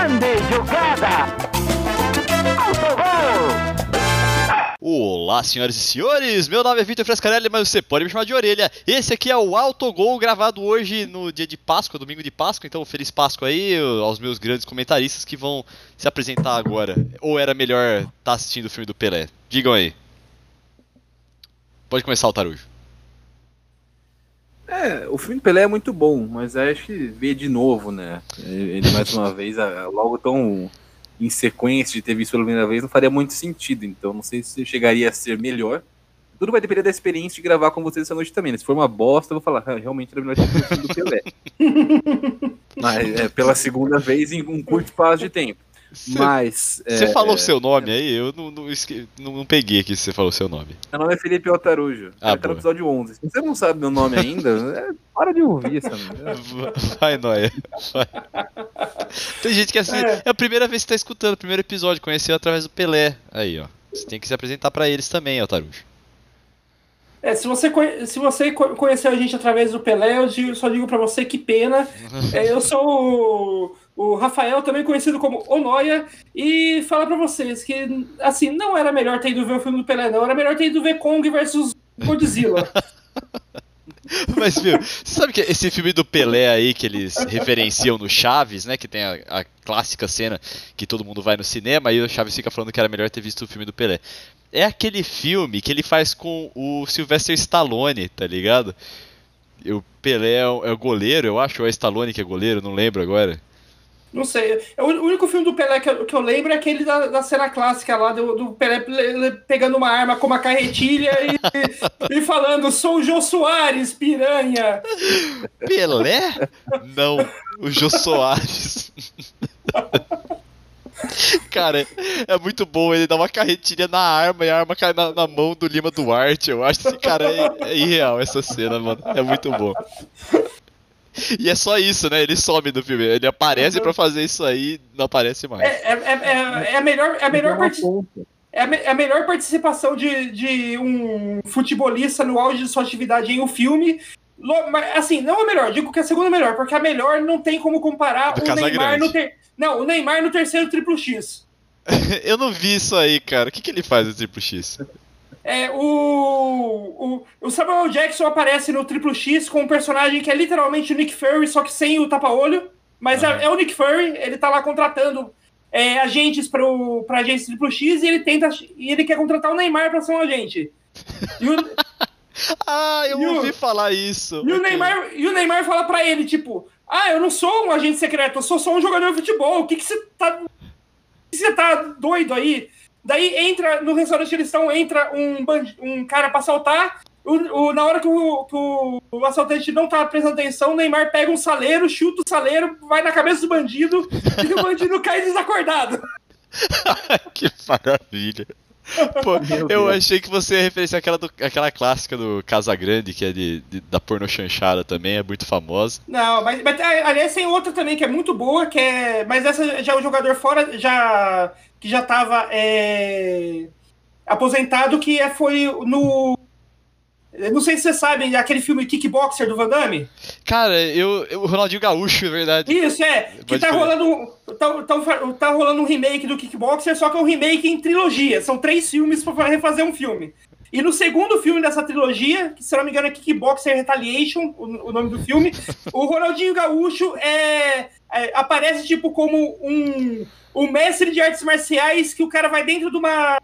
Grande jogada! Autogol! Olá, senhoras e senhores, meu nome é Vitor Frescarelli, mas você pode me chamar de orelha. Esse aqui é o Autogol gravado hoje no dia de Páscoa, domingo de Páscoa, então feliz Páscoa aí aos meus grandes comentaristas que vão se apresentar agora. Ou era melhor estar tá assistindo o filme do Pelé? Digam aí. Pode começar o Tarujo. É, o filme do Pelé é muito bom, mas acho que ver de novo, né? Ele mais uma vez, logo tão em sequência de ter visto pela primeira vez, não faria muito sentido. Então, não sei se chegaria a ser melhor. Tudo vai depender da experiência de gravar com vocês essa noite também. Né? Se for uma bosta, eu vou falar, ah, realmente era melhor ter visto do Pelé. Mas é, pela segunda vez em um curto espaço de tempo. Cê, Mas. Você é, falou o seu nome aí? Eu não, não, não, não, peguei aqui se você falou o seu nome. Meu nome é Felipe Altarujo. Ah, tá no episódio 11. Se você não sabe meu nome ainda, é, para de ouvir essa Vai, Noia. Vai. Tem gente que assim, é. é. a primeira vez que tá escutando o primeiro episódio, conheceu através do Pelé. Aí, ó. Você tem que se apresentar para eles também, Altarujo. É, se você, se você conheceu a gente através do Pelé, eu só digo para você que pena. É, eu sou o, Rafael, também conhecido como Onoia, e falar para vocês que, assim, não era melhor ter ido ver o filme do Pelé, não. Era melhor ter ido ver Kong versus Godzilla. Mas, viu, sabe que esse filme do Pelé aí que eles referenciam no Chaves, né? Que tem a, a, clássica cena que todo mundo vai no cinema e o Chaves fica falando que era melhor ter visto o filme do Pelé. É aquele filme que ele faz com o Sylvester Stallone, tá ligado? O Pelé é é o goleiro, eu acho, ou é Stallone que é goleiro, não lembro agora. Não sei. O único filme do Pelé que eu, que eu lembro é aquele da, da cena clássica lá, do, do, Pelé pegando uma arma com uma carretilha e, e falando: sou o Jô Soares, piranha. Pelé? Não, o Jô Soares. Cara, é muito bom ele dar uma carretilha na arma e a arma cai na, na mão do Lima Duarte. Eu acho que esse cara é, é irreal, essa cena, mano. É muito bom. E é só isso, né? Ele some do filme. Ele aparece uhum. para fazer isso aí não aparece mais. É, é, é, é a melhor, é a melhor É a, é a melhor participação de, de um futebolista no auge de sua atividade em um filme. Assim, não a melhor, digo que é a segunda melhor, porque a melhor não tem como comparar o Neymar no ter... Não, o Neymar no terceiro triplo X. Eu não vi isso aí, cara. O que, que ele faz no triplo X? É, o, o, o, Samuel Jackson aparece no Triplo X com um personagem que é literalmente o Nick Fury, só que sem o tapa-olho. Mas uhum. é, é, o Nick Fury, ele tá lá contratando é, agentes para pra agência Triplo X e ele tenta. E ele quer contratar o Neymar pra ser um agente. O, ah, eu ouvi o, falar isso. E, okay. o Neymar, e o Neymar fala pra ele, tipo, ah, eu não sou um agente secreto, eu sou só um jogador de futebol. O que, que você tá. que você tá doido aí? Daí entra, no restaurante eles estão, entra um, um cara pra assaltar. O, o, na hora que o, que o, assaltante não tá prestando atenção, o Neymar pega um saleiro, chuta o saleiro, vai na cabeça do bandido e o bandido cai desacordado. que maravilha. Pô, eu achei que você ia referenciar aquela, do, aquela clássica do Casa Grande, que é de, de da porno chanchada também, é muito famosa. Não, mas, mas aliás tem outra também que é muito boa, que é. Mas essa já o jogador fora já que já estava é, aposentado, que é, foi no. Não sei se vocês sabem, aquele filme Kickboxer do Van Damme. Cara, eu, eu o Ronaldinho Gaúcho, é verdade. Isso, é. Que tá rolando, tá, tá, tá, rolando um remake do Kickboxer, só que é um remake em trilogia. São três filmes para refazer um filme. E no segundo filme dessa trilogia, que se não me engano é Kickboxer Retaliation, o, o nome do filme, o Ronaldinho Gaúcho é, é, aparece tipo como um o mestre de artes marciais que o cara vai dentro de uma,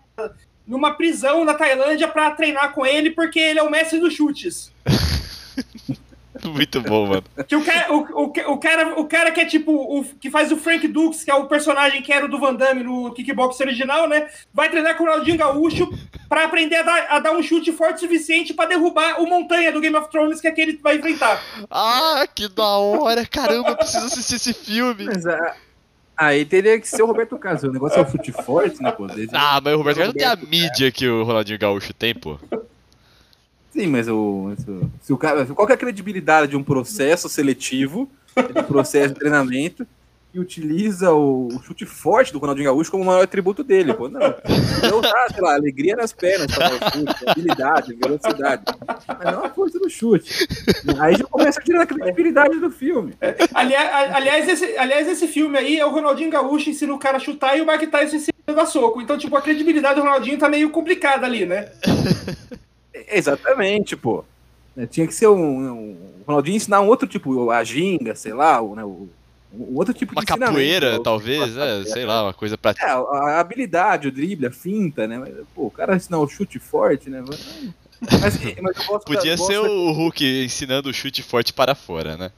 numa prisão na Tailândia para treinar com ele, porque ele é o mestre dos chutes. Muito bom, mano. Que o, cara, o, o, o, cara, o cara que é tipo, o, que faz o Frank Dukes, que é o personagem que era do Van Damme no Kickbox original, né? Vai treinar com o Ronaldinho Gaúcho pra aprender a dar, a dar um chute forte o suficiente pra derrubar o Montanha do Game of Thrones, que é aquele que vai enfrentar. Ah, que da hora! Caramba, eu preciso assistir esse filme. Mas, uh, Aí teria que ser o Roberto Carlos. O negócio é o fute forte, né, pô? Desde ah, mas o Roberto Carlos não tem a mídia que o Ronaldinho Gaúcho tem, pô. Sim, mas o, se o cara, qual é a credibilidade de um processo seletivo, de um processo de treinamento, e utiliza o, chute forte do Ronaldinho Gaúcho como o maior atributo dele. Pô, não. Então, tá, sei lá, alegria nas pernas o chute, habilidade, velocidade. Mas não a força do chute. Aí já começa a tirar a credibilidade do filme. aliás, aliás, esse, aliás, esse filme aí é o Ronaldinho Gaúcho ensina o cara a chutar e o Mike Tyson ensina a dar soco. Então, tipo, a credibilidade do Ronaldinho tá meio complicada ali, né? Exatamente, pô. Tinha que ser um, um, o Ronaldinho ensinar um outro tipo, a ginga, sei lá, o, né, o um outro tipo uma de capoeira, talvez, é, sei lá, uma coisa pra. É, a habilidade, o drible, a finta, né? Mas, pô, o cara ensinar o chute forte, né? Mas, mas Podia ser da... o Hulk ensinando o chute forte para fora, né?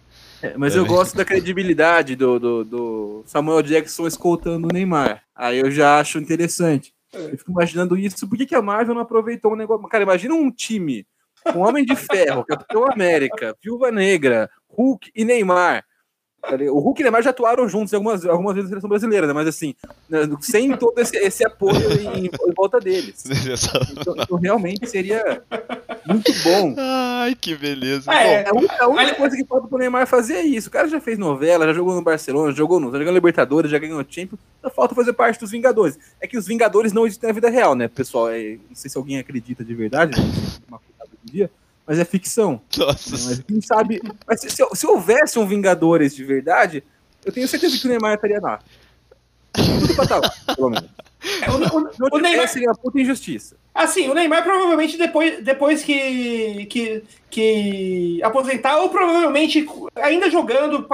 É, mas é. eu gosto da credibilidade do, do, do, Samuel Jackson escoltando o Neymar. Aí eu já acho interessante. Eu fico imaginando isso, por que, que a Marvel não aproveitou um negócio. Cara, imagina um time com Homem de Ferro, Capitão América, Viúva Negra, Hulk e Neymar. O Hulk e o Neymar já atuaram juntos algumas, algumas vezes na seleção brasileira, né? mas assim, né, sem todo esse, esse apoio em, em, volta deles. Então, então, realmente seria muito bom. Ai, que beleza. É, a, única, a única coisa que falta pro Neymar fazer é isso. O cara já fez novela, já jogou no Barcelona, jogou no, já jogou no Libertadores, já ganhou Champions. Só falta fazer parte dos Vingadores. É que os Vingadores não existem na vida real, né, pessoal? É, não sei se alguém acredita de verdade, né? uma coisa do dia mas é ficção. Nossa. Mas quem sabe. Mas se, se, se, houvesse um Vingadores de verdade, eu tenho certeza que o Neymar estaria lá. Tudo pra estar lá, pelo menos. É, o, o, o, o Neymar seria uma puta injustiça. Assim, o Neymar provavelmente depois, depois que, que, que aposentar, ou provavelmente ainda jogando,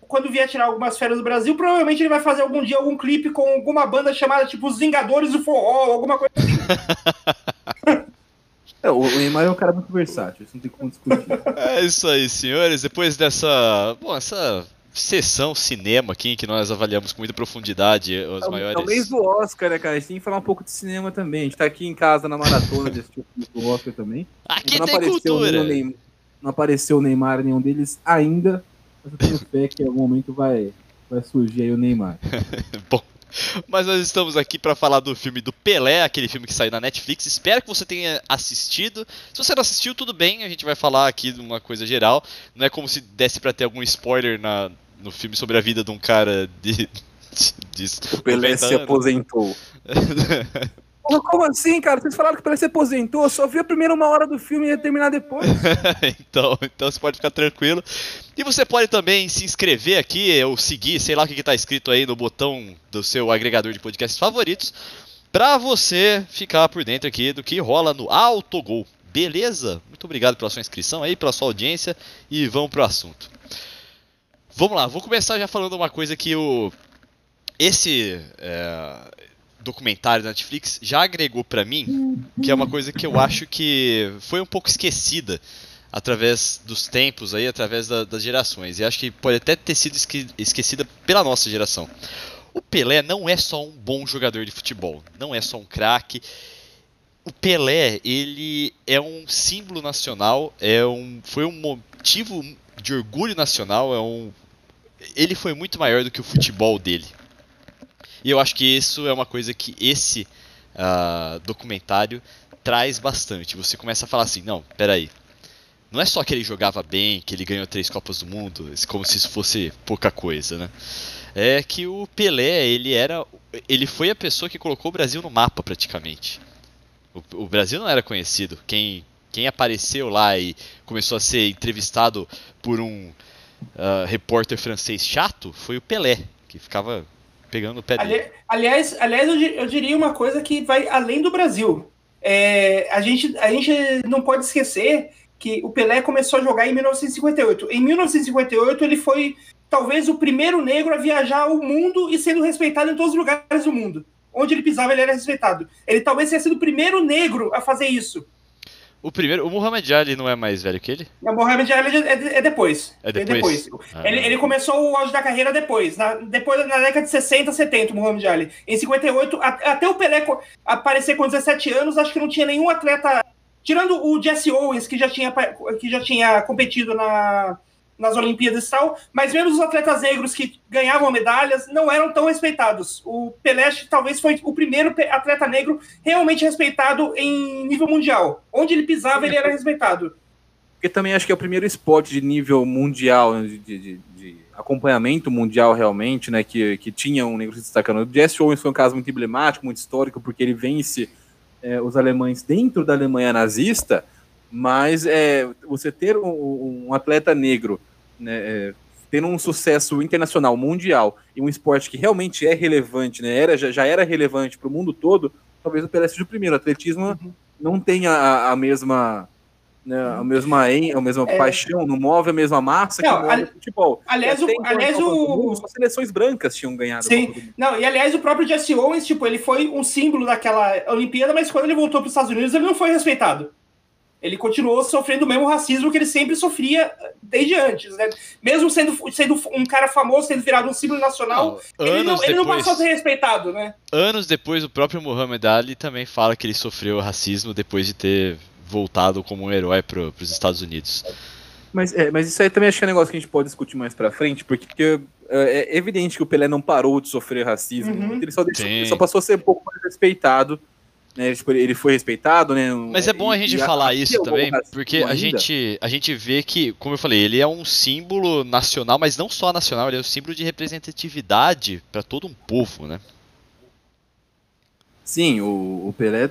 quando vier tirar algumas férias do Brasil, provavelmente ele vai fazer algum dia algum clipe com alguma banda chamada tipo Os Vingadores do Forró, alguma coisa assim. É, o Neymar é um cara muito versátil, isso não tem como discutir. É isso aí, senhores. Depois dessa. Bom, essa sessão cinema aqui, que nós avaliamos com muita profundidade os é, maiores. É o mês do Oscar, né, cara? A gente tem que falar um pouco de cinema também. A gente tá aqui em casa na maratona de assistir o Oscar também. Aqui não tem cultura. Neymar, não apareceu o Neymar nenhum deles ainda, mas eu tenho fé que em algum momento vai, vai surgir aí o Neymar. Bom. Mas nós estamos aqui para falar do filme do Pelé, aquele filme que saiu na Netflix. Espero que você tenha assistido. Se você não assistiu, tudo bem, a gente vai falar aqui de uma coisa geral. Não é como se desse para ter algum spoiler na, no filme sobre a vida de um cara de. de, de o Pelé se aposentou. Como assim, cara? Vocês falaram que parece que aposentou, eu só vi a primeira uma hora do filme e ia terminar depois. então, então você pode ficar tranquilo. E você pode também se inscrever aqui, ou seguir, sei lá o que está escrito aí no botão do seu agregador de podcasts favoritos, para você ficar por dentro aqui do que rola no Autogol. Beleza? Muito obrigado pela sua inscrição aí, pela sua audiência e vamos pro assunto. Vamos lá, vou começar já falando uma coisa que o esse é, documentário da Netflix já agregou para mim, que é uma coisa que eu acho que foi um pouco esquecida através dos tempos aí, através da, das gerações. E acho que pode até ter sido esquecida pela nossa geração. O Pelé não é só um bom jogador de futebol, não é só um craque. O Pelé, ele é um símbolo nacional, é um, foi um motivo de orgulho nacional, é um, ele foi muito maior do que o futebol dele. E eu acho que isso é uma coisa que esse uh, documentário traz bastante. Você começa a falar assim, não, peraí. Não é só que ele jogava bem, que ele ganhou três Copas do Mundo, como se isso fosse pouca coisa, né? É que o Pelé, ele era. Ele foi a pessoa que colocou o Brasil no mapa praticamente. O, o Brasil não era conhecido. Quem, quem apareceu lá e começou a ser entrevistado por um uh, repórter francês chato foi o Pelé, que ficava pegando o pé dele. Aliás, aliás eu, diria uma coisa que vai além do Brasil. É, a, gente, a gente não pode esquecer que o Pelé começou a jogar em 1958. Em 1958, ele foi talvez o primeiro negro a viajar o mundo e sendo respeitado em todos os lugares do mundo. Onde ele pisava, ele era respeitado. Ele talvez tenha sido o primeiro negro a fazer isso. O primeiro, o Muhammad Ali não é mais velho que ele? O Muhammad Ali é, é depois. É depois? É depois. Ah, ele, ele, começou o auge da carreira depois, na, depois na década de 60, 70, o Muhammad Ali. Em 58, a, até o Pelé aparecer com 17 anos, acho que não tinha nenhum atleta, tirando o Jesse Owens, que já tinha, que já tinha competido na, nas Olimpíadas e tal, mas mesmo os atletas negros que ganhavam medalhas não eram tão respeitados. O Pelé talvez foi o primeiro atleta negro realmente respeitado em nível mundial. Onde ele pisava, ele era respeitado. Porque também acho que é o primeiro esporte de nível mundial, né, de, de, de acompanhamento mundial realmente, né, que, que tinha um negro se destacando. O Jesse Owens foi um caso muito emblemático, muito histórico, porque ele vence é, os alemães dentro da Alemanha nazista, mas é, você ter um, um atleta negro né, é, tendo um sucesso internacional, mundial, e um esporte que realmente é relevante, né, era, já, já era relevante para o mundo todo, talvez o Pelé seja o primeiro. O atletismo uhum. não tem a, a mesma né, a mesma, a mesma é... paixão, não move a mesma massa não, que move o futebol. Aliás, o, aliás o... As seleções brancas tinham ganhado. Sim. Não, e aliás, o próprio Jesse Owens, tipo, ele foi um símbolo daquela Olimpíada, mas quando ele voltou para os Estados Unidos, ele não foi respeitado. Ele continuou sofrendo o mesmo racismo que ele sempre sofria desde antes, né? Mesmo sendo, sendo um cara famoso, tendo virado um símbolo nacional, não, ele, não, depois, ele não passou a ser respeitado, né? Anos depois, o próprio Muhammad Ali também fala que ele sofreu racismo depois de ter voltado como um herói para os Estados Unidos. Mas, é, mas isso aí também acho que é um negócio que a gente pode discutir mais para frente, porque é, é, evidente que o Pelé não parou de sofrer racismo, uhum. ele, só deixou, ele, só passou a ser um pouco mais respeitado. Né, ele foi respeitado, né? Mas é bom a gente falar isso também, porque a gente, a gente vê que, como eu falei, ele é um símbolo nacional, mas não só nacional, ele é um símbolo de representatividade para todo um povo, né? Sim, o, o Pelé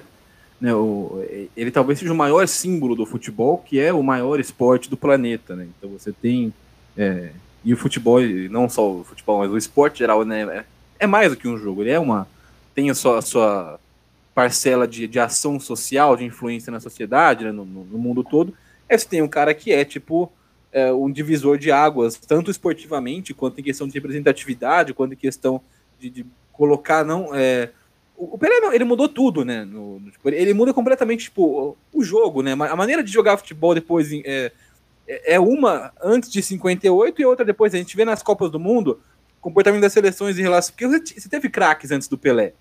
né, o, ele talvez seja o maior símbolo do futebol, que é o maior esporte do planeta. Né? Então você tem. É, e o futebol, não só o futebol, mas o esporte geral, né, é, é mais do que um jogo. Ele é uma. tem a sua, a sua parcela de, de ação social, de influência na sociedade, né, no, no, mundo todo. Aí você tem um cara que é tipo. É, um divisor de águas, tanto esportivamente, quanto em questão de representatividade, quanto em questão de, de colocar não é, o Pelé ele mudou tudo, né? No, no, tipo, ele muda completamente tipo, o jogo, né? A maneira de jogar futebol depois é, é, é uma antes de 58 e outra depois. A gente vê nas Copas do Mundo comportamento das seleções em relação. Porque você teve craques antes do Pelé,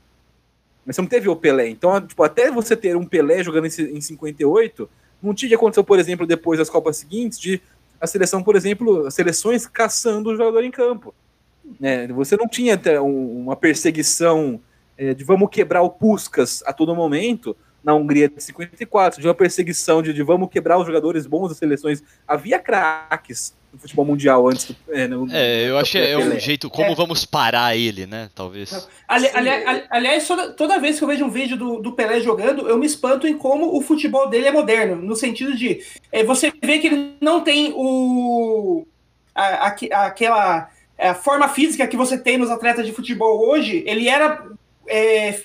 mas você não teve o Pelé. Então, tipo, até você ter um Pelé jogando em, em 58, não tinha que acontecer, por exemplo, depois das Copas seguintes, de a seleção, por exemplo, as seleções caçando o jogador em campo. Né? Você não tinha uma perseguição é, de vamos quebrar o Puskas a todo momento, na Hungria de 54, de uma perseguição de, de vamos quebrar os jogadores bons das seleções. Havia craques no futebol mundial antes do. É, no, é eu acho que é um jeito como é. vamos parar ele, né? Talvez. Ali, ali, aliás, toda, toda, vez que eu vejo um vídeo do, do Pelé jogando, eu me espanto em como o futebol dele é moderno, no sentido de é, você vê que ele não tem o. A, a, aquela a forma física que você tem nos atletas de futebol hoje, ele era é,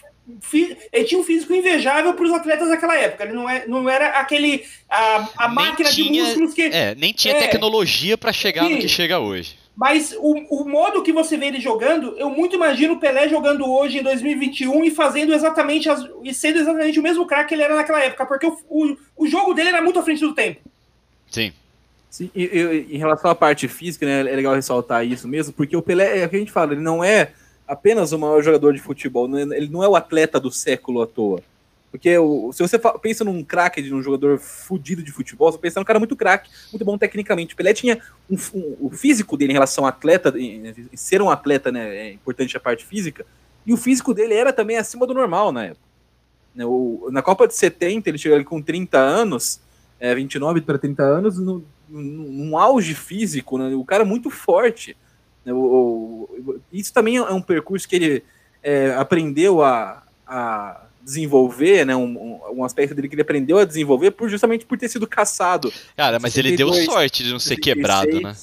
ele tinha um físico invejável para os atletas daquela época. Ele não, é, não era aquele a, a máquina tinha, de músculos que é, nem tinha é, tecnologia para chegar sim, no que chega hoje. Mas o, o modo que você vê ele jogando, eu muito imagino o Pelé jogando hoje em 2021 e fazendo exatamente as, e sendo exatamente o mesmo craque que ele era naquela época, porque o, o, o jogo dele era muito à frente do tempo. Sim. Sim, e, e, em relação à parte física, né, é legal ressaltar isso mesmo, porque o Pelé, é o que a gente fala, ele não é apenas o maior jogador de futebol, é, ele não é o atleta do século à toa. Porque o, se você pensa num craque, de um jogador fudido de futebol, você pensa num cara muito craque, muito bom tecnicamente. Pelé tinha um, um, o físico dele em relação ao atleta, em, em ser um atleta, né, é importante a parte física, e o físico dele era também acima do normal na época. Né, o, na Copa de 70, ele chegou ali com 30 anos, é, 29 para 30 anos, no, num auge físico, né, o cara muito forte. Né, o, o, isso também é um percurso que ele é, aprendeu a, a desenvolver, né? Um, um, aspecto dele que ele aprendeu a desenvolver por, justamente por ter sido caçado. Cara, mas 62, ele deu sorte de não ser 66. quebrado, né?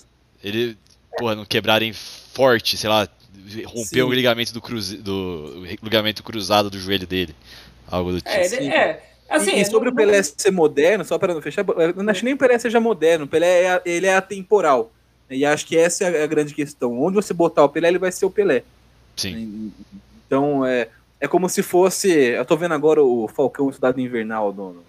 Ele, porra, não quebrarem forte, sei lá, rompeu o ligamento do, cruze, do ligamento cruzado do joelho dele. Algo do é, tipo. É, é, assim, e, e sobre não, o Pelé ser moderno, só para não fechar, eu não acho nem o Pelé seja moderno, o Pelé é, ele é atemporal. E acho que essa é a grande questão. Onde você botar o Pelé, ele vai ser o Pelé. Sim. Então, é, é como se fosse. Eu tô vendo agora o Falcão Estudado Invernal no, no,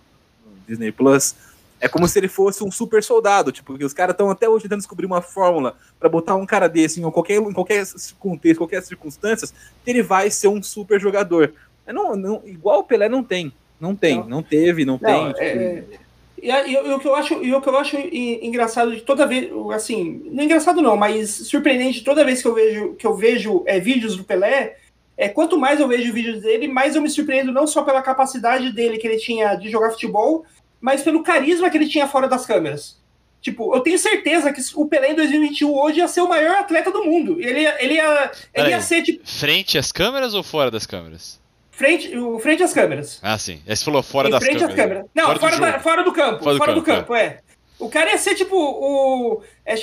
Disney Plus. É como se ele fosse um super soldado, tipo, que os caras estão até hoje tentando descobrir uma fórmula para botar um cara desse em qualquer, em qualquer contexto, qualquer circunstâncias, que ele vai ser um super jogador. Não, não, igual o Pelé não tem. Não tem, não, não teve, não, não tem. Tipo, é, e, e, e, o que eu acho, e o que eu acho engraçado de toda vez, assim, não é engraçado não, mas surpreendente toda vez que eu vejo que eu vejo é, vídeos do Pelé, é quanto mais eu vejo vídeos dele, mais eu me surpreendo não só pela capacidade dele que ele tinha de jogar futebol, mas pelo carisma que ele tinha fora das câmeras. Tipo, eu tenho certeza que o Pelé em 2021 hoje ia ser o maior atleta do mundo. Ele, ia- ele, ia, ele ia ser, tipo, Frente às câmeras ou fora das câmeras? Frente, frente às câmeras. Ah, sim. Aí você falou fora em das frente câmeras. Não, Fora fora, do da- fora do campo. Fora Fora, do do, campo, campo, é. O cara ia ser tipo o. é,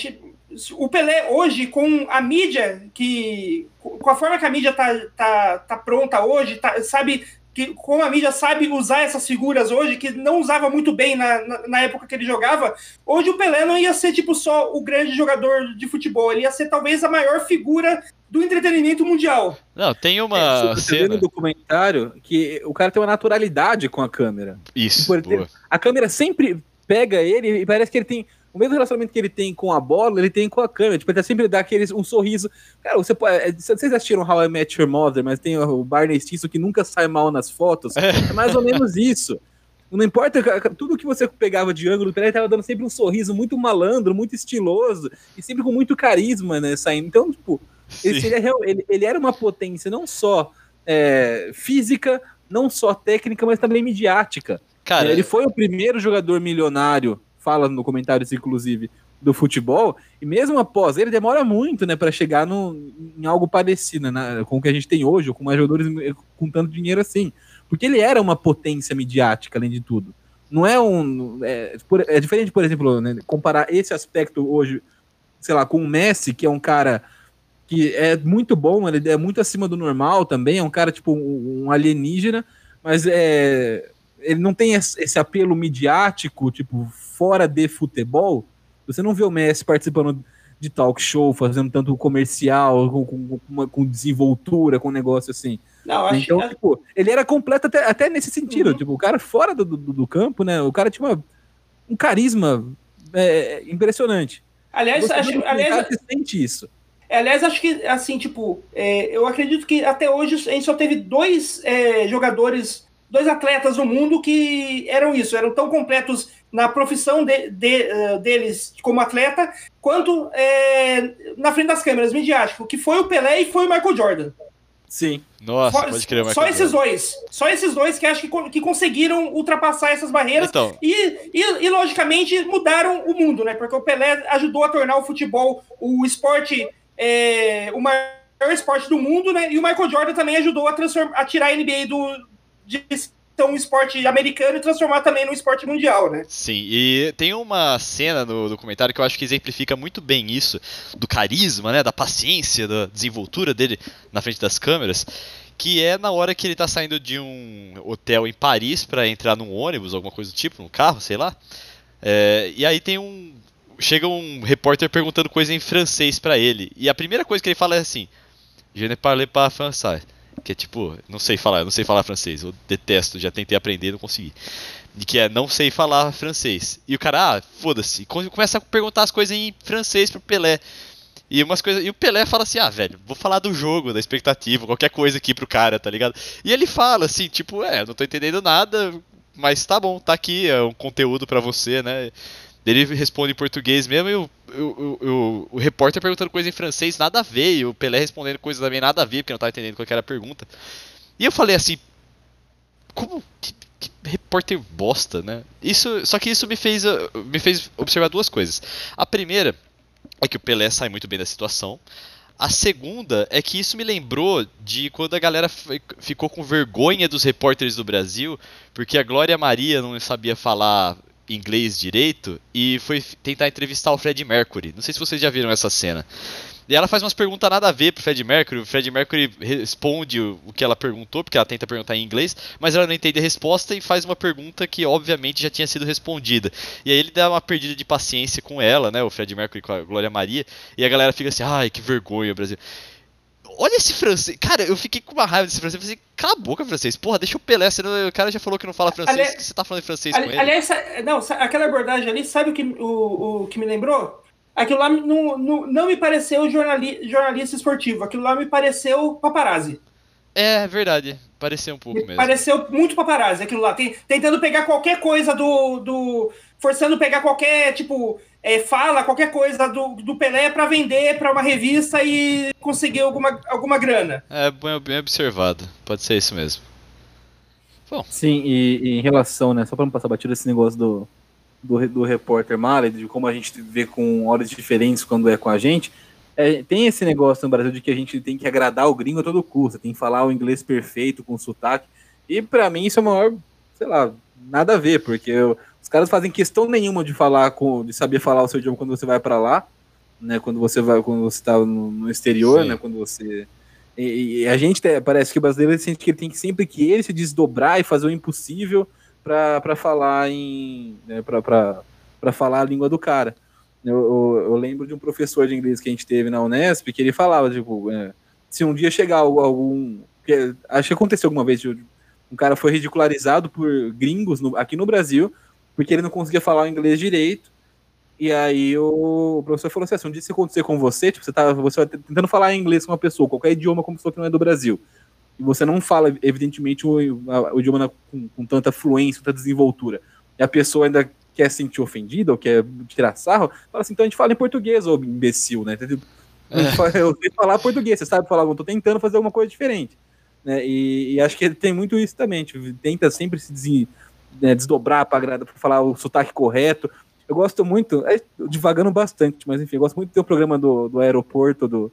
o Pelé hoje, com a mídia, que. Com a forma que a mídia tá, tá, tá pronta hoje, tá- sabe. Que, como a mídia sabe usar essas figuras hoje, que não usava muito bem na, na, na época que ele jogava, hoje o Pelé não ia ser tipo só o grande jogador de futebol, ele ia ser talvez a maior figura do entretenimento mundial. Não, tem uma Você vê cena. no documentário que o cara tem uma naturalidade com a câmera. Isso. A câmera sempre pega ele e parece que ele tem o mesmo relacionamento que ele tem com a bola, ele tem com a câmera. Tipo, ele sempre dá aquele, um sorriso. Cara, você pode. é, Vocês assistiram How I Met Your Mother, mas tem o Barney Stinson que nunca sai mal nas fotos. É, mais ou menos isso. Não importa, tudo que você pegava de ângulo, ele tava dando sempre um sorriso muito malandro, muito estiloso e sempre com muito carisma, né? Saindo. Então, tipo, ele, seria real- ele- ele era uma potência não só é, física, não só técnica, mas também midiática. Cara, É, ele foi o primeiro jogador milionário, fala no comentário isso, inclusive, do futebol, e mesmo após ele demora muito, né, para chegar no, em algo parecido, né, com o que a gente tem hoje, ou com mais jogadores com tanto dinheiro assim. Porque ele era uma potência midiática, além de tudo. Não é um. É, é diferente, por exemplo, né, comparar esse aspecto hoje, sei lá, com o Messi, que é um cara que é muito bom, ele é muito acima do normal também, é um cara tipo um, um alienígena, mas é, ele não tem esse apelo midiático, tipo, fora de futebol. Você não vê o Messi participando de talk show, fazendo tanto comercial, com, com, com com desenvoltura, com negócio assim. Não, acho Então, tipo, ele era completo até, até nesse sentido. Uhum. Tipo, o cara fora do, do, do campo, né? O cara tinha uma- um carisma é, impressionante. Aliás, Você acho, aliás, você sente isso. É, Aliás, acho que, assim, tipo, é, eu acredito que até hoje a gente só teve dois é, jogadores, dois atletas no mundo que eram isso, eram tão completos na profissão de- de, eh, deles como atleta, quanto é, na frente das câmeras, midiático, que foi o Pelé e foi o Michael Jordan. Sim. nossa, Só- pode crer, só Michael esses Jordan. dois. Só esses dois que acho que, que conseguiram ultrapassar essas barreiras Então, e, e, e, logicamente, mudaram o mundo, né? Porque o Pelé ajudou a tornar o futebol o esporte, é, o maior esporte do mundo, né? E o Michael Jordan também ajudou a, transformar, a tirar a NBA do, de ser um esporte americano e transformar também no esporte mundial, né? Sim, e tem uma cena no documentário que eu acho que exemplifica muito bem isso, do carisma, né, da paciência, da desenvoltura dele na frente das câmeras, que é na hora que ele tá saindo de um hotel em Paris pra entrar num ônibus, alguma coisa do tipo, num carro, sei lá. É, e aí tem um chega um repórter perguntando coisa em francês pra ele, e a primeira coisa que ele fala é assim: "Je ne parle pas français". Que é tipo, não sei falar, não sei falar francês, eu detesto, já tentei aprender, não consegui de que é não sei falar francês. E o cara, ah, foda-se, come- começa a perguntar as coisas em francês pro Pelé. E umas coisas, e o Pelé fala assim: "Ah, velho, vou falar do jogo, da expectativa, qualquer coisa aqui pro cara, tá ligado?" E ele fala assim, tipo, é, não tô entendendo nada, mas tá bom, tá aqui, é um conteúdo pra você, né? Ele responde em português mesmo e o, o, o, o- repórter perguntando coisa em francês, nada a ver, e o Pelé respondendo coisa também nada a ver, porque não tava entendendo qual era a pergunta. E eu falei assim, como que, que repórter bosta, né? Isso, só que isso me fez, uh, me fez observar duas coisas. A primeira é que o Pelé sai muito bem da situação. A segunda é que isso me lembrou de quando a galera fi- ficou com vergonha dos repórteres do Brasil, porque a Glória Maria não sabia falar inglês direito e foi tentar entrevistar o Fred Mercury. Não sei se vocês já viram essa cena. E ela faz umas perguntas nada a ver pro Fred Mercury. O Fred Mercury responde o que ela perguntou, porque ela tenta perguntar em inglês, mas ela não entende a resposta e faz uma pergunta que obviamente já tinha sido respondida. E aí ele dá uma perdida de paciência com ela, né? O Fred Mercury com a Glória Maria. E a galera fica assim, ai, que vergonha, Brasil. Olha esse francês. Cara, eu fiquei com uma raiva desse francês. Eu falei, cala a boca, francês. Porra, deixa o Pelé. Você não- o cara já falou que não fala francês. Ali- O que você tá falando em francês Ali- com ele? aliás, não, aquela abordagem ali, sabe o que, o, o que me lembrou? Aquilo lá não, não, não me pareceu jornali, jornalista esportivo, aquilo lá me pareceu paparazzi. É verdade. Pareceu um pouco Me mesmo. pareceu muito paparazzi aquilo lá. Tem- tentando pegar qualquer coisa do. do forçando pegar qualquer, tipo, é, fala, qualquer coisa do, do Pelé pra vender pra uma revista e conseguir alguma, alguma grana. É bem, bem observado. Pode ser isso mesmo. Sim, e, e em relação, né? Só pra não passar batido esse negócio do, do, do repórter Mara, de como a gente vê com horas diferentes quando é com a gente, é, tem esse negócio no Brasil de que a gente tem que agradar o gringo a todo custo, tem que falar o inglês perfeito, com sotaque, e para mim isso é o maior, sei lá, nada a ver, porque eu, os caras fazem questão nenhuma de falar com, de saber falar o seu idioma quando você vai para lá, né, quando você vai, quando você tá no, no exterior, Sim. né, quando você e, e, a gente parece que o brasileiro sente que ele tem que sempre que ele se desdobrar e fazer o impossível para falar em né, para falar a língua do cara. Eu, eu, eu, lembro de um professor de inglês que a gente teve na Unesp que ele falava tipo é, se um dia chegar algum acho que aconteceu alguma vez um cara foi ridicularizado por gringos no, aqui no Brasil porque ele não conseguia falar o inglês direito e aí o professor falou assim, um dia isso acontecer com você, tipo, você tá você tá tentando falar inglês com uma pessoa, qualquer idioma como pessoa que não é do Brasil, e você não fala, evidentemente, o, o idioma na, com, com, tanta fluência, tanta desenvoltura, e a pessoa ainda quer se sentir ofendida ou quer tirar sarro, fala assim, então a gente fala em português, ô imbecil, né? É. Eu sei falar português, você sabe falar, eu tô tentando fazer alguma coisa diferente. Né? E, e acho que ele tem muito isso também, tipo, tenta sempre se des, né, desdobrar para falar o sotaque correto, eu gosto muito, é, divagando bastante, mas enfim, eu gosto muito do programa do, do aeroporto, do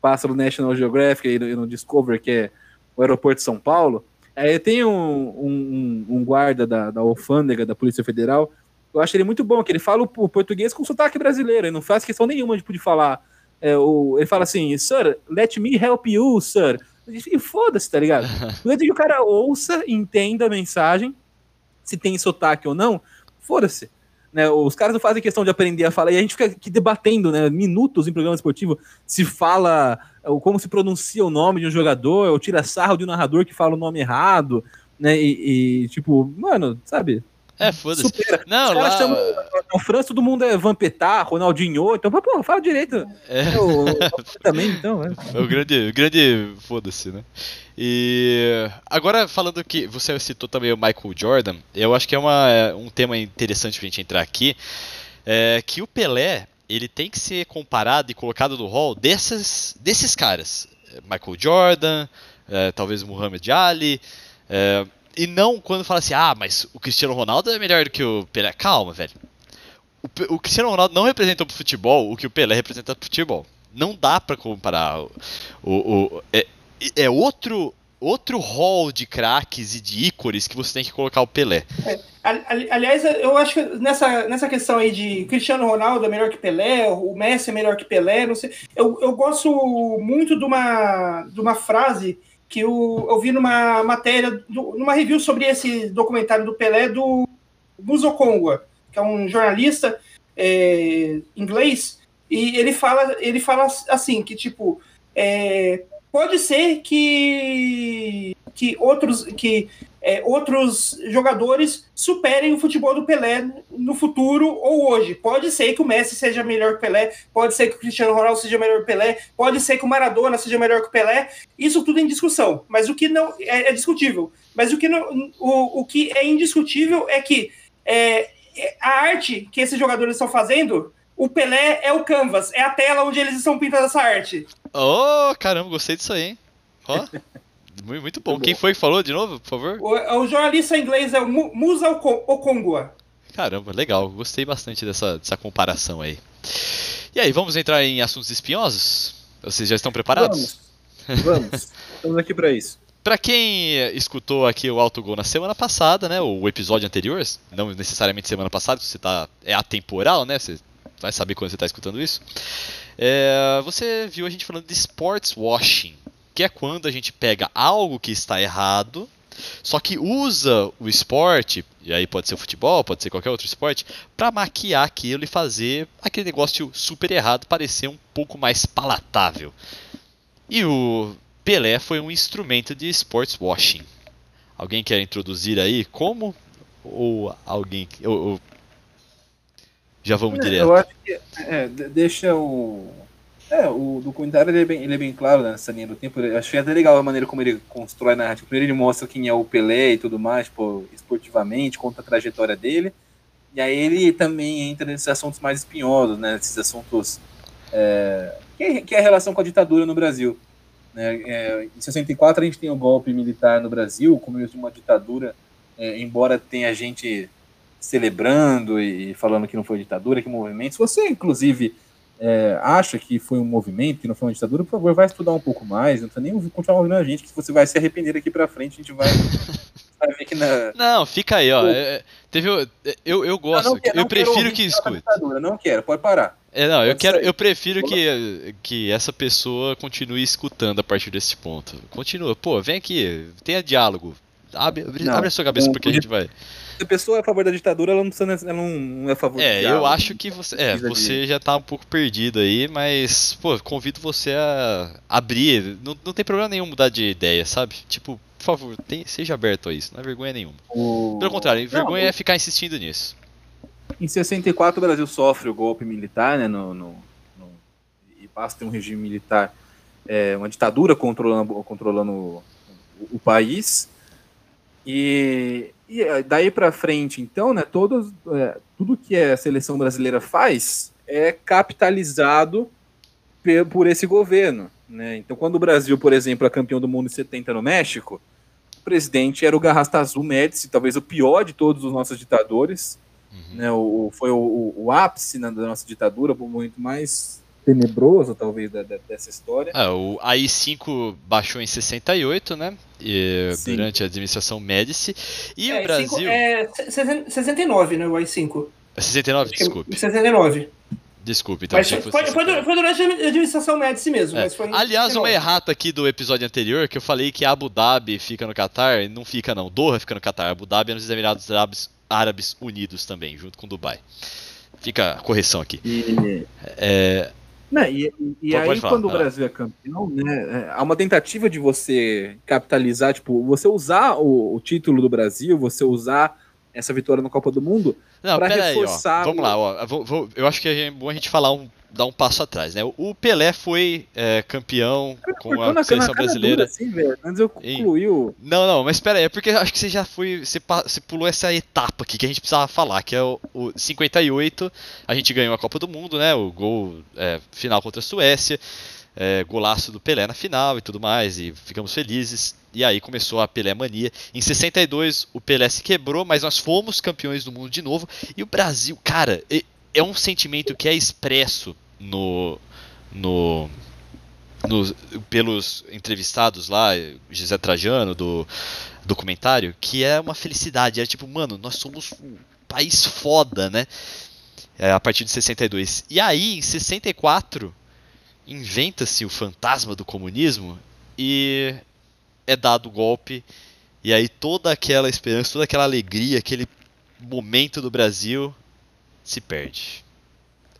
passa no National Geographic e no, no Discovery, que é o aeroporto de São Paulo. É, tem um, um, um, guarda da, da alfândega da Polícia Federal, eu acho ele muito bom, que ele fala o, português com sotaque brasileiro, ele não faz questão nenhuma tipo, de falar. É, o, ele fala assim, sir, let me help you, sir. E foda-se, tá ligado? Desde que o cara ouça, entenda a mensagem, se tem sotaque ou não, foda-se. Né, os caras não fazem questão de aprender a falar, e a gente fica aqui debatendo, né, minutos em programa esportivo, se fala, ou como se pronuncia o nome de um jogador, ou tira sarro de um narrador que fala o nome errado, né, e, e tipo, mano, sabe? É, foda-se. Não, Os lá... chamam, na França todo mundo é Vampetá, Ronaldinho, então, pô, fala direito. É. Eu, eu também, então, é. é o grande, grande foda-se, né? E agora falando que você citou também o Michael Jordan, eu acho que é uma, é um tema interessante pra gente entrar aqui, é que o Pelé, ele tem que ser comparado e colocado no hall desses, desses caras. Michael Jordan, é, talvez Muhammad Ali, é, e não quando fala assim, ah, mas o Cristiano Ronaldo é melhor do que o Pelé. Calma, velho. O, o Cristiano Ronaldo não representa pro futebol o que o Pelé representa pro futebol. Não dá para comparar. O, o, o é, é, outro outro hall de craques e de ícores que você tem que colocar o Pelé. É, aliás, eu acho que nessa, nessa questão aí de Cristiano Ronaldo é melhor que Pelé, o Messi é melhor que Pelé, não sei. Eu, eu gosto muito de uma, de uma frase que eu, eu vi numa matéria, do, numa review sobre esse documentário do Pelé do Muzo Kongwa, que é um jornalista é, inglês, e ele fala, ele fala assim, que tipo, é, pode ser que, que outros que é, outros jogadores superem o futebol do Pelé no futuro ou hoje. Pode ser que o Messi seja melhor que o Pelé, pode ser que o Cristiano Ronaldo seja melhor que o Pelé, pode ser que o Maradona seja melhor que o Pelé. Isso tudo é em discussão, mas o que não é, é discutível. Mas o que, não, o, o que é indiscutível é que é, é a arte que esses jogadores estão fazendo, o Pelé é o canvas, é a tela onde eles estão pintando essa arte. Oh, caramba, gostei disso aí, hein? Ó. Muito bom. Muito Quem bom. foi que falou de novo, por favor? O, o jornalista inglês é o Musa Okongwa. Caramba, legal. Gostei bastante dessa, dessa comparação aí. E aí, vamos entrar em assuntos espinhosos? Vocês já estão preparados? Vamos. Vamos. Estamos aqui para isso. Para quem escutou aqui o Alto Gol na semana passada, né, o episódio anterior, não necessariamente semana passada, você tá é atemporal, né? Você vai saber quando você está escutando isso. É, você viu a gente falando de sports washing, que é quando a gente pega algo que está errado, só que usa o esporte, e aí pode ser o futebol, pode ser qualquer outro esporte, para maquiar aquilo e fazer aquele negócio super errado parecer um pouco mais palatável. E o Pelé foi um instrumento de sports washing. Alguém quer introduzir aí como? Ou alguém. Ou, ou... Já vamos é, direto. Eu acho que é, deixa o é, o documentário ele é, bem, ele é bem claro né, nessa linha do tempo. Eu achei até legal a maneira como ele constrói a narrativa. Primeiro ele mostra quem é o Pelé e tudo mais, tipo, esportivamente, conta a trajetória dele. E aí ele também entra nesses assuntos mais espinhosos, né? Esses assuntos é, que, é, que, é, a relação com a ditadura no Brasil. Né? É, em 64 a gente tem o um golpe militar no Brasil, como de uma ditadura, é, embora tenha gente celebrando e falando que não foi ditadura, que movimento. Se você, inclusive, é, acha que foi um movimento, que não foi uma ditadura, por favor, vai estudar um pouco mais. Não precisa nem continuar ouvindo a gente, que você vai se arrepender daqui pra frente. A gente vai, vai ver que na. Não, fica aí, ó. É, teve, eu, eu gosto. Não, não quero, eu prefiro que escute. Não quero, pode parar. É, não, eu, Pode quero, sair. eu prefiro que, que essa pessoa continue escutando a partir desse ponto. Continua, pô, vem aqui, tenha diálogo. Abre, abre, Não, abre a sua cabeça não, porque a gente vai. Se a pessoa é a favor da ditadura, ela não, precisa, ela não é a favor É, eu diálogo. acho que você. É, Precisa de- você já tá um pouco perdido aí, mas, pô, convido você a abrir. Não, não tem problema nenhum mudar de ideia, sabe? Tipo, por favor, tem- seja aberto a isso, não é vergonha nenhuma. O- Pelo contrário, Não, vergonha é ficar insistindo nisso. Em 64, o Brasil sofre o golpe militar, né? No, no- no- e passa a ter um regime militar, é, uma ditadura controlando, controlando o, o país. E, e é, daí para frente, então, né? Todos, é, tudo que a seleção brasileira faz é capitalizado por esse governo. Né? Então, quando o Brasil, por exemplo, é campeão do mundo em 70 no México, o presidente era o Garrastazu Médici, talvez o pior de todos os nossos ditadores Uhum. né, o, foi o, o- ápice né, da nossa ditadura, o momento mais tenebroso, talvez, da- da- dessa história. Ah, o AI-5 baixou em 68, né? E, durante a administração Médici. E É, o Brasil. é 69, né? O AI-5. 69, Acho que é desculpe. 69. Desculpe, então. Mas foi, foi, foi 69. foi durante a administração Médici mesmo. É. Mas foi em Aliás, uma 69. errata aqui do episódio anterior, que eu falei que Abu Dhabi fica no Catar, não fica não, Doha fica no Catar, Abu Dhabi é nos Emirados Árabes, Árabes Unidos também, junto com Dubai. Fica a correção aqui. E, É, né, e, e- aí, falar, quando o. Brasil é campeão, né, é, há uma tentativa de você capitalizar, tipo, você usar o, o título do Brasil, você usar essa vitória na Copa do Mundo, não, pera aí, ó. reforçar Vamos lá, ó. Vou- vou- eu acho que é bom a gente falar um, dar um passo atrás, né? O Pelé foi é, campeão com a na, seleção na brasileira. assim, velho. Antes eu concluí o... Não, não, mas espera aí, é porque acho que você já foi. Você, você pulou essa etapa aqui que a gente precisava falar, que é o, o 58, a gente ganhou a Copa do Mundo, né? O gol é, final contra a Suécia, é, golaço do Pelé na final e tudo mais, e ficamos felizes. E aí começou a Pelé mania. Em 62 o Pelé se quebrou, mas nós fomos campeões do mundo de novo. E o Brasil, cara, é um sentimento que é expresso no. no nos- pelos entrevistados lá, José Trajano, do documentário, que é uma felicidade. É tipo, mano, nós somos um país foda, né? É, a partir de 62. E aí, em 64, inventa-se o fantasma do comunismo e é dado o golpe. E aí toda aquela esperança, toda aquela alegria, aquele momento do Brasil se perde.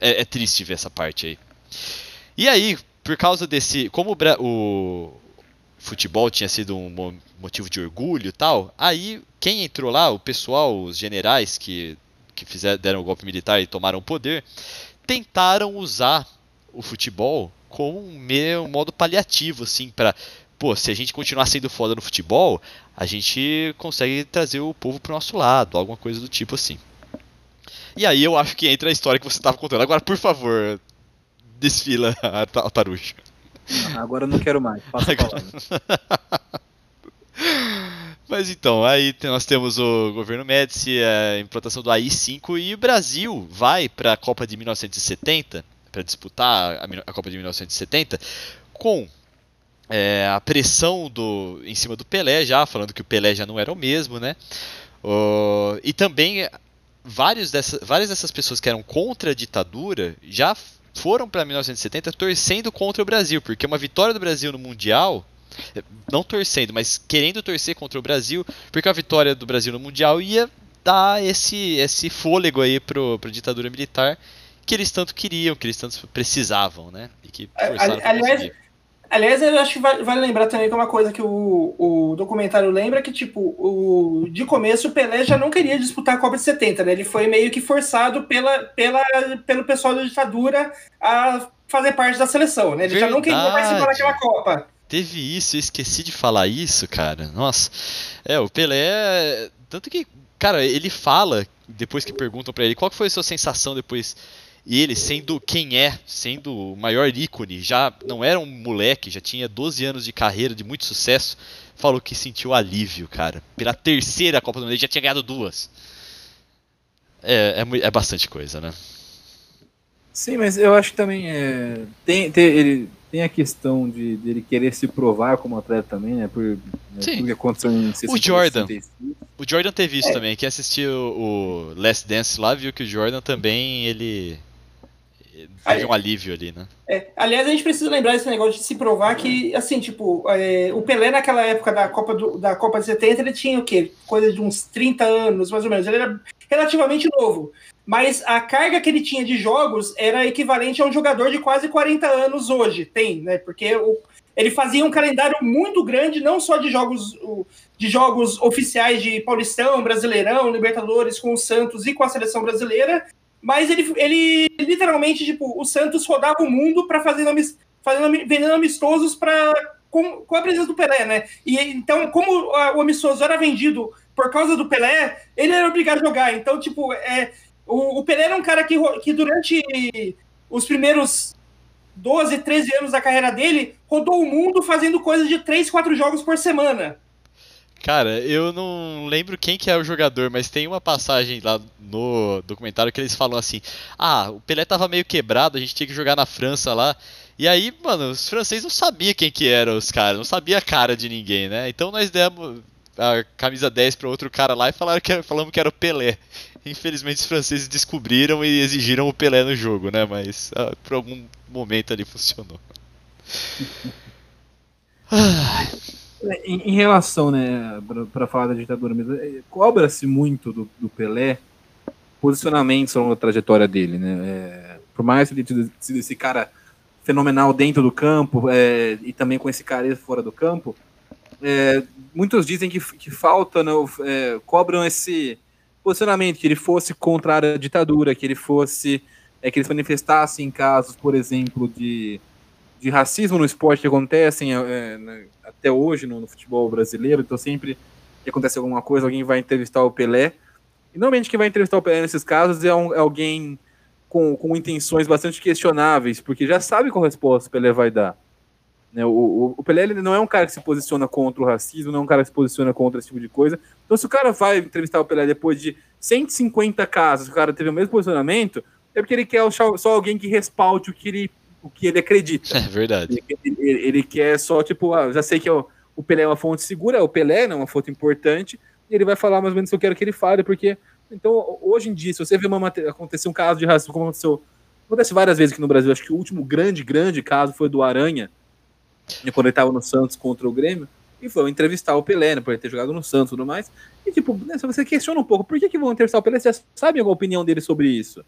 É, é triste ver essa parte aí. E aí, por causa desse. Como o, o futebol tinha sido um mo- motivo de orgulho e tal, aí quem entrou lá, o pessoal, os generais que, que fizeram, deram o golpe militar e tomaram o poder, tentaram usar o futebol como um, meio, um modo paliativo, assim, pra. Pô, se a gente continuar sendo foda no futebol, a gente consegue trazer o povo pro nosso lado, alguma coisa do tipo assim. E aí eu acho que entra a história que você estava contando. Agora, por favor, desfila a Ta- Tarujo. Agora eu não quero mais, passa a Agora-. Mas então, aí nós temos o governo Médici, a implantação do AI-5 e o Brasil vai para a Copa de 1970, para disputar a, a Copa de 1970, com é, a pressão do, em cima do Pelé já, falando que o Pelé já não era o mesmo, né? E também vários dessa, várias dessas pessoas que eram contra a ditadura já foram para 1970 torcendo contra o Brasil, porque uma vitória do Brasil no Mundial, não torcendo, mas querendo torcer contra o Brasil, porque a vitória do Brasil no Mundial ia dar esse, esse fôlego aí pro, pro ditadura militar que eles tanto queriam, que eles tanto precisavam, né? E que A- forçaram aliás, conseguir. Aliás, eu acho que vale, vale lembrar também que é uma coisa que o, o documentário lembra que, tipo, o, de começo o Pelé já não queria disputar a Copa de 70, né? Ele foi meio que forçado pela, pela, pelo pessoal da ditadura a fazer parte da seleção, né? Ele já não queria participar Verdade. daquela Copa. Teve isso, eu esqueci de falar isso, cara. Nossa. É, o Pelé. Tanto que, cara, ele fala, depois que perguntam pra ele, qual foi a sua sensação depois. E ele, sendo quem é, sendo o maior ícone, já não era um moleque, já tinha 12 anos de carreira, de muito sucesso, falou que sentiu alívio, cara. Pela terceira Copa do Mundo, ele já tinha ganhado duas. É, é, é bastante coisa, né? Sim, mas eu acho que também é, tem, tem, ele, tem a questão de, de ele querer se provar como atleta também, né? Por, né, Sim. Tudo que aconteceu em 60, O Jordan. 66. O Jordan teve isso É. também. Quem assistiu o Last Dance lá viu que o Jordan também, ele. Teve um alívio ali, né? É, aliás, a gente precisa lembrar esse negócio de se provar que, assim, tipo, é, o Pelé naquela época da Copa, do- da Copa de 70, ele tinha o quê? Coisa de uns 30 anos, mais ou menos. Ele era relativamente novo. Mas a carga que ele tinha de jogos era equivalente a um jogador de quase 40 anos hoje. Tem, né? Porque o- ele fazia um calendário muito grande, não só de jogos, de jogos oficiais de Paulistão, Brasileirão, Libertadores com o Santos e com a seleção brasileira, mas ele, ele literalmente, tipo, o Santos rodava o mundo para fazer amis- fazendo, vendendo amistosos para com, com a presença do Pelé, né? E então, como a- o amistoso era vendido por causa do Pelé, ele era obrigado a jogar. Então, tipo, é, o, o Pelé era um cara que, que durante os primeiros 12, 13 anos da carreira dele, rodou o mundo fazendo coisas de 3, 4 jogos por semana. Cara, eu não lembro quem que é o jogador, mas tem uma passagem lá no documentário que eles falam assim: Ah, o Pelé tava meio quebrado, a gente tinha que jogar na França lá. E aí, mano, os franceses não sabiam quem que eram os caras, não sabia a cara de ninguém, né? Então nós demos a camisa 10 para outro cara lá e falaram que falamos que era o Pelé. Infelizmente os franceses descobriram e exigiram o Pelé no jogo, né? Mas ah, por algum momento ali funcionou. Ah, Em, em relação, né, para falar da ditadura mesmo, é, cobra-se muito do, do Pelé posicionamentos ao longo da trajetória dele, né? É, por mais que ele tenha sido esse cara fenomenal dentro do campo é, e também com esse carisma fora do campo, é, muitos dizem que, que falta, né, é, cobram esse posicionamento, que ele fosse contra a ditadura, que ele fosse, é, que ele se manifestasse em casos, por exemplo, de, de racismo no esporte que acontecem é, né, até hoje no, no futebol brasileiro, então sempre que acontece alguma coisa, alguém vai entrevistar o Pelé, e normalmente quem vai entrevistar o Pelé nesses casos é, um- é alguém com, com intenções bastante questionáveis, porque já sabe qual resposta o Pelé vai dar. Né, o, o, o Pelé não é um cara que se posiciona contra o racismo, não é um cara que se posiciona contra esse tipo de coisa. Então, se o cara vai entrevistar o Pelé depois de 150 casos, o cara teve o mesmo posicionamento, é porque ele quer só alguém que respalde o que ele, o que ele acredita. é verdade. Ele, ele- ele quer só, tipo, ah, já sei que o, o Pelé é uma fonte segura, o Pelé né, é uma fonte importante, e ele vai falar mais ou menos o que eu quero que ele fale, porque. Então, hoje em dia, se você vê uma matéria, acontecer um caso de racismo, como aconteceu. Acontece várias vezes aqui no Brasil, acho que o último grande, grande caso foi do Aranha, né, quando ele estava no Santos contra o Grêmio, e foi entrevistar o Pelé, né, por ele ter jogado no Santos e tudo mais. E, tipo, né, se você questiona um pouco, por que, que vão entrevistar o Pelé? Você já sabe a opinião dele sobre isso.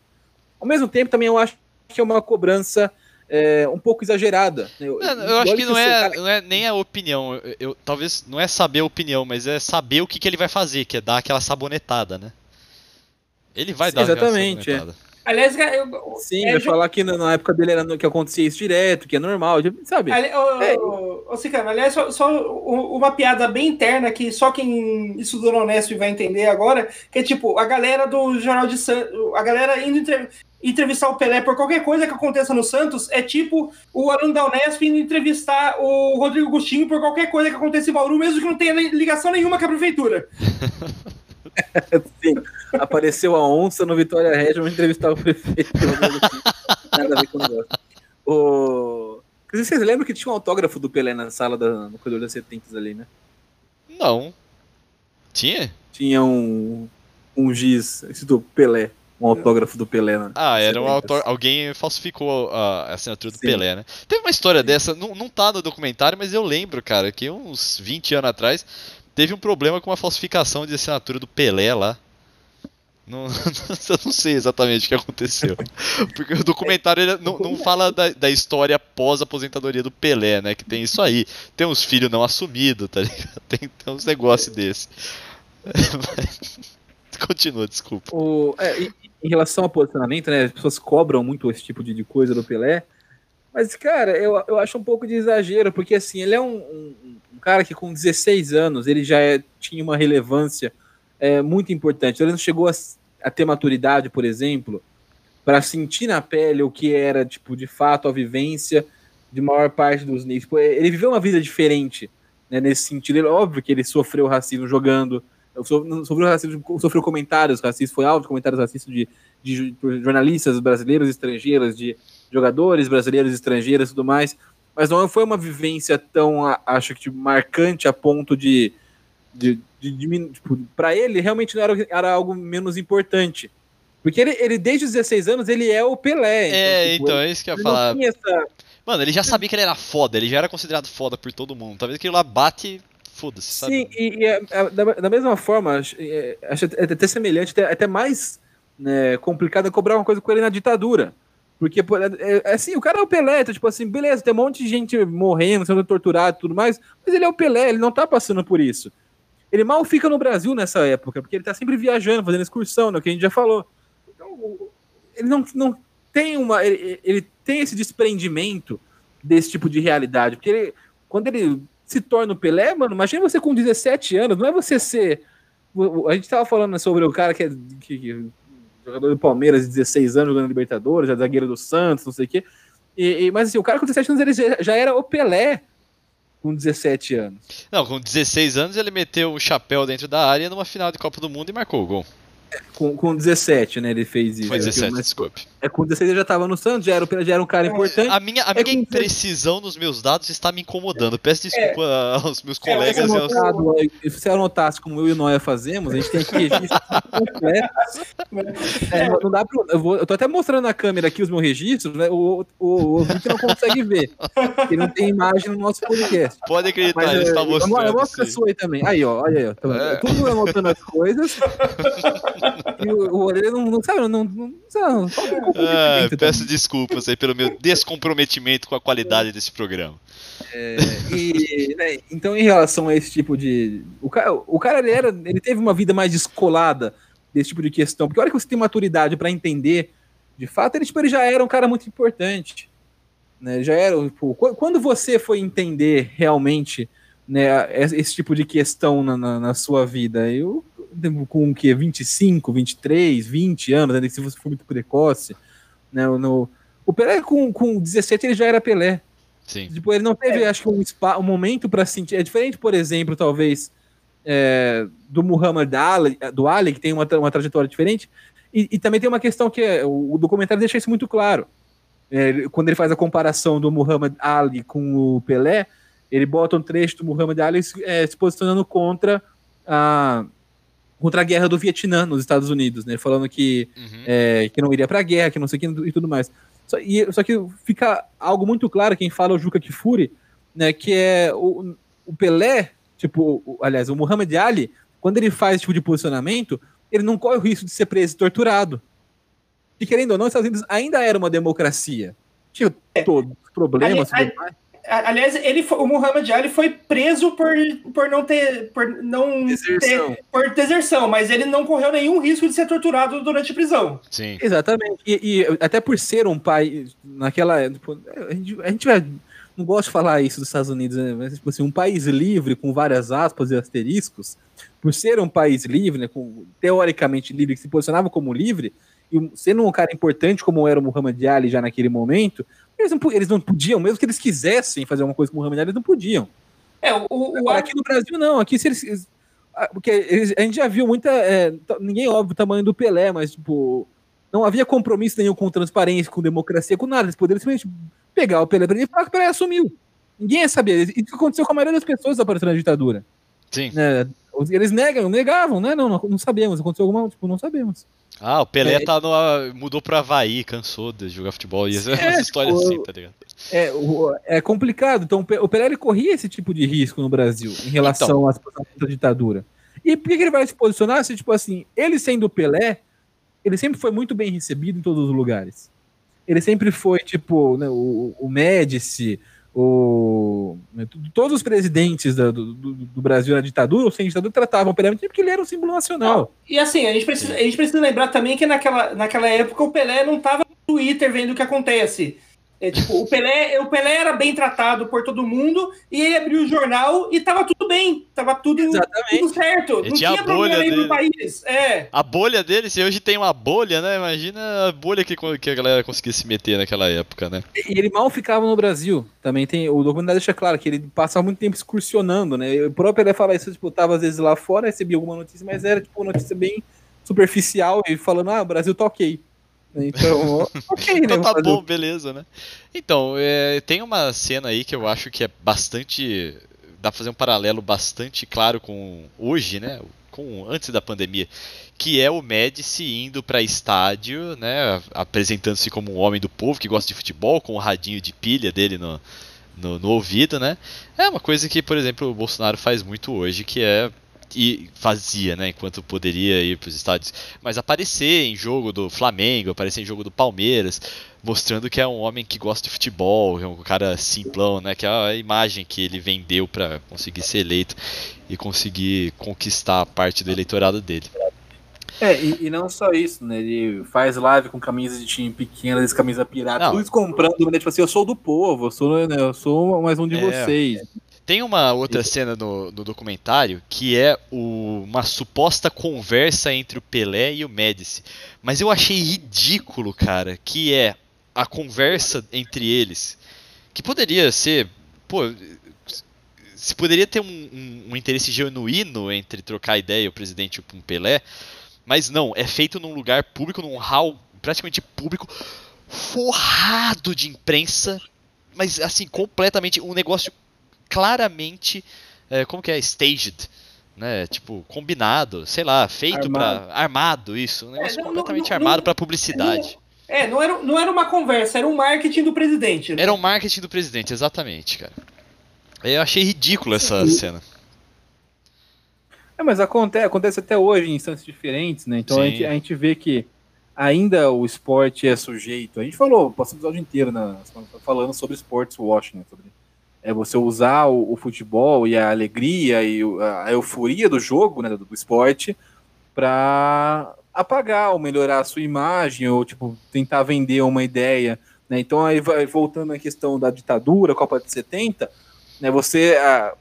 Ao mesmo tempo, também eu acho que é uma cobrança é, um pouco exagerada. né? Não, eu acho que não é, cara- não é nem a opinião. Eu, eu- talvez não é saber a opinião, mas é saber o que, que ele vai fazer, que é dar aquela sabonetada, né? Ele vai dar aquela exatamente, é. Aliás, eu, Sim, é, vai falar que na, na época dele era no- que acontecia isso direto, que é normal, sabe? Ali, ô, É. ô, ô, Cicano, aliás, só, só uma piada bem interna que só quem estudou no Unesp vai entender agora, que é tipo, a galera do Jornal de Santos, a galera indo entre- entrevistar o Pelé por qualquer coisa que aconteça no Santos, é tipo o aluno da Unesp indo entrevistar o Rodrigo Agostinho por qualquer coisa que aconteça em Bauru, mesmo que não tenha ligação nenhuma com a prefeitura. Sim, apareceu a onça no Vitória Regia, vamos entrevistar o prefeito. Nada a ver com o negócio. O... Vocês lembram que tinha um autógrafo do Pelé na sala da, no corredor das 70 ali, né? Não. Tinha? Tinha um, um giz, esse do Pelé, um autógrafo do Pelé. Na, Ah, era um 70. autor. Alguém falsificou a assinatura do Sim. Pelé, né? Teve uma história dessa, não, não tá no documentário, mas eu lembro, cara, que uns 20 anos atrás teve um problema com uma falsificação de assinatura do Pelé lá. Não, eu não sei exatamente o que aconteceu. Porque o documentário ele não, não fala da, da história pós-aposentadoria do Pelé, né? Que tem isso aí. Tem uns filhos não assumidos, tá ligado? Tem, tem uns negócios desses. Continua, desculpa. O, é, em, em relação ao posicionamento, né? As pessoas cobram muito esse tipo de, de coisa do Pelé. Mas, cara, eu, eu acho um pouco de exagero, porque assim, ele é um, um, um cara que com 16 anos ele já é- tinha uma relevância é, muito importante. Ele não chegou a, a ter maturidade, por exemplo, para sentir na pele o que era, tipo, de fato, a vivência de maior parte dos negros. Pô, Ele viveu uma vida diferente né, nesse sentido. Ele, óbvio que ele sofreu racismo jogando sofreu, racismo, sofreu comentários racistas, foi alvo comentários racistas de, de jornalistas brasileiros, estrangeiros, de jogadores brasileiros, estrangeiros e tudo mais, mas não foi uma vivência tão, acho que, tipo, marcante a ponto de, de, de, de tipo, para ele realmente não era, era algo menos importante. Porque ele, ele, desde os 16 anos, ele é o Pelé. Então, é, tipo, então, é isso que eu ia falar. Essa... Mano, ele já sabia que ele era foda, ele já era considerado foda por todo mundo. Talvez que ele lá bate, foda-se, sabe? Sim, e, e é, é, da, da, mesma forma, acho, é, acho até semelhante, até, até mais né, complicado cobrar uma coisa com ele na ditadura. Porque, é, é, assim, o cara é o Pelé, então, tipo assim, beleza, tem um monte de gente morrendo, sendo torturado e tudo mais, mas ele é o Pelé, ele não tá passando por isso. Ele mal fica no Brasil nessa época, porque ele tá sempre viajando, fazendo excursão, né, que a gente já falou. Então, ele não, não tem uma. Ele, ele tem esse desprendimento desse tipo de realidade, porque ele, quando ele se torna o Pelé, mano, imagina você com 17 anos, não é você ser. A gente tava falando sobre o cara que é. Que, que, jogador do Palmeiras de 16 anos jogando Libertadores, já zagueiro do Santos, não sei o quê. E, e, mas assim, o cara com 17 anos ele já, já era o Pelé com 17 anos. Não, com 16 anos ele meteu o chapéu dentro da área numa final de Copa do Mundo e marcou o gol. Com, com 17, né? Ele fez isso. Foi 17, mas, desculpe. É, com 16 ele já estava no Santos, já era, já era um cara importante. A minha, a é minha imprecisão nos meus dados está me incomodando. Peço desculpa é, aos meus colegas. Se anotado, aos... se você anotasse como eu e o Noia fazemos, a gente tem que registrar completo. É, não dá pra, eu, vou, eu tô até mostrando na câmera aqui os meus registros, né? O, o, o ouvinte não consegue ver. Porque não tem imagem no nosso podcast. Pode acreditar, Mas, ele está mostrando. Mostra a sua aí também. Aí, ó, olha aí, ó. Tá é. Tudo anotando as coisas. E o, o Orelha não, não sabe, não, não, não, não um ah, Peço desculpas aí pelo meu descomprometimento com a qualidade desse programa. É, e, né, então, em relação a esse tipo de. O cara, o cara ele, era, ele teve uma vida mais descolada desse tipo de questão, porque a hora que você tem maturidade para entender, de fato, ele, tipo, ele já era um cara muito importante. Né, já era. Tipo, quando você foi entender realmente né, esse tipo de questão na, na, na sua vida, eu com o que 25, 23, 20 anos, né, se você for muito precoce, né, no, o Pelé com, com 17 ele já era Pelé. Sim. Tipo, ele não teve, é. acho que um, spa, um momento para sentir. É diferente, por exemplo, talvez é, do Muhammad Ali, do Ali, que tem uma, uma trajetória diferente. E, e também tem uma questão que é, o, o documentário deixa isso muito claro. É, quando ele faz a comparação do Muhammad Ali com o Pelé, ele bota um trecho do Muhammad Ali é, se posicionando contra a, contra a guerra do Vietnã nos Estados Unidos, né? Falando que, uhum. é, que não iria para a guerra, que não sei o que e tudo mais. Só, e, só que fica algo muito claro, quem fala é o Juca Kifuri, né? Que é o, o Pelé, tipo, o, aliás, o Muhammad Ali, quando ele faz esse tipo de posicionamento, ele não corre o risco de ser preso e torturado. E querendo ou não, os Estados Unidos ainda era uma democracia. Tinha é. todos os problemas. Ali, Aliás, ele foi, o Muhammad Ali foi preso por, por não ter. Por não deserção. ter. Por deserção, mas ele não correu nenhum risco de ser torturado durante a prisão. Sim. Exatamente. E, e até por ser um pai. Naquela. Tipo, a gente, a gente vai, não gosta de falar isso dos Estados Unidos, né? mas tipo assim, um país livre, com várias aspas e asteriscos, por ser um país livre, né, com, teoricamente livre, que se posicionava como livre, e sendo um cara importante como era o Muhammad Ali já naquele momento, eles não, eles não podiam, mesmo que eles quisessem fazer alguma coisa com o Muhammad Ali, eles não podiam. É, o, o Aqui no Brasil, não. Aqui, se eles. Porque eles, a gente já viu muita. É, ninguém óbvio o tamanho do Pelé, mas, tipo. Não havia compromisso nenhum com transparência, com democracia, com nada. Eles poderiam simplesmente pegar o Pelé e falar que o Pelé assumiu. Ninguém ia saber. Isso aconteceu com a maioria das pessoas aparecendo na ditadura. Sim. É, eles negam, negavam, né? Não, não, não sabemos. Aconteceu alguma. Tipo, não sabemos. Ah, o Pelé é, tá no, mudou pro Havaí, cansou de jogar futebol. E é, história o, assim, tá ligado? É, é complicado. Então, o Pelé ele corria esse tipo de risco no Brasil em relação então, às da ditadura. E por que ele vai se posicionar se, tipo assim, ele sendo o Pelé, ele sempre foi muito bem recebido em todos os lugares. Ele sempre foi, tipo, né, o, o Médici, o, né, todos os presidentes do, do, do, Brasil na ditadura ou sem ditadura tratavam o Pelé porque ele era um símbolo nacional. E assim, a gente, precisa, a gente precisa lembrar também que naquela, naquela época o Pelé não estava no Twitter vendo o que acontece. É, tipo, o Pelé, o Pelé era bem tratado por todo mundo e ele abriu o jornal e tava tudo bem, tava tudo, tudo certo. Ele não tinha tinha problema aí no país. É. A bolha dele, se hoje tem uma bolha, né? Imagina a bolha que, que a galera conseguia se meter naquela época, né? E ele mal ficava no Brasil. Também tem. O documentário deixa claro que ele passava muito tempo excursionando, né? O próprio ele fala isso, tipo, tava às vezes lá fora, recebia alguma notícia, mas era tipo uma notícia bem superficial e falando, ah, o Brasil tá ok. Então, ok, né? Então tá Fazer bom, beleza, né? Então, é, tem uma cena aí que eu acho que é bastante. Dá pra fazer um paralelo bastante claro com hoje, né? Com antes da pandemia. Que é o Médici indo pra estádio, né? Apresentando-se como um homem do povo que gosta de futebol, com o radinho de pilha dele no, no, no ouvido, né? É uma coisa que, por exemplo, o Bolsonaro faz muito hoje, que é. E fazia, né? Enquanto poderia ir para os estádios. Mas aparecer em jogo do Flamengo, aparecer em jogo do Palmeiras, mostrando que é um homem que gosta de futebol, é um cara simplão, né? Que é a imagem que ele vendeu para conseguir ser eleito e conseguir conquistar a parte do eleitorado dele. É, e, e não só isso, né? Ele faz live com camisas de time pequena, esse camisa pirata, Não. tudo comprando, né? Tipo assim, eu sou do povo, eu sou, né, eu sou mais um de É. vocês. Tem uma outra cena no, no documentário que é o- uma suposta conversa entre o Pelé e o Médici. Mas eu achei ridículo, cara, que é a conversa entre eles. Que poderia ser. Pô. Se poderia ter um, um- um interesse genuíno entre trocar ideia o presidente com o Pelé. Mas não, é feito num lugar público, num hall praticamente público, forrado de imprensa. Mas assim, completamente. Um negócio claramente, é, como que é, staged, né? Tipo, combinado, sei lá, feito para armado isso, um negócio não- não- completamente não- armado para publicidade. É, não era, não era uma conversa, era um marketing do presidente. né? Era o marketing do presidente, exatamente, cara. Eu achei ridículo essa cena. É, mas acontece, acontece até hoje em instâncias diferentes, né? Então a Sim. gente, a gente vê que ainda o esporte é sujeito. A gente falou, passou o episódio inteiro na, falando sobre sports washing, né? Sobre é você usar o, o futebol e a alegria e a, euforia do jogo, né, do, do esporte, para apagar ou melhorar a sua imagem ou tipo tentar vender uma ideia, né? Então aí vai voltando à questão da ditadura, Copa de 70, né? Você a-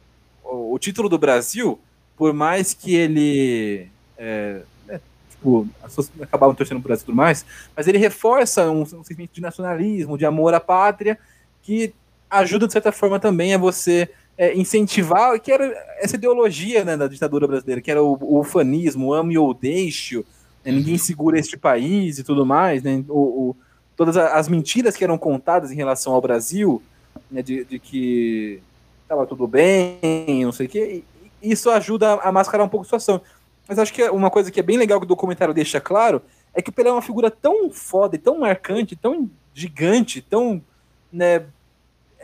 o, título do Brasil, por mais que ele é, né, tipo, acabavam torcendo pro Brasil e tudo mais, mas ele reforça um, um sentimento de nacionalismo, de amor à pátria, que ajuda, de certa forma, também a você é, incentivar, que era essa ideologia né, da ditadura brasileira, que era o, o ufanismo, o ame ou deixo, né, ninguém segura este país e tudo mais, né, o, o- todas as mentiras que eram contadas em relação ao Brasil, né, de, de que estava tudo bem, não sei o quê, isso ajuda a mascarar um pouco a situação. Mas acho que uma coisa que é bem legal que o documentário deixa claro é que o Pelé é uma figura tão foda tão marcante, tão gigante, tão, né,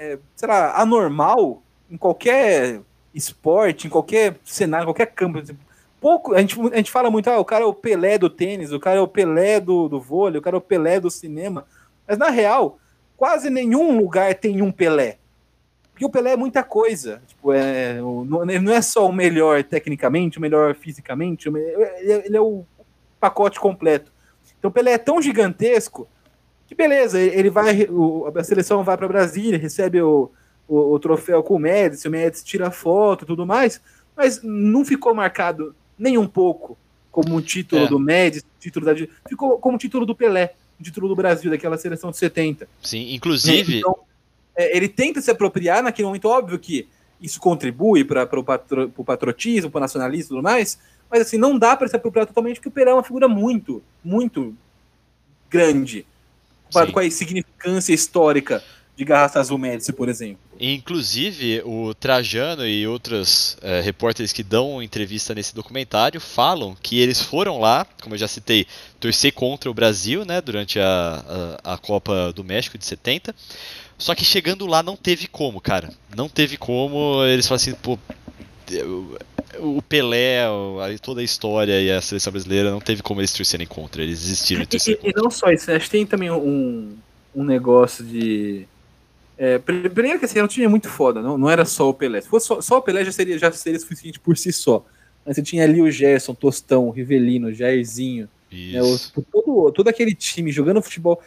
é, sei lá, anormal em qualquer esporte, em qualquer cenário, em qualquer campo. Pouco, a gente, a gente fala muito, ah, o cara é o Pelé do tênis, o cara é o Pelé do, do vôlei, o cara é o Pelé do cinema. Mas na real, quase nenhum lugar tem um Pelé. Porque o Pelé é muita coisa. Tipo, é, ele não é só o melhor tecnicamente, o melhor fisicamente, ele é- ele é o pacote completo. Então o Pelé é tão gigantesco que beleza, ele vai, o- a seleção vai para Brasília, recebe o, o, o troféu com o Médici, o Médici tira foto e tudo mais, mas não ficou marcado nem um pouco como um título É. do Médici, título da, ficou como título do Pelé, título do Brasil, daquela seleção de 70. Sim, inclusive, Então, é, ele tenta se apropriar naquele momento, óbvio que isso contribui para o patro, pro patriotismo, para o nacionalismo e tudo mais, mas assim, não dá para se apropriar totalmente, porque o Pelé é uma figura muito, muito grande, comparado Sim. com a insignificância histórica de Garrafa Azul Médici, por exemplo. Inclusive, o Trajano e outros eh, repórteres que dão entrevista nesse documentário falam que eles foram lá, como eu já citei, torcer contra o Brasil, né, durante a, a, a Copa do México de 70. Só que chegando lá não teve como, cara. Não teve como. Eles falam assim, pô, o- Pelé, toda a história e a seleção brasileira não teve como eles torcerem contra. Eles de torcer E, e não só isso, acho que tem também um, um negócio de. É, pri- primeiro que assim, era um time muito foda, não, não era só o Pelé. Se fosse só, só o Pelé já seria, já seria suficiente por si só. Mas você tinha ali o Gerson, Tostão, Rivelino, Jairzinho, né, tipo, todo, todo aquele time jogando futebol.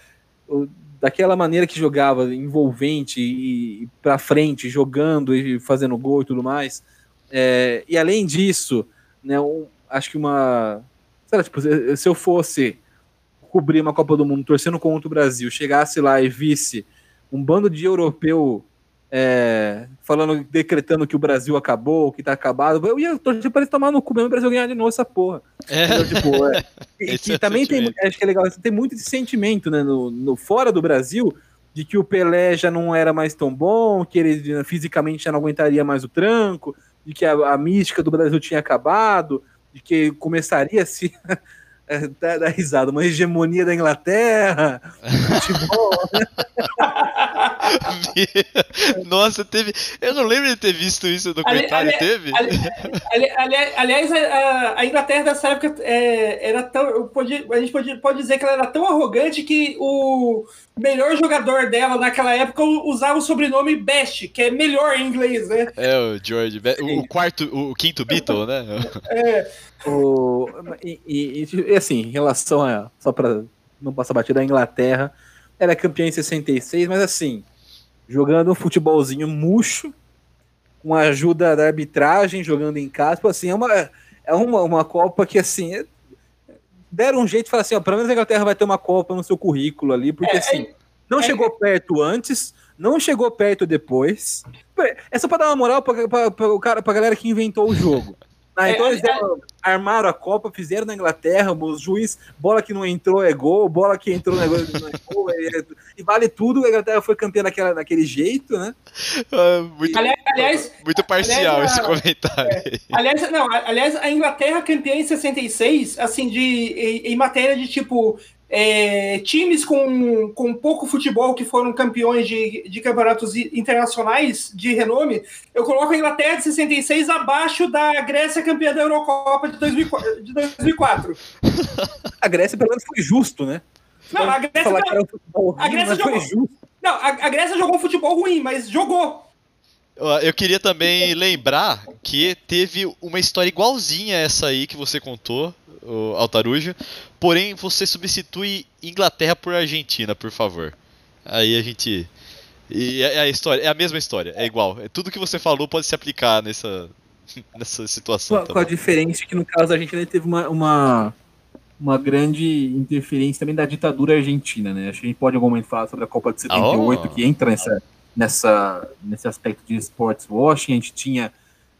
o- daquela maneira que jogava, envolvente e, e para frente, jogando e fazendo gol e tudo mais. É, e além disso, né, um, acho que uma. Sei lá, tipo, se eu fosse cobrir uma Copa do Mundo torcendo contra o Brasil, chegasse lá e visse um bando de europeu é, falando, decretando que o Brasil acabou, que tá acabado, eu ia torcer eles tomar no cu mesmo o Brasil ganhar de novo essa porra. É. Então, tipo, é, e que é também tem, acho que é legal, tem muito esse sentimento, né, no, no- fora do Brasil, de que o Pelé já não era mais tão bom, que ele fisicamente já não aguentaria mais o tranco, de que a, a mística do Brasil tinha acabado, de que começaria a se é, dar, dar risada, uma hegemonia da Inglaterra, futebol, Nossa, teve. Eu não lembro de ter visto isso no documentário, ali- teve? Ali- ali- ali- aliás, a- a, Inglaterra dessa época é, era tão. eu podia- a gente pode, pode dizer que ela era tão arrogante que o melhor jogador dela naquela época usava o sobrenome Best, que é melhor em inglês, né? É, o George. Be- O, quarto, o quinto Beatle, né? É, O, e, e- e, assim, em relação a. Só para não passar batida, a Inglaterra era campeã em 66, mas assim, jogando um futebolzinho murcho, com a ajuda da arbitragem, jogando em casa, assim, é uma, é uma, uma Copa que assim. é- deram um jeito de falar assim, ó, pelo menos a Inglaterra vai ter uma Copa no seu currículo ali, porque É, assim, não é- chegou perto antes, não chegou perto depois. É só pra dar uma moral pra, pra, pra, o cara, pra galera que inventou o jogo. Ah, então É, eles deram- armaram a Copa, fizeram na Inglaterra, os juiz, bola que não entrou é gol, bola que entrou não é gol, não é gol, é- e vale tudo, a Inglaterra foi campeã daquela, daquele jeito, né? Ah, muito, aliás, aliás, muito parcial aliás, esse comentário. aí. Aliás, não, a- aliás, a Inglaterra campeã em 66, assim, de, em, em matéria de tipo. É, times com, com pouco futebol que foram campeões de, de campeonatos internacionais de renome, eu coloco a Inglaterra de 66 abaixo da Grécia campeã da Eurocopa de 2004. De 2004. A Grécia, pelo menos, foi justo, né? Não, a Grécia, Falar não, que era um futebol horrível, a Grécia jogou. justo. não, a, a Grécia jogou um futebol ruim, mas jogou. Eu queria também lembrar que teve uma história igualzinha a essa aí que você contou, o Altarujo. Porém, você substitui Inglaterra por Argentina, por favor. Aí a gente. E é a história, é a mesma história, é igual. É Tudo que você falou pode se aplicar nessa, nessa situação. Com a, com a diferença que, no caso, a Argentina teve uma, uma, uma grande interferência também da ditadura argentina, né? Acho que a gente pode em algum momento falar sobre a Copa de 78, Oh. que entra nessa, nessa, nesse aspecto de sports washing. A gente tinha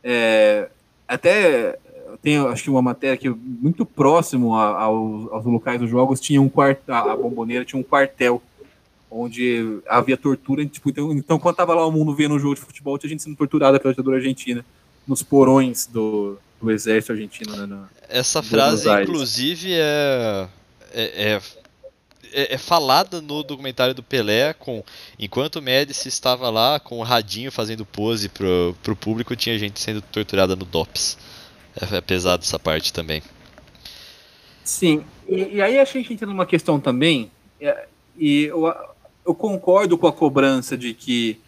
é, até tem acho que uma matéria que muito próximo a- aos, aos locais dos jogos tinha um quarto, a, bomboneira tinha um quartel onde havia tortura. Tipo, então, então, quando tava lá o mundo vendo um jogo de futebol, tinha gente sendo torturada pela ditadura argentina nos porões do, do exército argentino, né? na- Essa frase, inclusive, é, é, é, é- é falada no documentário do Pelé, com enquanto o Médici estava lá com o radinho fazendo pose pro, pro público, tinha gente sendo torturada no DOPS. É, é pesado essa parte também. Sim, e, e aí a gente entra numa questão também, é, e eu, eu concordo com a cobrança de que,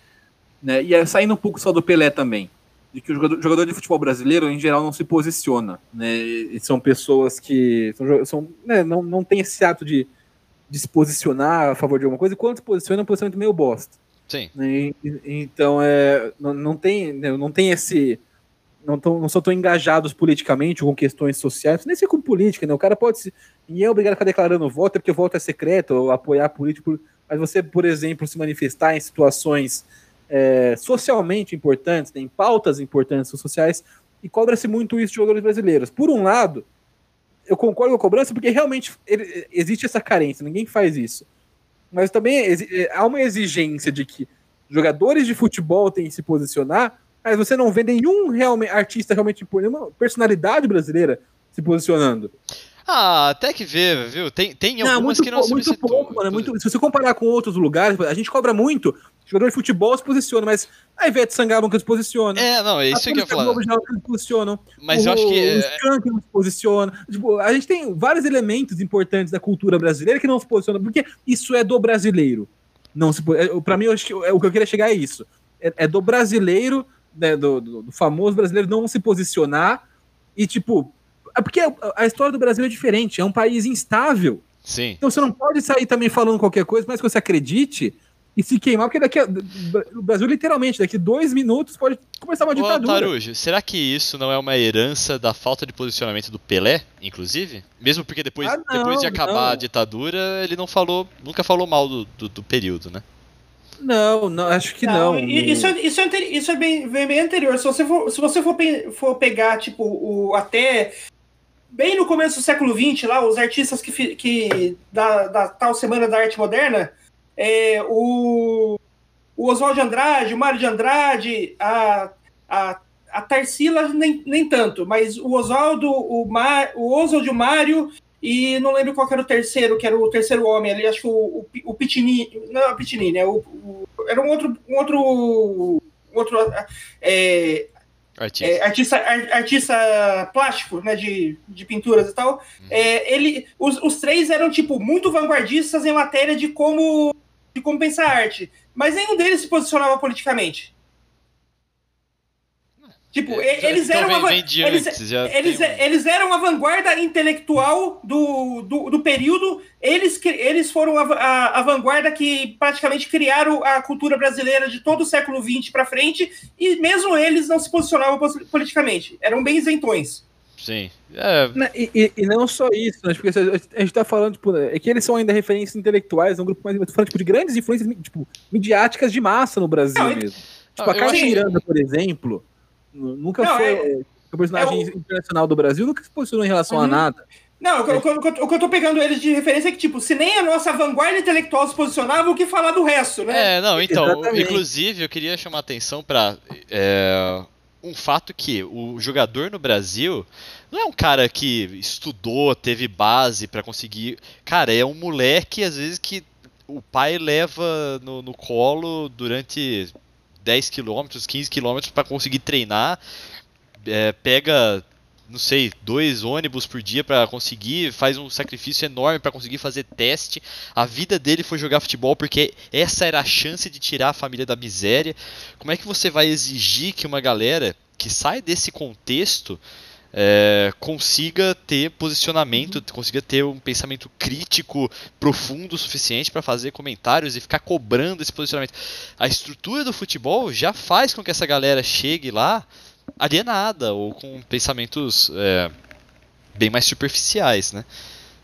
né, e é saindo um pouco só do Pelé também, de que o jogador, jogador de futebol brasileiro, em geral, não se posiciona, né, e são pessoas que são, são, né, não, não tem esse ato de, de se posicionar a favor de alguma coisa, e quando se posiciona, é um posicionamento meio bosta. Sim. né? E- Então, é, não, não tem, né, não tem esse. Não, tão, não são tão engajados politicamente com questões sociais, nem sei com política, né? O cara pode se. Ninguém é obrigado a ficar declarando voto, é porque o voto é secreto, ou apoiar político. Mas você, por exemplo, se manifestar em situações é, socialmente importantes, né, em pautas importantes sociais, e cobra-se muito isso de jogadores brasileiros. Por um lado, eu concordo com a cobrança, porque realmente ele- existe essa carência, ninguém faz isso. Mas também eh, há uma exigência de que jogadores de futebol têm que se posicionar, mas você não vê nenhum realme, artista realmente importante, nenhuma personalidade brasileira se posicionando. Ah, até que ver, viu? Tem, tem algumas muito, que não pou- muito pouco, mano. é muito- se você comparar com outros lugares, a gente cobra muito, jogador de futebol se posiciona, mas a Ivete Sangalo nunca se posiciona. É, não, é isso que eu ia falar. Globo já se posicionam. Mas eu o, acho que. O é, Skank não se posiciona. Tipo, a gente tem vários elementos importantes da cultura brasileira que não se posicionam, porque isso é do brasileiro. Não se, é, pra mim, eu acho que é, o que eu queria chegar é isso. É, é do brasileiro, né, do, do- do famoso brasileiro não se posicionar e, tipo. É porque a, história do Brasil é diferente. É um país instável. Sim. Então você não pode sair também falando qualquer coisa, mas que você acredite e se queimar, porque daqui a, o Brasil, literalmente, daqui dois minutos pode começar uma Ô, ditadura. Tarujo, será que isso não é uma herança da falta de posicionamento do Pelé, inclusive? Mesmo porque depois, Ah, não, depois de acabar não. a ditadura, ele não falou, nunca falou mal do, do, do período, né? Não, não, acho que não. e- Isso, é- isso, é, isso é bem, bem, bem anterior. Se você for, se você for, for pegar, tipo, o, até bem no começo do século XX, lá, os artistas que, que da, da tal Semana da Arte Moderna, é, o, o Andrade, o Mário de Andrade, a, a, a Tarsila nem, nem tanto, mas o Oswaldo, o, Mar, o Oswald, o Mário e não lembro qual era o terceiro, que era o terceiro homem ali, acho que o, o, o Pitinini, não é o Pitinini, é o, o- era um outro, um outro, outro é, Artista. é, artista, ar- artista plástico, né, de, de pinturas e tal. É, ele, os, os três eram tipo muito vanguardistas em matéria de como de como pensar arte, mas nenhum deles se posicionava politicamente. Tipo, É, eles eram de eles, antes, eles, tem eles eram a vanguarda intelectual do, do, do período. Eles, eles foram a, a, a vanguarda que praticamente criaram a cultura brasileira de todo o século XX para frente. E mesmo eles não se posicionavam pos- politicamente. Eram bem isentões. Sim. É, Né, E, e- e não só isso, né? Porque a gente tá falando, tipo, é que eles são ainda referências intelectuais, é um grupo mais. Falando tipo, de grandes influências tipo, midiáticas de massa no Brasil Não, mesmo. Ah, Tipo, a acho- Miranda, por exemplo, nunca Não, foi. é- o personagem é o- internacional do Brasil nunca se posicionou em relação a Uhum. nada. Não, o que, eu- o que eu tô pegando eles de referência é que, tipo, se nem a nossa vanguarda intelectual se posicionava, o que falar do resto, né? É, não, então, Exatamente. inclusive eu queria chamar a atenção pra é, um fato que o jogador no Brasil não é um cara que estudou, teve base pra conseguir. Cara, é um moleque, às vezes, que o pai leva no, no colo durante 10 km, 15 km pra conseguir treinar, é, pega. Não sei, dois ônibus por dia pra conseguir, faz um sacrifício enorme pra conseguir fazer teste. A vida dele foi jogar futebol porque essa era a chance de tirar a família da miséria. Como é que você vai exigir que uma galera que sai desse contexto é, consiga ter posicionamento, consiga ter um pensamento crítico profundo o suficiente para fazer comentários e ficar cobrando esse posicionamento? A estrutura do futebol já faz com que essa galera chegue lá alienada ou com pensamentos é, bem mais superficiais, né?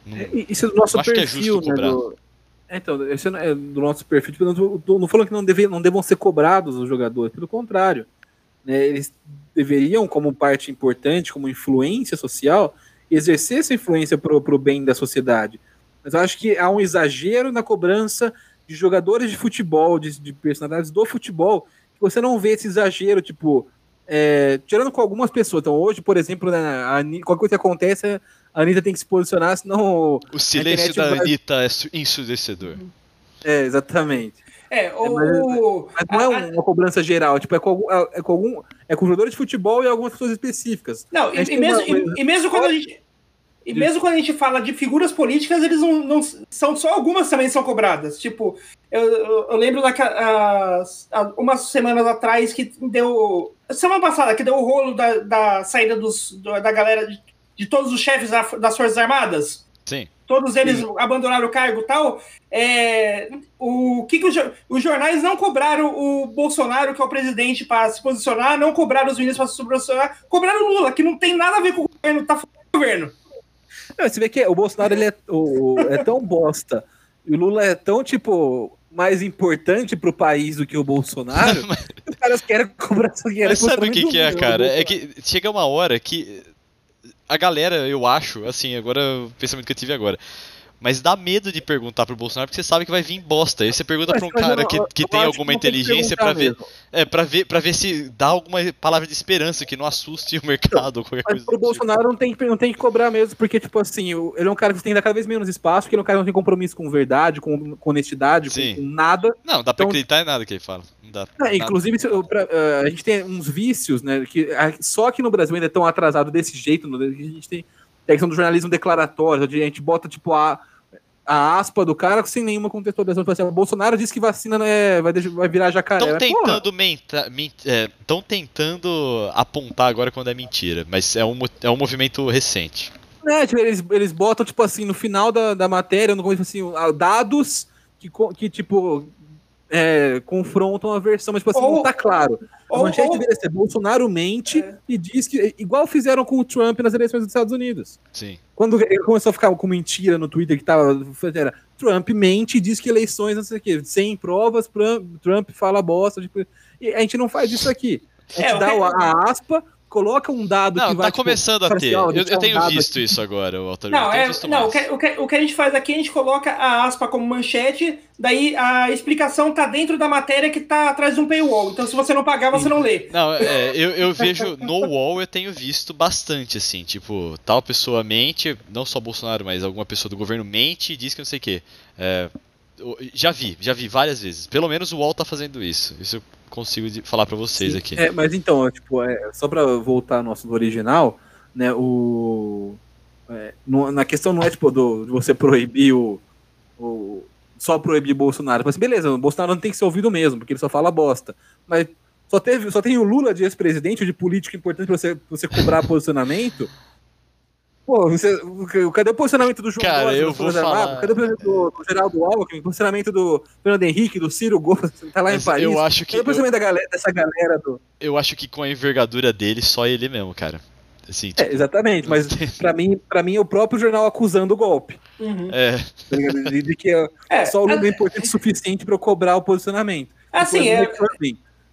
Não- E- Isso é do nosso acho que é perfil, justo né? do- É, então, esse é do nosso perfil. Tipo, não, não falando que não, deve, não devam ser cobrados os jogadores, pelo contrário. Né, eles deveriam, como parte importante, como influência social, exercer essa influência para o bem da sociedade. Mas eu acho que há um exagero na cobrança de jogadores de futebol, de, de personalidades do futebol, que você não vê esse exagero, tipo, é, tirando com algumas pessoas. Então, hoje, por exemplo, né, a qualquer coisa que acontece, a Anitta tem que se posicionar, senão. O silêncio da vai- Anitta é su- ensurdecedor. É, exatamente. É, o. mas- o- Mas não é uma cobrança geral, tipo, é com, algum, é com algum. É com jogadores de futebol e algumas pessoas específicas. Não, e, e mesmo, uma e, e mesmo quando a gente. E mesmo quando a gente fala de figuras políticas, eles não, não são só algumas também são cobradas. Tipo, eu, eu, eu lembro daquela, umas semanas atrás que deu. Semana passada, que deu o rolo da, da saída dos, do- da galera de, de todos os chefes da- das Forças Armadas. Sim. Todos eles abandonaram o cargo e tal. É, o que, que os, os jornais não cobraram o Bolsonaro, que é o presidente, para se posicionar, não cobraram os ministros para se posicionar, cobraram o Lula, que não tem nada a ver com o governo, tá fora do governo. Não, você vê que o Bolsonaro ele é, o- é tão bosta. E o Lula é tão, tipo, mais importante pro país do que o Bolsonaro. que os caras querem cobrar só querem Mas sabe o que, que é, Lula, cara? É que chega uma hora que a galera, eu acho, assim, agora o pensamento que eu tive agora. Mas dá medo de perguntar pro Bolsonaro porque você sabe que vai vir bosta. Aí você pergunta Mas- pra um cara não- que, que tem que alguma que inteligência pra ver, mesmo. é, para ver, para ver se dá alguma palavra de esperança que não assuste o mercado ou qualquer Mas coisa. pro tipo. Bolsonaro não tem, que- não tem que cobrar mesmo, porque, tipo assim, ele é um cara que tem que cada vez menos espaço, porque ele é um cara que não tem compromisso com verdade, com, com honestidade, com, com nada. Não, dá pra Então- acreditar em nada que ele fala. Não dá. É, inclusive, pra- eh, a gente tem uns vícios, né? Que a- só aqui no Brasil ainda é tão atrasado desse jeito. no- que a gente tem a questão do jornalismo declaratório, onde a gente bota, tipo, a, a aspa do cara sem nenhuma contextualização. Tipo assim, o Bolsonaro disse que vacina é, vai, deixar- vai virar jacaré. Estão porra, tentando menta, men- é, tentando apontar agora quando é mentira, mas é um, é um movimento recente. É, tipo, eles, eles botam, tipo assim, no final da, da matéria, no começo, assim, dados que, que tipo, é, confrontam a versão, mas tipo assim, ou, não tá claro. A ou, manchete ou, deveria ser Bolsonaro mente é. e diz que. Igual fizeram com o Trump nas eleições dos Estados Unidos. Sim. Quando ele começou a ficar com mentira no Twitter que tava. Era, Trump mente e diz que eleições, não sei o quê, sem provas, Trump fala bosta. Tipo, e a gente não faz isso aqui. A gente é, dá a aspa, coloca um dado não, que vai. Tá tipo, começando a ter. Eu, eu tenho um visto aqui. isso agora, Walter. Não, é, não o, que, o, que, o que a gente faz aqui, a gente coloca a aspa como manchete, daí a explicação tá dentro da matéria que tá atrás de um paywall. Então, se você não pagar, você não lê. Não, é, eu, eu vejo no wall, eu tenho visto bastante, assim, tipo, tal pessoa mente, não só Bolsonaro, mas alguma pessoa do governo mente e diz que não sei o quê. É, já vi, já vi várias vezes. Pelo menos o UOL tá fazendo isso. Isso eu consigo falar para vocês Sim, aqui. É, mas então, tipo, é, só para voltar ao nosso original, né, o é, no, na questão não é tipo do, de você proibir o, o só proibir Bolsonaro. Mas beleza, o Bolsonaro não tem que ser ouvido mesmo, porque ele só fala bosta. Mas só teve, só tem o Lula de ex-presidente, de político importante para você, pra você cobrar posicionamento. Pô, você, cadê o posicionamento do João Cara, eu vou falar... Cadê o posicionamento do, do Geraldo Alckmin? O posicionamento do Fernando Henrique, do Ciro Gomes, tá lá Mas em Paris? Eu acho que... Cadê o posicionamento eu... da galera, dessa galera do... Eu acho que com a envergadura dele, só ele mesmo, cara. Assim, tipo... é, exatamente, mas pra mim, pra mim é o próprio jornal acusando o golpe. Uhum. É. Tá de, de, que é, é, só o Lula é importante o suficiente pra eu cobrar o posicionamento. Assim, é,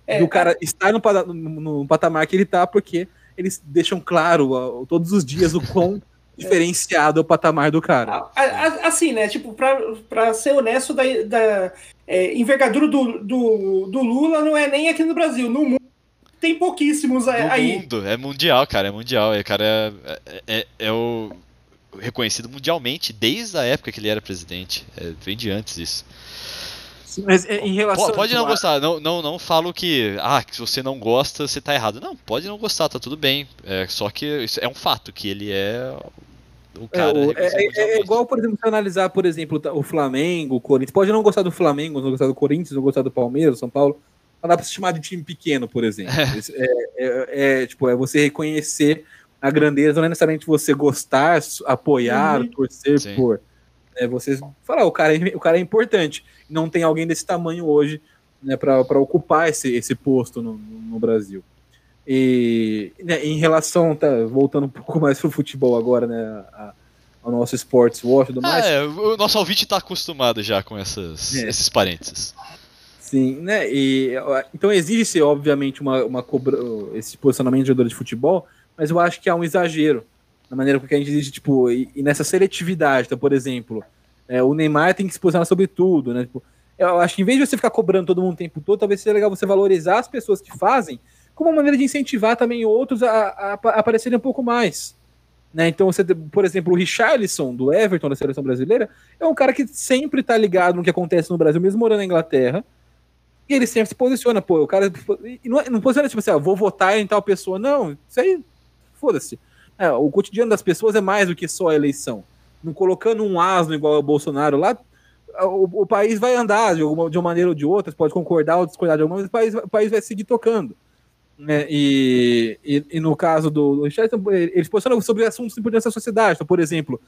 é, do cara estar no, no, no patamar que ele tá, porque eles deixam claro todos os dias o quão diferenciado o patamar do cara. Assim, né? Tipo, pra, pra ser honesto, da, da é, envergadura do, do, do Lula não é nem aqui no Brasil. No mundo tem pouquíssimos no aí. mundo, é mundial, cara, é mundial. O cara é, é, é, é, o reconhecido mundialmente desde a época que ele era presidente. É, vem de antes isso. Mas é, em relação pode, pode não gostar, não, não, não falo que ah, que se você não gosta, você tá errado. Não, pode não gostar, tá tudo bem. É, só que é um fato que ele é o cara é, é, é, é, igual, por exemplo, se analisar, por exemplo, o Flamengo, o Corinthians. Pode não gostar do Flamengo, não gostar do Corinthians, não gostar do Palmeiras, São Paulo. Mas dá pra se chamar de time pequeno, por exemplo. É. é, é, é, tipo, é você reconhecer a grandeza, não é necessariamente você gostar, apoiar, uhum. torcer Sim. por. É você falar, o cara, o cara é importante. Não tem alguém desse tamanho hoje né, para ocupar esse, esse posto no, no Brasil. E né, em relação, tá, voltando um pouco mais pro futebol agora, né? A, ao nosso Sports Watch e tudo mais. É, o nosso ouvinte está acostumado já com essas, é. esses parênteses. Sim, né? E, então exige-se, obviamente, uma, uma cobra, esse posicionamento de jogador de futebol, mas eu acho que há um exagero na maneira com que a gente exige, tipo, e, e nessa seletividade. Então, por exemplo, é, o Neymar tem que se posicionar sobre tudo, né? Tipo, eu acho que em vez de você ficar cobrando todo mundo o tempo todo, talvez seja legal você valorizar as pessoas que fazem como uma maneira de incentivar também outros a, a, a aparecerem um pouco mais. Né? Então, você, por exemplo, o Richarlison, do Everton, da seleção brasileira, é um cara que sempre está ligado no que acontece no Brasil, mesmo morando na Inglaterra. E ele sempre se posiciona, pô, o cara. E não, não posiciona tipo assim, ah, vou votar em tal pessoa. Não, isso aí, foda-se. É, o cotidiano das pessoas é mais do que só a eleição. Não colocando um asno igual ao Bolsonaro lá, o, o país vai andar de, alguma, de uma maneira ou de outra, pode concordar ou discordar de alguma, mas o país, o país vai seguir tocando. Né, e, e, e, no caso do, do eles posicionam sobre assuntos importantes da sociedade. Então, por exemplo,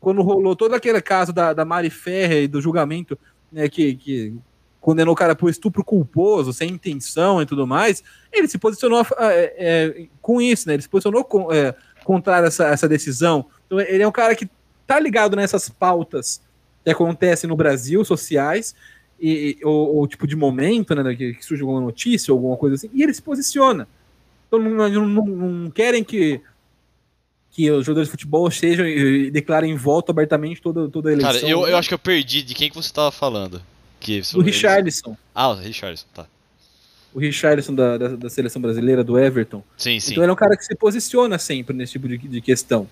quando rolou todo aquele caso da, da Mari Ferre e do julgamento né, que, que condenou o cara por estupro culposo, sem intenção e tudo mais, ele se posicionou é, é, com isso, né? Ele se posicionou com, é, contrário a essa, essa decisão. Então, ele é um cara que tá ligado nessas pautas que acontecem no Brasil, sociais, e, ou, ou, tipo de momento, né, que, que, surge alguma notícia, alguma coisa assim, e ele se posiciona. Então não, não, não, querem que que os jogadores de futebol sejam e declarem voto abertamente toda, toda a eleição. Cara, eu, eu acho que eu perdi de quem que você estava falando. Que o Richarlison. Ah, o Richarlison, tá. O Richarlison da, da, da, seleção brasileira, do Everton. Sim, sim. Então ele é um cara que se posiciona sempre nesse tipo de, de questão.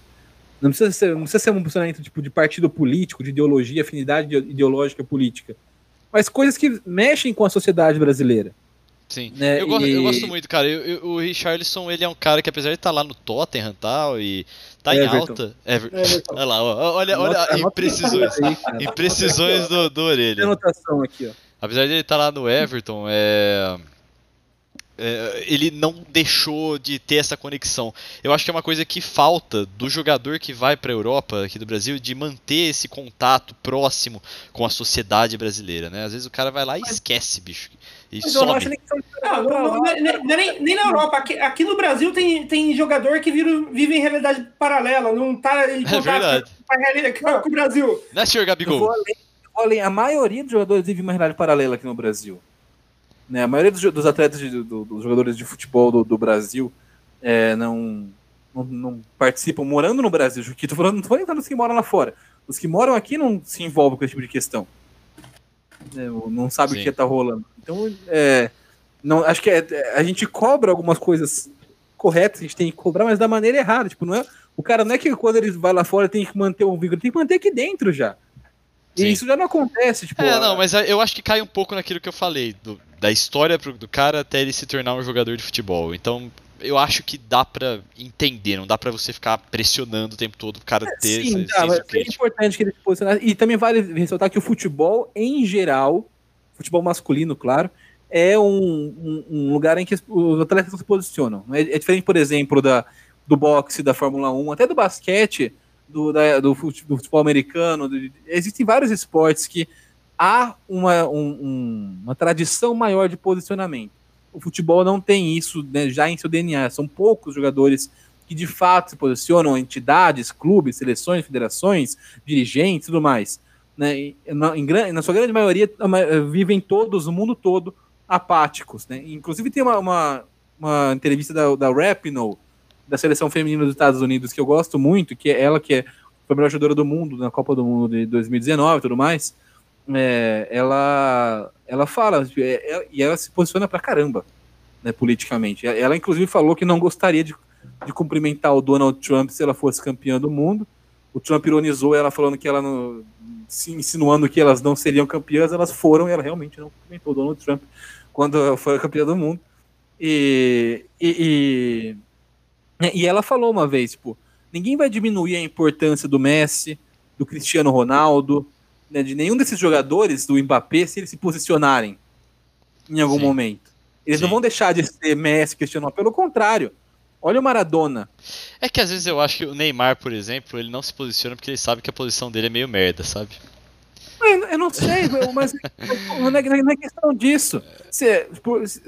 Não precisa, ser, não precisa ser um posicionamento tipo, de partido político, de ideologia, afinidade ideológica política mas coisas que mexem com a sociedade brasileira. Sim, né? eu, gosto, e... eu, gosto, muito, cara. Eu, eu, o Richarlison, ele é um cara que apesar de estar tá lá no Tottenham e tal, e tá Everton. em alta... Ever... Everton. Olha lá, olha, olha, olha imprecisões, aí, imprecisões do, do orelha. anotação aqui, ó. Apesar de ele estar tá lá no Everton, é... é, ele não deixou de ter essa conexão. Eu acho que é uma coisa que falta do jogador que vai para a Europa, aqui do Brasil, de manter esse contato próximo com a sociedade brasileira, né? Às vezes o cara vai lá e esquece, bicho. E Mas não, não, não, nem, nem, na Europa. Aqui, aqui, no Brasil tem, tem jogador que vira, vive em realidade paralela, não tá em contato é com, a realidade, com o Brasil. Né, senhor Gabigol? Olha, a maioria dos jogadores vive uma realidade paralela aqui no Brasil. Né? A maioria dos, dos atletas, de, do, dos jogadores de futebol do, do Brasil é, não, não, não, participam morando no Brasil. Que tô falando, não estou falando dos que moram lá fora. Os que moram aqui não se envolvem com esse tipo de questão. É, não sabe Sim. o que está rolando. Então, é, não, acho que é, a gente cobra algumas coisas corretas, a gente tem que cobrar, mas da maneira errada. Tipo, não é, o cara não é que quando ele vai lá fora tem que manter o vínculo, tem que manter aqui dentro já. Sim. E isso já não acontece, tipo. É, não, mas eu acho que cai um pouco naquilo que eu falei, do, da história pro, do cara até ele se tornar um jogador de futebol. Então, eu acho que dá para entender, não dá para você ficar pressionando o tempo todo o cara é, ter sim, essa, tá, é importante que ele se posicionasse. E também vale ressaltar que o futebol, em geral, futebol masculino, claro, é um, um, um lugar em que os atletas se posicionam. É, é diferente, por exemplo, da, do boxe, da Fórmula 1, até do basquete do, da, do, futebol, do futebol americano. Do, existem vários esportes que há uma, um, uma tradição maior de posicionamento. O futebol não tem isso né, já em seu DNA. São poucos jogadores que de fato se posicionam, entidades, clubes, seleções, federações, dirigentes e tudo mais. Né, na, em, na, sua grande maioria, vivem todos, no mundo todo, apáticos. Né? Inclusive, tem uma, uma, uma entrevista da, da Rapinoe, da seleção feminina dos Estados Unidos que eu gosto muito, que é ela que é, foi a melhor jogadora do mundo na Copa do Mundo de 2019 e tudo mais. É, ela, ela fala, é, é, e ela se posiciona pra caramba, né, politicamente. Ela, inclusive, falou que não gostaria de, de cumprimentar o Donald Trump se ela fosse campeã do mundo. O Trump ironizou ela falando que ela, não, se insinuando que elas não seriam campeãs, elas foram e ela realmente não cumprimentou o Donald Trump quando foi campeã do mundo. E, e, é, e ela falou uma vez, tipo, ninguém vai diminuir a importância do Messi, do Cristiano Ronaldo, né, de nenhum desses jogadores, do Mbappé, se eles se posicionarem em algum Sim. momento. Eles Sim. não vão deixar de ser Messi, Cristiano pelo contrário. Olha o Maradona. É que às vezes eu acho que o Neymar, por exemplo, ele não se posiciona porque ele sabe que a posição dele é meio merda, sabe? Eu não sei, mas não é, não é questão disso. Se,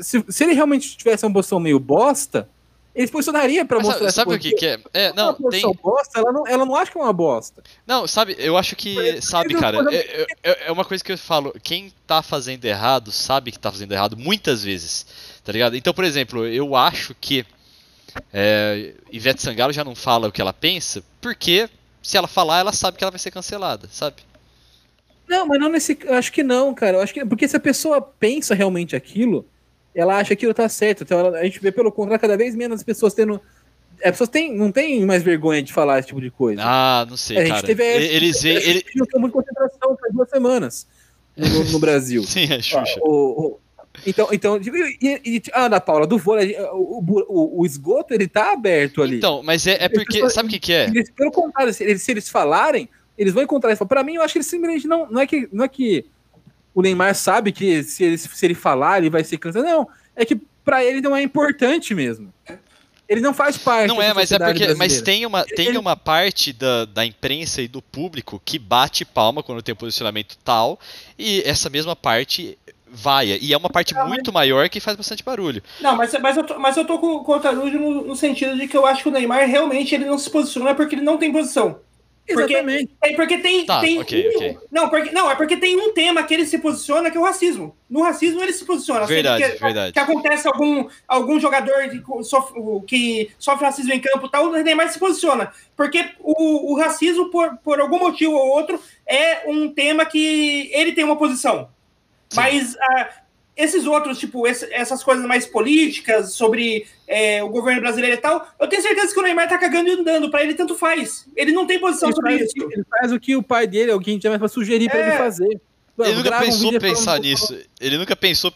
se, se, ele realmente tivesse uma posição meio bosta, ele posicionaria pra Mas mostrar Sabe o que, que é? É, não, tem... bosta, ela não, ela não acha que é uma bosta. Não, sabe, eu acho que, sabe, cara, é, é, é, uma coisa que eu falo, quem tá fazendo errado sabe que tá fazendo errado muitas vezes, tá ligado? Então, por exemplo, eu acho que é, Ivete Sangalo já não fala o que ela pensa, porque se ela falar, ela sabe que ela vai ser cancelada, sabe? Não, mas não nesse. Eu acho que não, cara. Eu acho que. Porque se a pessoa pensa realmente aquilo, ela acha que aquilo tá certo. Então ela, a gente vê pelo contrário cada vez menos pessoas tendo. As pessoas têm, não têm mais vergonha de falar esse tipo de coisa. Ah, não sei, a cara. Teve, eles veem. Ele... de concentração por duas semanas no, no Brasil. Sim, é Xuxa. o, o, então, então e, e, ah, Ana Paula, do vôlei, o, o, o, esgoto ele tá aberto ali. Então, mas é, é porque, sabe o que, que é? Eles, pelo contrário, se eles, se eles falarem, eles vão encontrar isso. Para mim, eu acho que eles simplesmente não, não é que, não é que o Neymar sabe que se ele, se ele falar, ele vai ser cancelado. Não, é que para ele não é importante mesmo. Ele não faz parte. Não é, mas é porque. Mas tem uma, tem ele... uma parte da, da imprensa e do público que bate palma quando tem um posicionamento tal, e essa mesma parte vai. E é uma parte não, muito mas... maior que faz bastante barulho. Não, mas, mas, eu, tô, mas eu tô com, com o Tarujo no, no, sentido de que eu acho que o Neymar realmente ele não se posiciona porque ele não tem posição. Exatamente. Porque, é porque tem. Tá, tem okay, um, okay. Não, porque, não, é porque tem um tema que ele se posiciona que é o racismo. No racismo ele se posiciona. Verdade, que, verdade. Que acontece algum, algum jogador que sofre, que sofre racismo em campo e tal, o Neymar se posiciona. Porque o, o racismo, por, por algum motivo ou outro, é um tema que ele tem uma posição. Sim. Mas ah, esses outros, tipo, esse, essas coisas mais políticas sobre é, o governo brasileiro e tal, eu tenho certeza que o Neymar tá cagando e andando. Pra ele, tanto faz. Ele não tem posição ele sobre isso. Ele faz o que o pai dele, alguém tinha mais pra sugerir é. pra ele é. fazer. Ele nunca pensou um pensar nisso. Ele nunca pensou,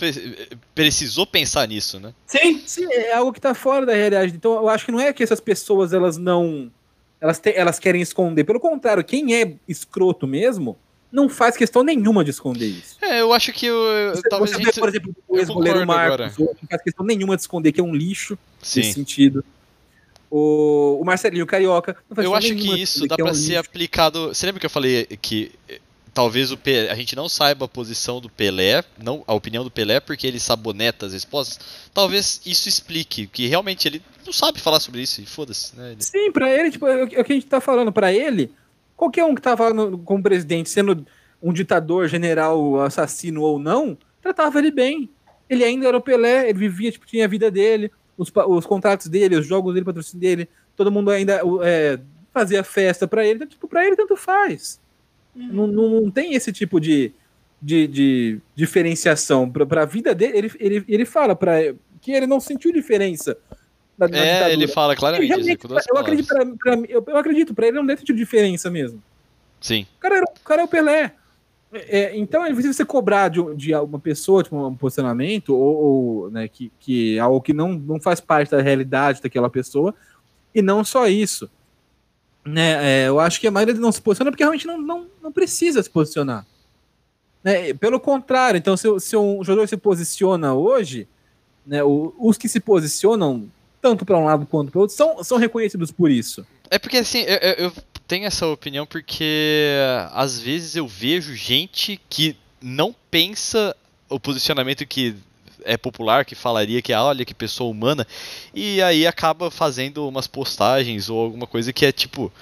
precisou pensar nisso, né? Sim, sim, é algo que tá fora da realidade. Então eu acho que não é que essas pessoas elas não. Elas, te, elas querem esconder. Pelo contrário, quem é escroto mesmo não faz questão nenhuma de esconder isso. É, eu acho que eu, você, talvez você gente... vê, por exemplo, o ex-goleiro Marcos, não faz questão nenhuma de esconder que é um lixo Sim. nesse sentido. O, o Marcelinho Carioca. eu acho que isso dá que pra é um ser lixo. aplicado. Você lembra que eu falei que talvez o Pelé, a gente não saiba a posição do Pelé, não a opinião do Pelé, porque ele saboneta as respostas. Talvez isso explique que realmente ele não sabe falar sobre isso e foda-se, né? Ele... Sim, para ele, tipo, é o que a gente tá falando para ele. Qualquer um que tava no, como presidente, sendo um ditador, general, assassino ou não, tratava ele bem. Ele ainda era o Pelé, ele vivia, tipo, tinha a vida dele, os, os contratos dele, os jogos dele, patrocínio dele, todo mundo ainda é, fazia festa para ele, então, tipo, pra ele tanto faz. Uhum. Não, não, não, tem esse tipo de, de, de diferenciação. Para a vida dele, ele, ele, ele fala pra, que ele não sentiu diferença. Na, na é, ditadura. ele fala claramente. Ele, eu, acredito pra, pra, eu, eu, acredito, para ele não deve ter diferença mesmo. Sim. O cara, era, o cara é o Pelé. É, então, é você cobrar de, de uma pessoa, tipo, um posicionamento, ou, ou né, que, que é algo que não, não faz parte da realidade daquela pessoa, e não só isso. Né, é, eu acho que a maioria não se posiciona porque realmente não, não, não precisa se posicionar. Né, pelo contrário, então, se, se um jogador se posiciona hoje, né, o, os que se posicionam, tanto para um lado quanto para outro, são, são reconhecidos por isso. É porque assim, eu, eu tenho essa opinião porque às vezes eu vejo gente que não pensa o posicionamento que é popular, que falaria que ah, olha que pessoa humana, e aí acaba fazendo umas postagens ou alguma coisa que é tipo,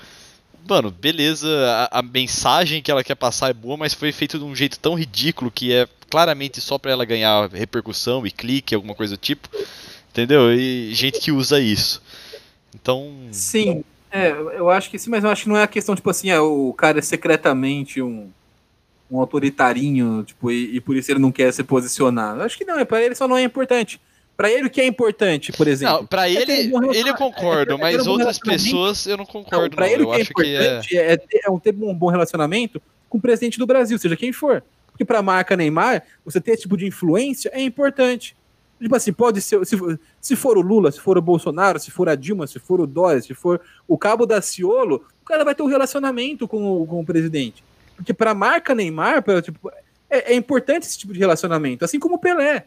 mano, beleza, a, a, mensagem que ela quer passar é boa, mas foi feito de um jeito tão ridículo que é claramente só para ela ganhar repercussão e clique, alguma coisa do tipo, entendeu? E gente que usa isso. Então. Sim, é, eu acho que sim, mas eu acho que não é a questão, tipo assim, é, o cara é secretamente um um autoritarinho, tipo, e, e, por isso ele não quer se posicionar. Acho que não, é para ele só não é importante. Para ele o que é importante, por exemplo. Não, para ele, um ele eu concordo, é, é, mas um outras pessoas eu não concordo. Para ele eu o que é importante que é... É, ter, é ter um bom relacionamento com o presidente do Brasil, seja quem for. Porque para a marca Neymar, você ter esse tipo de influência é importante. Tipo assim, pode ser. Se, se for o Lula, se for o Bolsonaro, se for a Dilma, se for o Dória, se for o Cabo da Ciolo, o cara vai ter um relacionamento com o, com o presidente. Porque para a marca Neymar, pra, tipo, é, é, importante esse tipo de relacionamento, assim como o Pelé.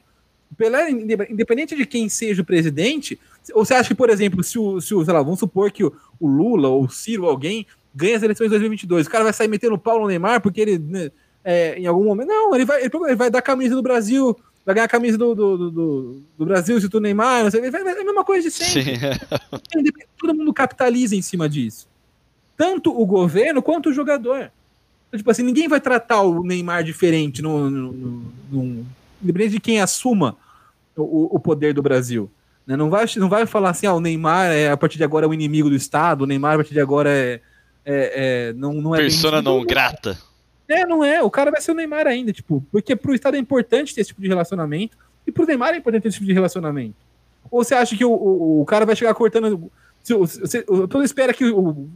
O Pelé, independente de quem seja o presidente, ou você acha que, por exemplo, se o, se o lá, vamos supor que o, o Lula ou o Ciro, alguém, ganha as eleições de 2022, o cara vai sair metendo o pau no Neymar porque ele, né, é, em algum momento. Não, ele vai, ele vai dar a camisa do Brasil, vai ganhar a camisa do, do, do, do Brasil se tu Neymar, não sei, vai, vai, é a mesma coisa de sempre. Todo mundo capitaliza em cima disso. Tanto o governo quanto o jogador. Então, tipo assim, ninguém vai tratar o Neymar diferente, no, no, no, no independente de quem assuma o, o poder do Brasil. Né? Não, vai, não vai falar assim, ah, o Neymar é, a partir de agora é o inimigo do Estado, o Neymar a partir de agora é. é, é não, não é Persona não grata. É, não é. O cara vai ser o Neymar ainda, tipo, porque pro Estado é importante ter esse tipo de relacionamento e pro Neymar é importante ter esse tipo de relacionamento. Ou você acha que o, o, o cara vai chegar cortando. Se, se, todo espera que o,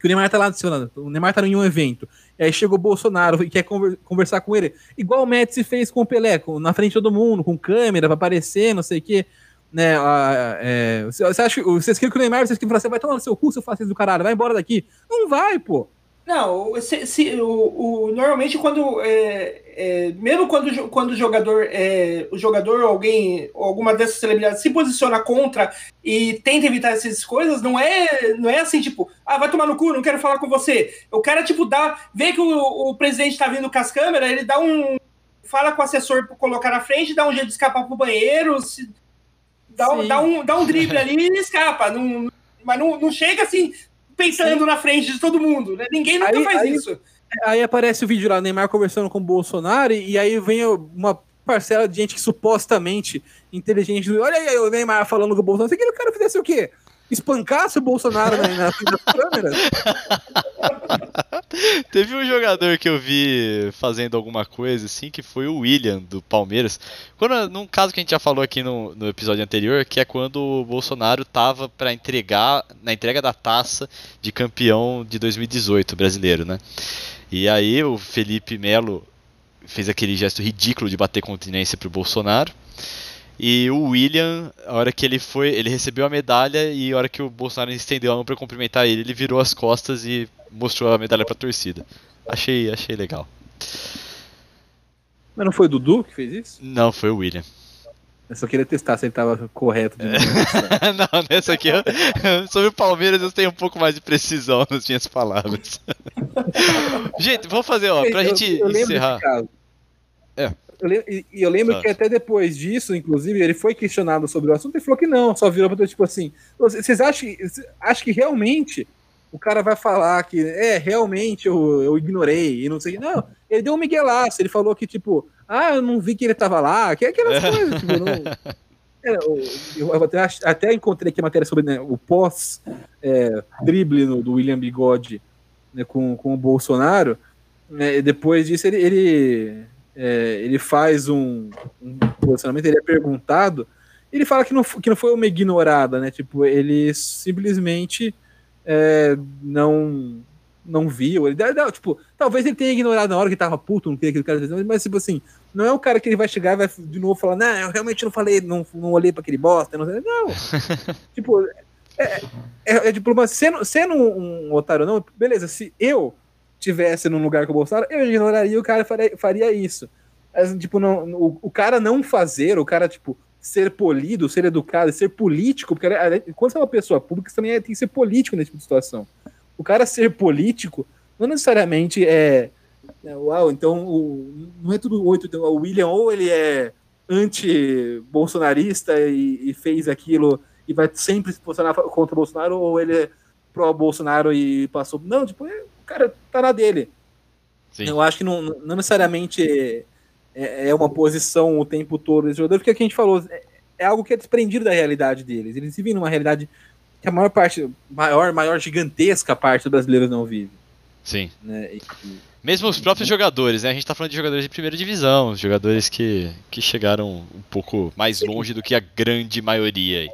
que o Neymar tá lá do seu lado, o Neymar tá em um evento, aí chega o Bolsonaro e quer conversar com ele, igual o Messi fez com o Pelé, na frente de todo mundo, com câmera, pra aparecer, não sei o quê. Né, é, você acha que vocês querem que o Neymar, vocês querem falar, você vai tomar no seu cu, seu fascista do caralho, vai embora daqui. Não vai, pô. Não, se, se, o, o, normalmente quando é, é, mesmo quando, quando o jogador é, o jogador ou alguém alguma dessas celebridades se posiciona contra e tenta evitar essas coisas, não é não é assim tipo, ah, vai tomar no cu, não quero falar com você. O cara tipo dá, vê que o, o presidente tá vindo com as câmeras, ele dá um fala com o assessor para colocar na frente, dá um jeito de escapar pro banheiro, se, dá, dá, um, dá um drible ali e escapa. Não, mas não, não chega assim, pensando Sim. na frente de todo mundo, né? Ninguém nunca aí, faz aí, isso. Aí aparece o vídeo lá, Neymar conversando com o Bolsonaro, e, aí vem uma parcela de gente que supostamente inteligente. Olha aí o Neymar falando com o Bolsonaro. Você queria que o cara fizesse o quê? Espancasse o Bolsonaro na, na frente das câmeras. Teve um jogador que eu vi fazendo alguma coisa assim, que foi o William do Palmeiras. Quando, num caso que a gente já falou aqui no, no episódio anterior, que é quando o Bolsonaro tava para entregar, na entrega da taça de campeão de 2018 brasileiro, né? E aí o Felipe Melo fez aquele gesto ridículo de bater continência pro Bolsonaro. E o William, a hora que ele foi, ele recebeu a medalha e a hora que o Bolsonaro estendeu a mão para cumprimentar ele, ele virou as costas e mostrou a medalha para a torcida. Achei, achei legal. Mas não foi o Dudu que fez isso? Não, foi o William. Eu só queria testar se ele estava correto. não, nessa aqui, eu, sobre o Palmeiras, eu tenho um pouco mais de precisão nas minhas palavras. gente, vamos fazer, ó, pra eu, gente eu encerrar. É. Eu e eu lembro ah. que até depois disso, inclusive, ele foi questionado sobre o assunto e falou que não, só virou pra tipo assim. Vocês acham, acham que realmente o cara vai falar que é, realmente eu, eu ignorei e não sei. Não, ele deu um miguelaço, ele falou que, tipo, ah, eu não vi que ele tava lá, que é aquelas coisas, tipo, não. É, eu, eu até, até, encontrei aqui a matéria sobre né, o pós-drible é, do William Bigode né, com, com o Bolsonaro. Né, depois disso, ele, ele, é, ele faz um, um, posicionamento, ele é perguntado, ele fala que não, que não foi uma ignorada, né? Tipo, ele simplesmente é, não não viu. Ele, tipo, talvez ele tenha ignorado na hora que tava puto, não queria que o cara dizendo, mas tipo assim, não é o cara que ele vai chegar e vai de novo falar, não, eu realmente não falei, não, não olhei para aquele bosta, não, não. tipo, é, é, é diplomacia. Sendo, sendo um, um otário não, beleza, se eu tivesse num lugar com o Bolsonaro, eu ignoraria o cara faria, faria isso. Mas, tipo, não, o, o cara não fazer, o cara, tipo, ser polido, ser educado, ser político, porque quando você é uma pessoa pública, você também é, tem que ser político nesse tipo de situação. O cara ser político não necessariamente é. é uau, então o, não é tudo oito. Então, o William, ou ele é anti-bolsonarista e, e, fez aquilo e vai sempre se posicionar contra o Bolsonaro, ou ele é pró-Bolsonaro e passou. Não, tipo, é, cara tá na dele. Sim. Eu acho que não, não necessariamente. É, é, uma posição o tempo todo desse jogador, porque é o que a gente falou, é, é, algo que é desprendido da realidade deles. Eles vivem numa realidade que a maior parte, maior, maior gigantesca parte dos brasileiros não vive. Sim. Né? E, Mesmo os próprios jogadores, né? A gente tá falando de jogadores de primeira divisão, jogadores que, que chegaram um pouco mais longe do que a grande maioria aí.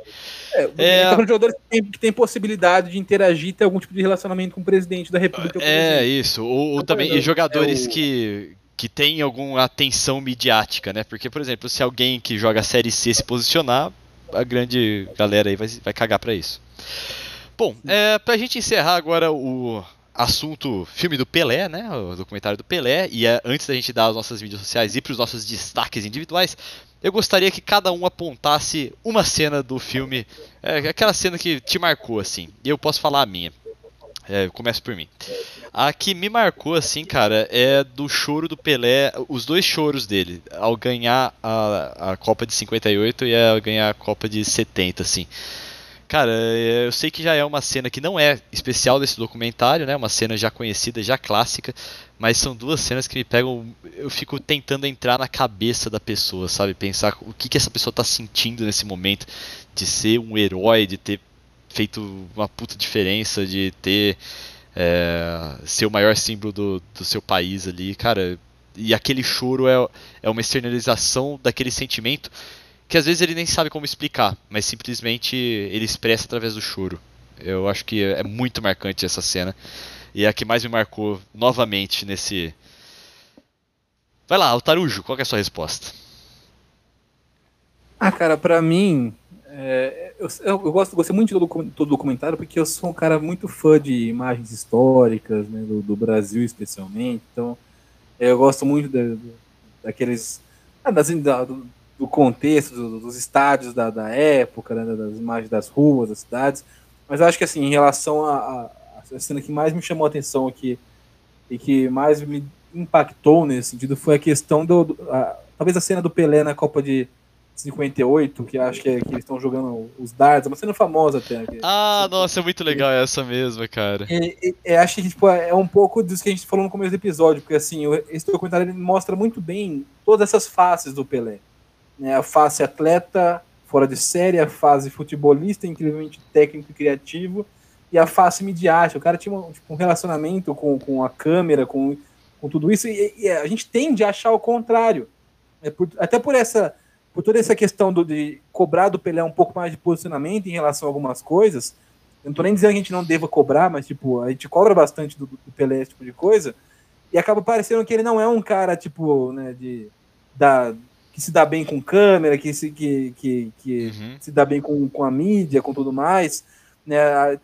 É, é... Falando de jogadores que tem, que tem possibilidade de interagir, ter algum tipo de relacionamento com o presidente da República. É, isso. Ou, ou também e jogadores é o... que, que tem alguma atenção midiática, né? Porque, por exemplo, se alguém que joga a Série C se posicionar, a grande galera aí vai, vai cagar para isso. Bom, é, pra gente encerrar agora o assunto filme do Pelé, né? O documentário do Pelé, e é, antes da gente dar as nossas mídias sociais e para os nossos destaques individuais, eu gostaria que cada um apontasse uma cena do filme, é, aquela cena que te marcou, assim. E eu posso falar a minha. É, começo por mim. A que me marcou, assim, cara, é do choro do Pelé, os dois choros dele, ao ganhar a, a Copa de 58 e ao ganhar a Copa de 70, assim. Cara, é, eu sei que já é uma cena que não é especial desse documentário, né? Uma cena já conhecida, já clássica, mas são duas cenas que me pegam. Eu fico tentando entrar na cabeça da pessoa, sabe? Pensar o que, que essa pessoa tá sentindo nesse momento de ser um herói, de ter feito uma puta diferença de ter é, ser o maior símbolo do, do seu país ali, cara. E aquele choro é, é uma externalização daquele sentimento que às vezes ele nem sabe como explicar, mas simplesmente ele expressa através do choro. Eu acho que é muito marcante essa cena. E é a que mais me marcou novamente nesse. Vai lá, Altarujo, qual é a sua resposta? Ah, cara, pra mim, é, eu, eu, gosto, gostei muito do, do documentário porque eu sou um cara muito fã de imagens históricas, né, do, do Brasil especialmente. Então, é, eu gosto muito da, daqueles. Ah, das, da, do, contexto, do, dos estádios da, da época, né, das imagens das ruas, das cidades. Mas acho que, assim, em relação a cena que mais me chamou a atenção aqui e que mais me impactou nesse sentido foi a questão do. do a, talvez a cena do Pelé na Copa de 58, que acho que, é, que eles estão jogando os dardos, é uma cena famosa até. Que, ah, nossa, é muito legal essa mesma, cara. E, e, acho que tipo, é um pouco disso que a gente falou no começo do episódio, porque assim, esse documentário ele mostra muito bem todas essas faces do Pelé. Né? A face atleta, fora de série, a fase futebolista, incrivelmente técnico e criativo, e a face midiática. O cara tinha um, tipo, um relacionamento com, com a câmera, com, com tudo isso, e, e a gente tende a achar o contrário. É por, até por essa por toda essa questão do, de cobrar do Pelé um pouco mais de posicionamento em relação a algumas coisas, eu não tô nem dizendo que a gente não deva cobrar, mas tipo, a gente cobra bastante do, do Pelé, esse tipo de coisa, e acaba parecendo que ele não é um cara, tipo, né, de, da, que se dá bem com câmera, que se, que, que, que uhum. se dá bem com, com a mídia, com tudo mais. Né?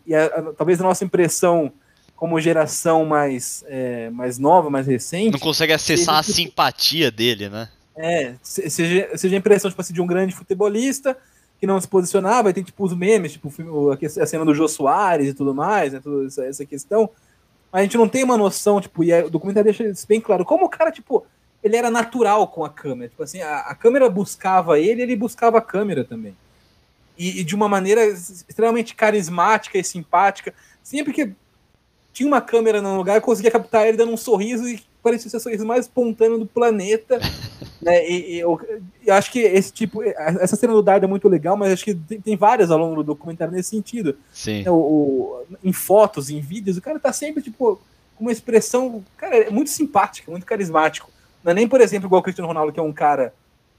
E a, a, talvez a nossa impressão como geração mais, é, mais nova, mais recente. Não consegue acessar seja, a simpatia dele, né? É, seja, seja a impressão tipo assim, de um grande futebolista que não se posicionava, e tem tipo os memes, tipo a cena do Jô Soares e tudo mais, né, toda essa, essa questão. Mas a gente não tem uma noção, tipo, e o documentário deixa isso bem claro, como o cara, tipo, ele era natural com a câmera. Tipo assim, a, a câmera buscava ele, ele buscava a câmera também. E, e, de uma maneira extremamente carismática e simpática. Sempre que tinha uma câmera no lugar, eu conseguia captar ele dando um sorriso e parecia ser o sorriso mais espontâneo do planeta. né? E, e eu, eu, acho que esse tipo, essa cena do Dardo é muito legal, mas acho que tem, tem várias ao longo do documentário nesse sentido. Sim. O, o, em fotos, em vídeos, o cara tá sempre, tipo, com uma expressão, cara, é muito simpática, muito carismático. Não é nem, por exemplo, igual o Cristiano Ronaldo, que é um cara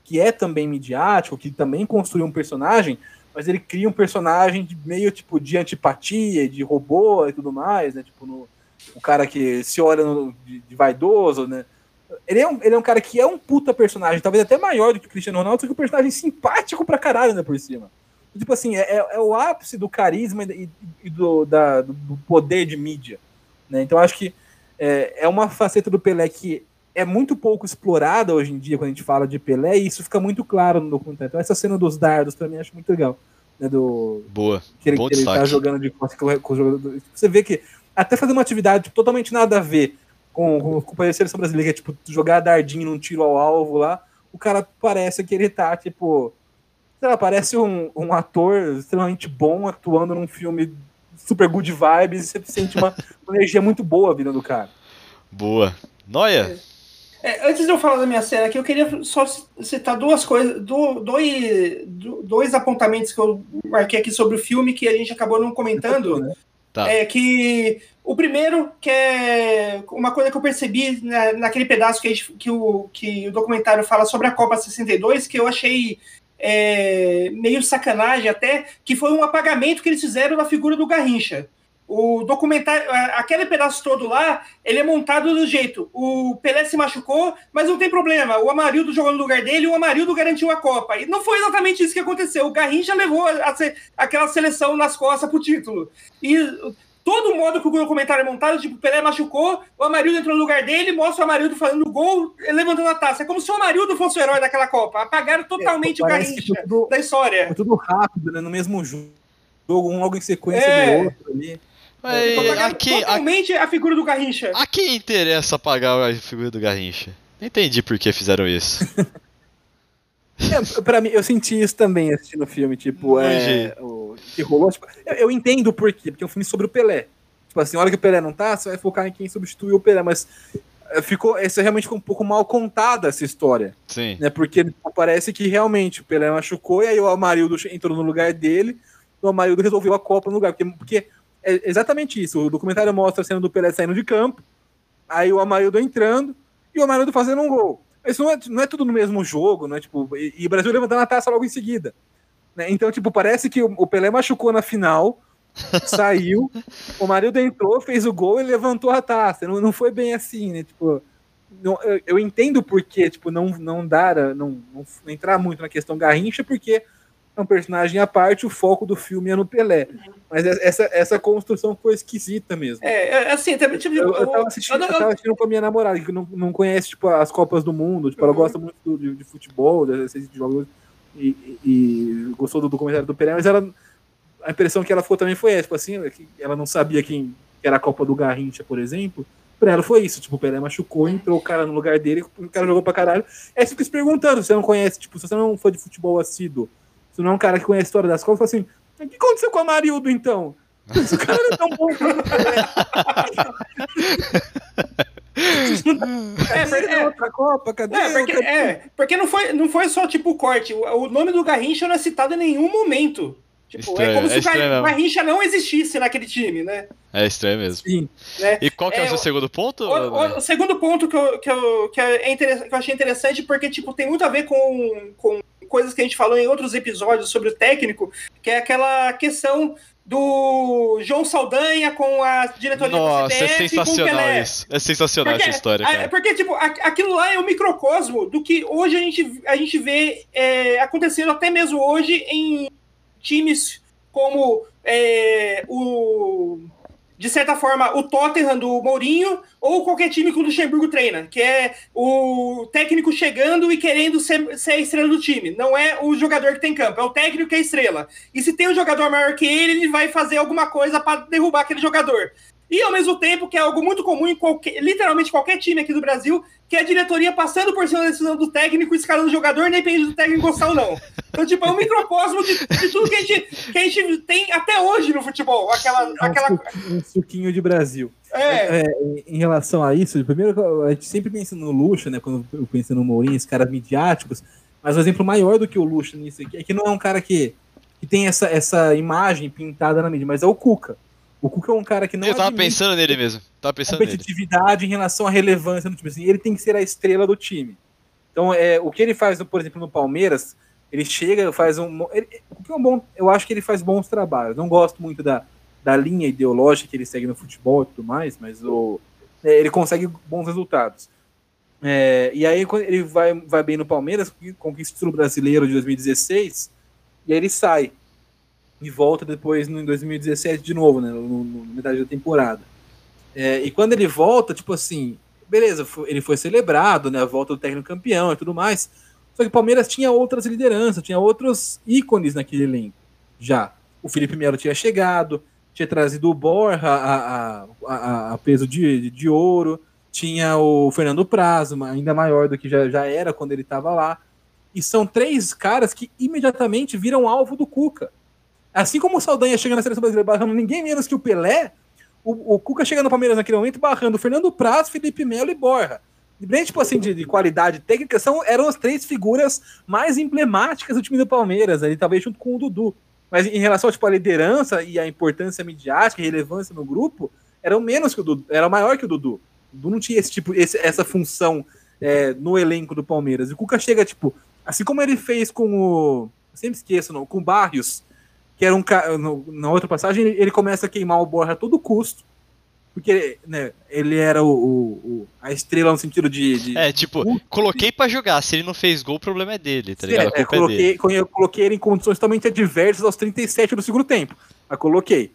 que é também midiático, que também construiu um personagem, mas ele cria um personagem de meio tipo de antipatia, de robô e tudo mais, né? Tipo, no, o cara que se olha no, de, de, vaidoso, né? Ele é, um, ele é um cara que é um puta personagem, talvez até maior do que o Cristiano Ronaldo, só que um personagem simpático pra caralho, né, por cima. Tipo assim, é, é, é o ápice do carisma e, e do, da, do poder de mídia. Né? Então acho que é, é uma faceta do Pelé que é muito pouco explorada hoje em dia quando a gente fala de Pelé, e isso fica muito claro no documentário. Então, essa cena dos dardos, para mim, acho muito legal. Né, do, Boa. Que ele, Bom que ele tá jogando de costas com, com o jogador. Você vê que até fazer uma atividade totalmente nada a ver com, com, com a seleção brasileira, que é tipo jogar dardinho num tiro ao alvo lá, o cara parece que ele tá, tipo. Sei lá, parece um, um ator extremamente bom atuando num filme super good vibes e você sente uma, uma energia muito boa vindo do cara. Boa. Noia? É. Antes de eu falar da minha cena aqui, eu queria só citar duas coisas, dois, dois apontamentos que eu marquei aqui sobre o filme que a gente acabou não comentando. Tá. É que o primeiro, que é uma coisa que eu percebi na, naquele pedaço que, gente, que, o, que o documentário fala sobre a Copa 62, que eu achei é, meio sacanagem até, que foi um apagamento que eles fizeram da figura do Garrincha. O documentário, aquele pedaço todo lá, ele é montado do jeito. O Pelé se machucou, mas não tem problema. O Amarildo jogou no lugar dele e o Amarildo garantiu a Copa. E não foi exatamente isso que aconteceu. O Garrincha levou a, aquela seleção nas costas pro título. E todo o modo que o documentário é montado, tipo, o Pelé machucou, o Amarildo entrou no lugar dele, mostra o Amarildo fazendo gol, levantando a taça. É como se o Amarildo fosse o herói daquela Copa. Apagaram totalmente é, o Garrincha tudo, da história. Foi tudo rápido, né? No mesmo jogo, um logo em sequência é. do outro ali. Mas aqui, totalmente a... a figura do Garrincha. A quem interessa apagar a figura do Garrincha? Não entendi por que fizeram isso. é, pra mim, eu senti isso também assistindo o filme, tipo, é, o que rolou. Tipo, eu, eu, entendo o porquê, porque é um filme sobre o Pelé. Tipo assim, a hora que o Pelé não tá, você vai focar em quem substituiu o Pelé, mas é, ficou, essa realmente ficou um pouco mal contada essa história. Sim. Né, porque tipo, parece que realmente o Pelé machucou e aí o Amarildo entrou no lugar dele, o Amarildo resolveu a Copa no lugar, porque, porque é exatamente isso. O documentário mostra a cena do Pelé saindo de campo, aí o Amarildo entrando e o Amarildo fazendo um gol. Isso não é, não é tudo no mesmo jogo, não é tipo. E, e o Brasil levantando a taça logo em seguida. Né? Então, tipo, parece que o, o Pelé machucou na final, saiu, o Amarildo entrou, fez o gol e levantou a taça. Não, não foi bem assim, né? Tipo. Não, eu, eu entendo porque, tipo, não, não dar, não, não entrar muito na questão Garrincha, porque é um personagem à parte, o foco do filme é no Pelé. Mas é, essa, essa construção foi esquisita mesmo. É, é assim, também, tipo, eu, eu, tava assistindo, eu, eu tava assistindo com a minha namorada, que não, não conhece tipo, as Copas do Mundo, tipo, ela uhum. gosta muito de, de futebol, de, de jogos, e, e, gostou do documentário do Pelé, mas ela, a impressão que ela ficou também foi essa, tipo assim, ela não sabia quem era a Copa do Garrincha, por exemplo, pra ela foi isso, tipo, o Pelé machucou, entrou o cara no lugar dele, o cara jogou pra caralho. Aí você fica se perguntando, você não conhece, tipo, se você não for de futebol assíduo, tu não é um cara que conhece a história das coisas, fala assim, o que aconteceu com o Amarildo, então? Esse cara não é tão bom é, porque, é, outra Copa, cadê? É, porque, é, porque não, foi, não foi só tipo o corte. O, o, nome do Garrincha não é citado em nenhum momento. Tipo, é estranho, é como é se o Garrincha não existisse naquele time, né? É estranho mesmo. Sim. Né? E qual que é, é o seu segundo ponto? O, o, o, segundo ponto que eu, que eu, que, é que eu achei interessante, porque tipo, tem muito a ver com, com coisas que a gente falou em outros episódios sobre o técnico, que é aquela questão do João Saldanha com a diretoria Nossa, do CBF, é sensacional isso. É sensacional porque, essa história, cara. Porque, tipo, aquilo lá é o microcosmo do que hoje a gente, a gente vê é, acontecendo até mesmo hoje em times como é, o de certa forma, o Tottenham do Mourinho ou qualquer time que o Luxemburgo treina, que é o técnico chegando e querendo ser, ser, a estrela do time. Não é o jogador que tem campo, é o técnico que é a estrela. E se tem um jogador maior que ele, ele vai fazer alguma coisa para derrubar aquele jogador. E ao mesmo tempo, que é algo muito comum em qualquer, literalmente qualquer time aqui do Brasil, que é a diretoria passando por cima da decisão do técnico, escalando o jogador, independente do técnico gostar ou não. Então, tipo, é um microcosmo de, de, tudo que a, gente, que a gente tem até hoje no futebol. Aquela, é um, aquela... Suquinho, um suquinho de Brasil. É. É, em relação a isso, primeiro, a gente sempre pensa no Luxo, né? Quando eu penso no Mourinho, esses caras midiáticos, mas o um exemplo maior do que o Luxo nisso aqui é que não é um cara que, que tem essa, essa imagem pintada na mídia, mas é o Cuca. O Cuca é um cara que não. Eu tava pensando nele mesmo. Tava pensando competitividade nele. em relação à relevância no time. Assim, ele tem que ser a estrela do time. Então, é, o que ele faz, por exemplo, no Palmeiras, ele chega, faz um. Ele, o que é um bom. Eu acho que ele faz bons trabalhos. Não gosto muito da, da linha ideológica que ele segue no futebol e tudo mais, mas o, é, ele consegue bons resultados. É, e aí, quando ele vai, vai bem no Palmeiras, conquista o brasileiro de 2016, e aí ele sai e volta depois em 2017 de novo, né, no, no metade da temporada. É, e quando ele volta, tipo assim, beleza, ele foi celebrado, né, a volta do técnico campeão e tudo mais. Só que o Palmeiras tinha outras lideranças, tinha outros ícones naquele elenco já. O Felipe Melo tinha chegado, tinha trazido o Borja a, a, a, a peso de, de, de, ouro, tinha o Fernando Prazo, ainda maior do que já, já era quando ele estava lá. E são três caras que imediatamente viram alvo do Cuca. Assim como o Saldanha chega na seleção brasileira barrando ninguém menos que o Pelé, o, o Cuca chega no Palmeiras naquele momento barrando Fernando Praz, Felipe Melo e Borja. Bem, tipo assim, de, de, qualidade técnica, são, eram as três figuras mais emblemáticas do time do Palmeiras, ali, talvez junto com o Dudu. Mas em relação tipo, à liderança e à importância midiática e relevância no grupo, eram menos que o Dudu, era maior que o Dudu. O Dudu não tinha esse tipo, esse, essa função é, no elenco do Palmeiras. E o Cuca chega, tipo, assim como ele fez com o. Sempre esqueço, não, com o Barrios, que era um na outra passagem, ele começa a queimar o Borja a todo custo. Porque né, ele era o, o, a estrela no sentido de. de é, tipo, uh, coloquei para jogar. Se ele não fez gol, o problema é dele, tá ligado? É, é coloquei, é eu coloquei ele em condições totalmente adversas aos 37 do segundo tempo. Mas coloquei.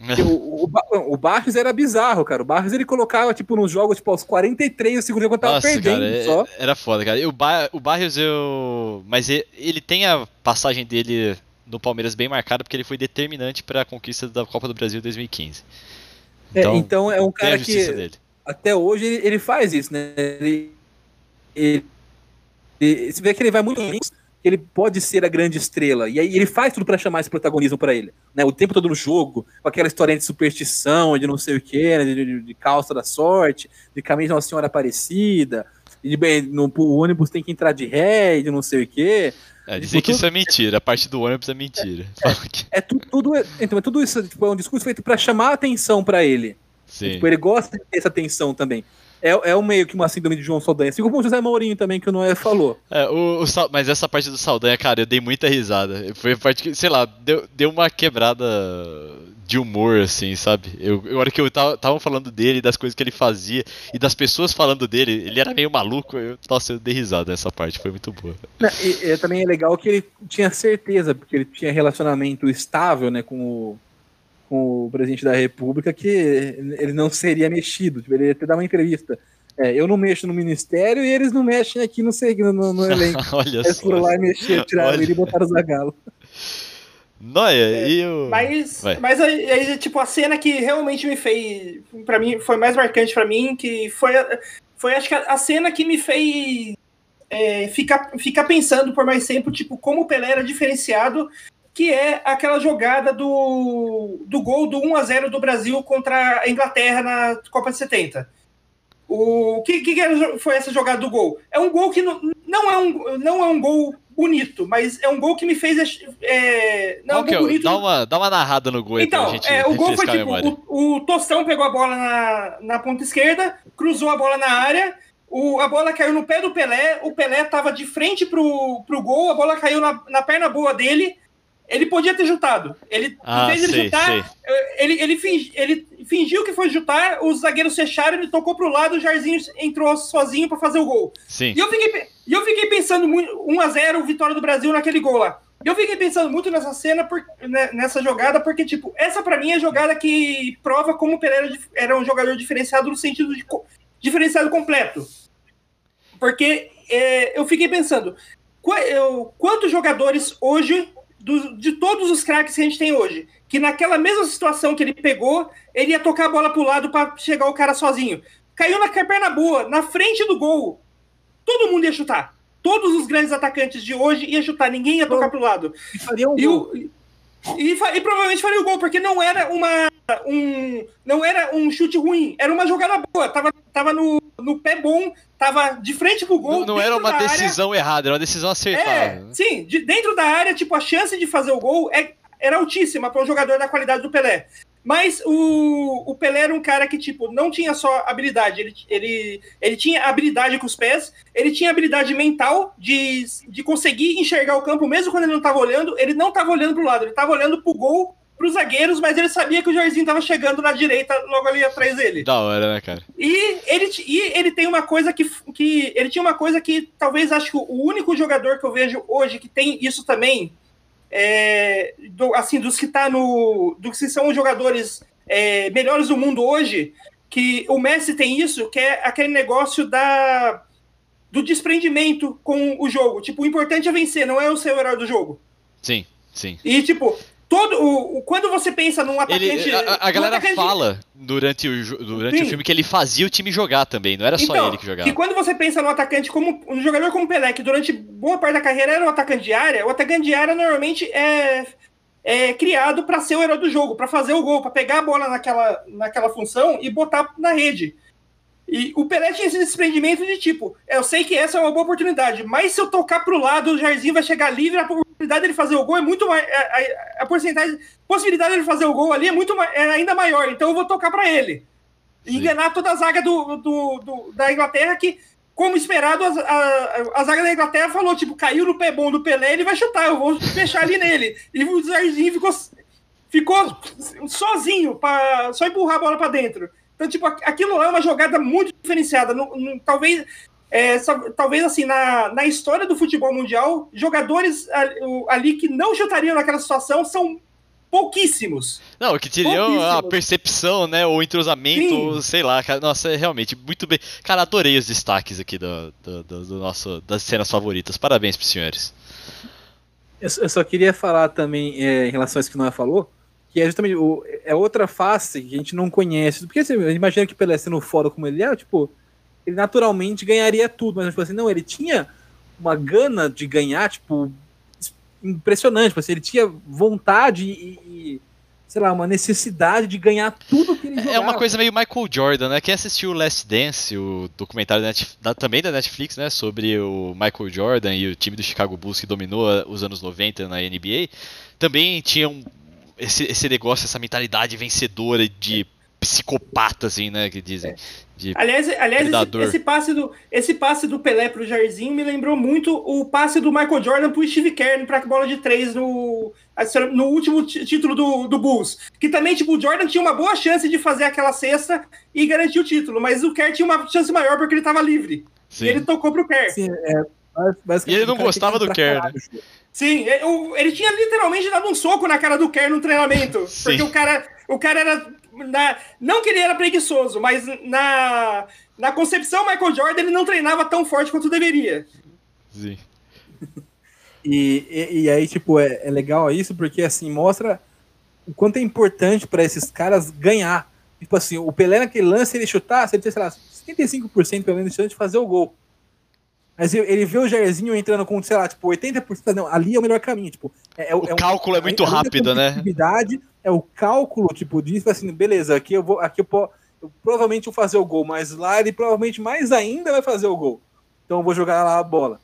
o, o, o Barros era bizarro, cara. O Barros ele colocava, tipo, nos jogos, tipo, aos 43 do segundo tempo quando tava Nossa, perdendo. Cara, é, só. Era foda, cara. O, ba o Barros, eu. Mas ele, ele tem a passagem dele no Palmeiras bem marcado porque ele foi determinante para a conquista da Copa do Brasil 2015. Então, é, então é um cara que dele. até hoje ele, ele, faz isso, né? Ele, ele, ele, você vê que ele vai muito bem, ele pode ser a grande estrela e aí ele faz tudo para chamar esse protagonismo para ele, né? O tempo todo no jogo, com aquela história de superstição, de não sei o que, né? de, de, de, calça da sorte, de camisa de uma senhora aparecida, de, no, o ônibus tem que entrar de ré, de não sei o que. É, dizer tipo, que isso é mentira, a parte do ônibus é mentira. É, é, tudo, tudo, então, é tudo isso tipo, é um discurso feito para chamar a atenção para ele. Sim. Tipo, ele gosta de ter essa atenção também. É, é um meio que uma síndrome de João Saldanha, assim como o José Mourinho também, que o Noé falou. É, o, o, mas essa parte do Saldanha, cara, eu dei muita risada. Foi a parte que, sei lá, deu, deu uma quebrada de humor, assim, sabe? Eu, eu hora que eu tava, tava falando dele, das coisas que ele fazia e das pessoas falando dele, ele era meio maluco, eu, nossa, eu dei risada nessa parte, foi muito boa. Não, e, e, também é legal que ele tinha certeza, porque ele tinha relacionamento estável, né, com o, com o presidente da república, que ele não seria mexido, tipo, ele ia ter dar uma entrevista. É, eu não mexo no ministério e eles não mexem aqui no, no, no elenco. Olha eles foram lá e mexeram, tiraram ele e botaram o Zagalo. Noia, é, e o. Mas, mas aí, tipo, a cena que realmente me fez. para mim, foi mais marcante para mim, que foi, foi acho que a, a cena que me fez é, ficar, ficar pensando por mais tempo, tipo, como o Pelé era diferenciado, que é aquela jogada do, do gol do 1 a 0 do Brasil contra a Inglaterra na Copa de 70. O que, que foi essa jogada do gol? É um gol que não, não, é, um, não é um gol bonito, mas é um gol que me fez. É, não, é um bonito. Dá uma, dá uma narrada no gol então, gente. É, o gol foi tipo: o, o, Tostão pegou a bola na, na ponta esquerda, cruzou a bola na área. O, a bola caiu no pé do Pelé, o Pelé tava de frente pro, pro gol, a bola caiu na, na perna boa dele, ele podia ter jutado. Ele, ah, de ele jutar, ele, ele, fingi, ele, fingiu que foi jutar, os zagueiros fecharam, ele tocou pro lado, o Jairzinho entrou sozinho para fazer o gol. Sim. E eu fiquei, eu fiquei pensando muito, 1x0, vitória do Brasil naquele gol lá. Eu fiquei pensando muito nessa cena, por, né, nessa jogada, porque, tipo, essa para mim é a jogada que prova como o Pereira era um jogador diferenciado no sentido de diferenciado completo. Porque é, eu fiquei pensando, eu, quantos jogadores hoje do, de todos os craques que a gente tem hoje, que naquela mesma situação que ele pegou, ele ia tocar a bola pro lado para chegar o cara sozinho. Caiu na perna boa, na frente do gol. Todo mundo ia chutar. Todos os grandes atacantes de hoje iam chutar, ninguém ia tocar pro lado. E faria um e, gol. O, e, e, provavelmente faria o gol, porque não era uma um não era um chute ruim, era uma jogada boa, tava, tava no, no pé bom, tava de frente pro gol. Não, não era uma decisão área. errada, era uma decisão acertada. É, sim, de, dentro da área, tipo, a chance de fazer o gol é, era altíssima para um jogador da qualidade do Pelé. Mas o, o Pelé era um cara que, tipo, não tinha só habilidade, ele, ele, ele tinha habilidade com os pés, ele tinha habilidade mental de, de conseguir enxergar o campo, mesmo quando ele não estava olhando, ele não estava olhando pro lado, ele estava olhando pro gol para os zagueiros, mas ele sabia que o Jairzinho estava chegando na direita, logo ali atrás dele. Da hora, né, cara? E ele, e ele tem uma coisa que, que. Ele tinha uma coisa que talvez acho que o único jogador que eu vejo hoje que tem isso também. É, do, assim, dos que tá no. Dos que são os jogadores é, melhores do mundo hoje, que o Messi tem isso, que é aquele negócio da. Do desprendimento com o jogo. Tipo, o importante é vencer, não é o ser o herói do jogo. Sim, sim. E, tipo, todo o, quando você pensa num atacante. Ele, a, a galera atacante... fala durante, o, durante o filme que ele fazia o time jogar também, não era só então, ele que jogava. E quando você pensa num atacante como um jogador como Pelé, que durante boa parte da carreira era um atacante de área, o atacante de área normalmente é, é criado para ser o herói do jogo, para fazer o gol, para pegar a bola naquela, naquela função e botar na rede. E o Pelé tinha esse desprendimento de tipo, eu sei que essa é uma boa oportunidade, mas se eu tocar pro lado, o Jairzinho vai chegar livre, possibilidade dele fazer o gol é muito mais. A, a, a porcentagem, possibilidade dele fazer o gol ali é muito é ainda maior, então eu vou tocar para ele. E enganar toda a zaga do, do, do, da Inglaterra, que, como esperado, a, a, a, zaga da Inglaterra falou: tipo, caiu no pé bom do Pelé, ele vai chutar, eu vou fechar ali nele. E o Jairzinho ficou, ficou sozinho, pra, só empurrar a bola para dentro. Então, tipo, aquilo lá é uma jogada muito diferenciada. No, talvez, é, talvez assim, na, na história do futebol mundial, jogadores ali que não chutariam naquela situação são pouquíssimos. Não, que teriam a percepção, né, ou entrosamento, Sim. sei lá, cara, nossa, é realmente muito bem. Cara, adorei os destaques aqui do, do, do, do nosso, das cenas favoritas. Parabéns pros senhores. Eu, só queria falar também é, em relação a isso que o Noé falou, que é justamente o, é outra face que a gente não conhece. Porque assim, imagina que Pelé sendo fora como ele é, tipo, ele naturalmente ganharia tudo, mas tipo assim, não, ele tinha uma gana de ganhar, tipo, impressionante, tipo assim, ele tinha vontade e, e sei lá, uma necessidade de ganhar tudo que ele jogava. É uma coisa meio Michael Jordan, né? Quem assistiu Last Dance, o documentário da Netflix, da, também da Netflix, né? Sobre o Michael Jordan e o time do Chicago Bulls que dominou os anos 90 na NBA, também tinha esse, esse negócio, essa mentalidade vencedora de psicopata, assim, né? Que dizem. É. aliás, aliás esse, esse, passe do, esse passe do Pelé pro Jairzinho me lembrou muito o passe do Michael Jordan pro Steve Kerr pra bola de três no, no último título do, do Bulls. Que também, tipo, o Jordan tinha uma boa chance de fazer aquela cesta e garantir o título, mas o Kerr tinha uma chance maior porque ele tava livre. Sim. E ele tocou pro Kerr. Sim, é, e ele não gostava do Kerr, né? Sim, é, ele tinha literalmente dado um soco na cara do Kerr no treinamento. Sim. Porque o cara, o cara era. Na, não que ele era preguiçoso, mas na, na concepção Michael Jordan ele não treinava tão forte quanto deveria. Sim. E, e, e aí, tipo, é, é, legal isso porque assim mostra o quanto é importante para esses caras ganhar. Tipo assim, o Pelé naquele lance, ele chutasse, ele tinha, sei lá, 75% pelo menos de chance de fazer o gol. Mas ele vê o Jairzinho entrando com, sei lá, tipo, 80%. Não, ali é o melhor caminho. Tipo, é, é o é cálculo um, é muito é rápido, né? É o cálculo, tipo, disso assim, beleza, aqui eu vou. Aqui eu, eu provavelmente vou fazer o gol, mas lá ele provavelmente mais ainda vai fazer o gol. Então eu vou jogar lá a bola.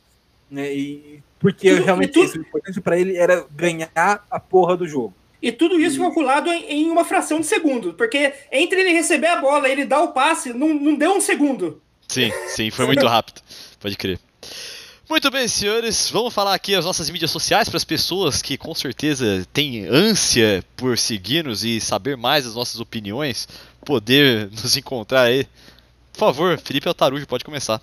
Né? E, porque tudo, realmente tudo... isso, o importante para ele era ganhar a porra do jogo. E tudo isso e... calculado em, em, uma fração de segundo. Porque entre ele receber a bola e ele dar o passe, não, não deu um segundo. Sim, sim, foi muito rápido. Pode crer. Muito bem, senhores, vamos falar aqui as nossas mídias sociais para as pessoas que com certeza têm ânsia por seguir-nos e saber mais das nossas opiniões, poder nos encontrar aí. Por favor, Felipe Altarujo, pode começar.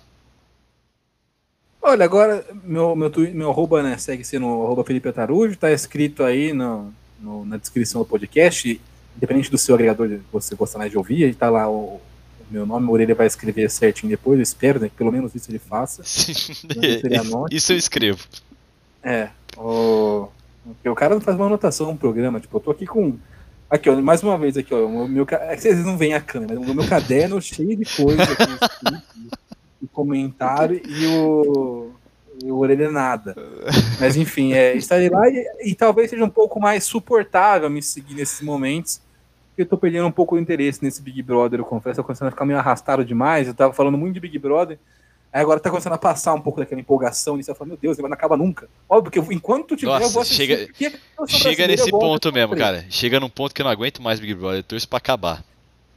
Olha, agora meu, meu, meu arroba né, segue sendo arroba Felipe Altarujo, tá escrito aí no, no, na descrição do podcast, independente do seu agregador que você gosta mais de ouvir, está lá o, meu nome, o Orelha vai escrever certinho depois, eu espero, né? Que pelo menos isso ele faça. isso eu escrevo. É. O, o cara não faz uma anotação no programa, tipo, eu tô aqui com. Aqui, ó, mais uma vez aqui, ó. O meu, é que vocês não veem a câmera, o meu caderno cheio de coisa aqui, e comentário e o. E o Orelha nada. Mas enfim, é, estarei lá e, e talvez seja um pouco mais suportável me seguir nesses momentos eu tô perdendo um pouco o interesse nesse Big Brother, eu confesso, tá começando a ficar meio arrastado demais, eu tava falando muito de Big Brother, aí agora tá começando a passar um pouco daquela empolgação, e você fala, meu Deus, ele não acaba nunca. Óbvio que enquanto tiver, Nossa, eu vou assistir. Chega, chega nesse ponto mesmo, cara. Chega num ponto que eu não aguento mais Big Brother, eu torço pra acabar.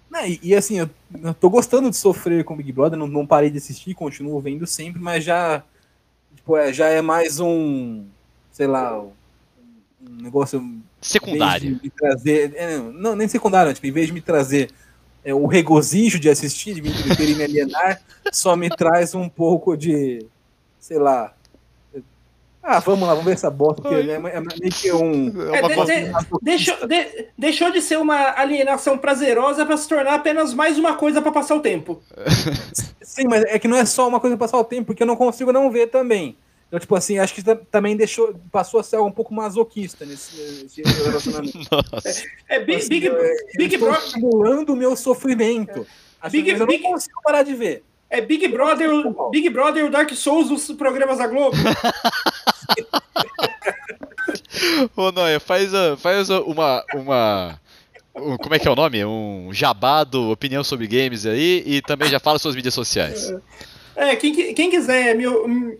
Não, e, e, assim, eu, eu tô gostando de sofrer com Big Brother, não, não parei de assistir, continuo vendo sempre, mas já, tipo, é, já é mais um, sei lá, um negócio secundário. Me trazer, é, não, nem secundário, tipo, em vez de me trazer é, o regozijo de assistir, de me, de querer me alienar, só me traz um pouco de, sei lá. Ah, vamos lá, vamos ver essa bosta, porque é, é meio que um. É, de, de, deixou, de, deixou de ser uma alienação prazerosa para se tornar apenas mais uma coisa para passar o tempo. Sim, mas é que não é só uma coisa para passar o tempo, porque eu não consigo não ver também. Então, tipo assim, acho que também deixou, passou a ser um pouco masoquista nesse, nesse relacionamento. Nossa. É, é Big, assim, Big, eu, Big Brother. simulando o meu sofrimento. É. Big, eu Big, não consigo parar de ver. É Big Brother, Big Brother o Dark Souls dos programas da Globo. Ô, Noia, faz, faz uma, uma. Como é que é o nome? Um jabado, opinião sobre games aí e também já fala suas mídias sociais. É. Quem, quem quiser me,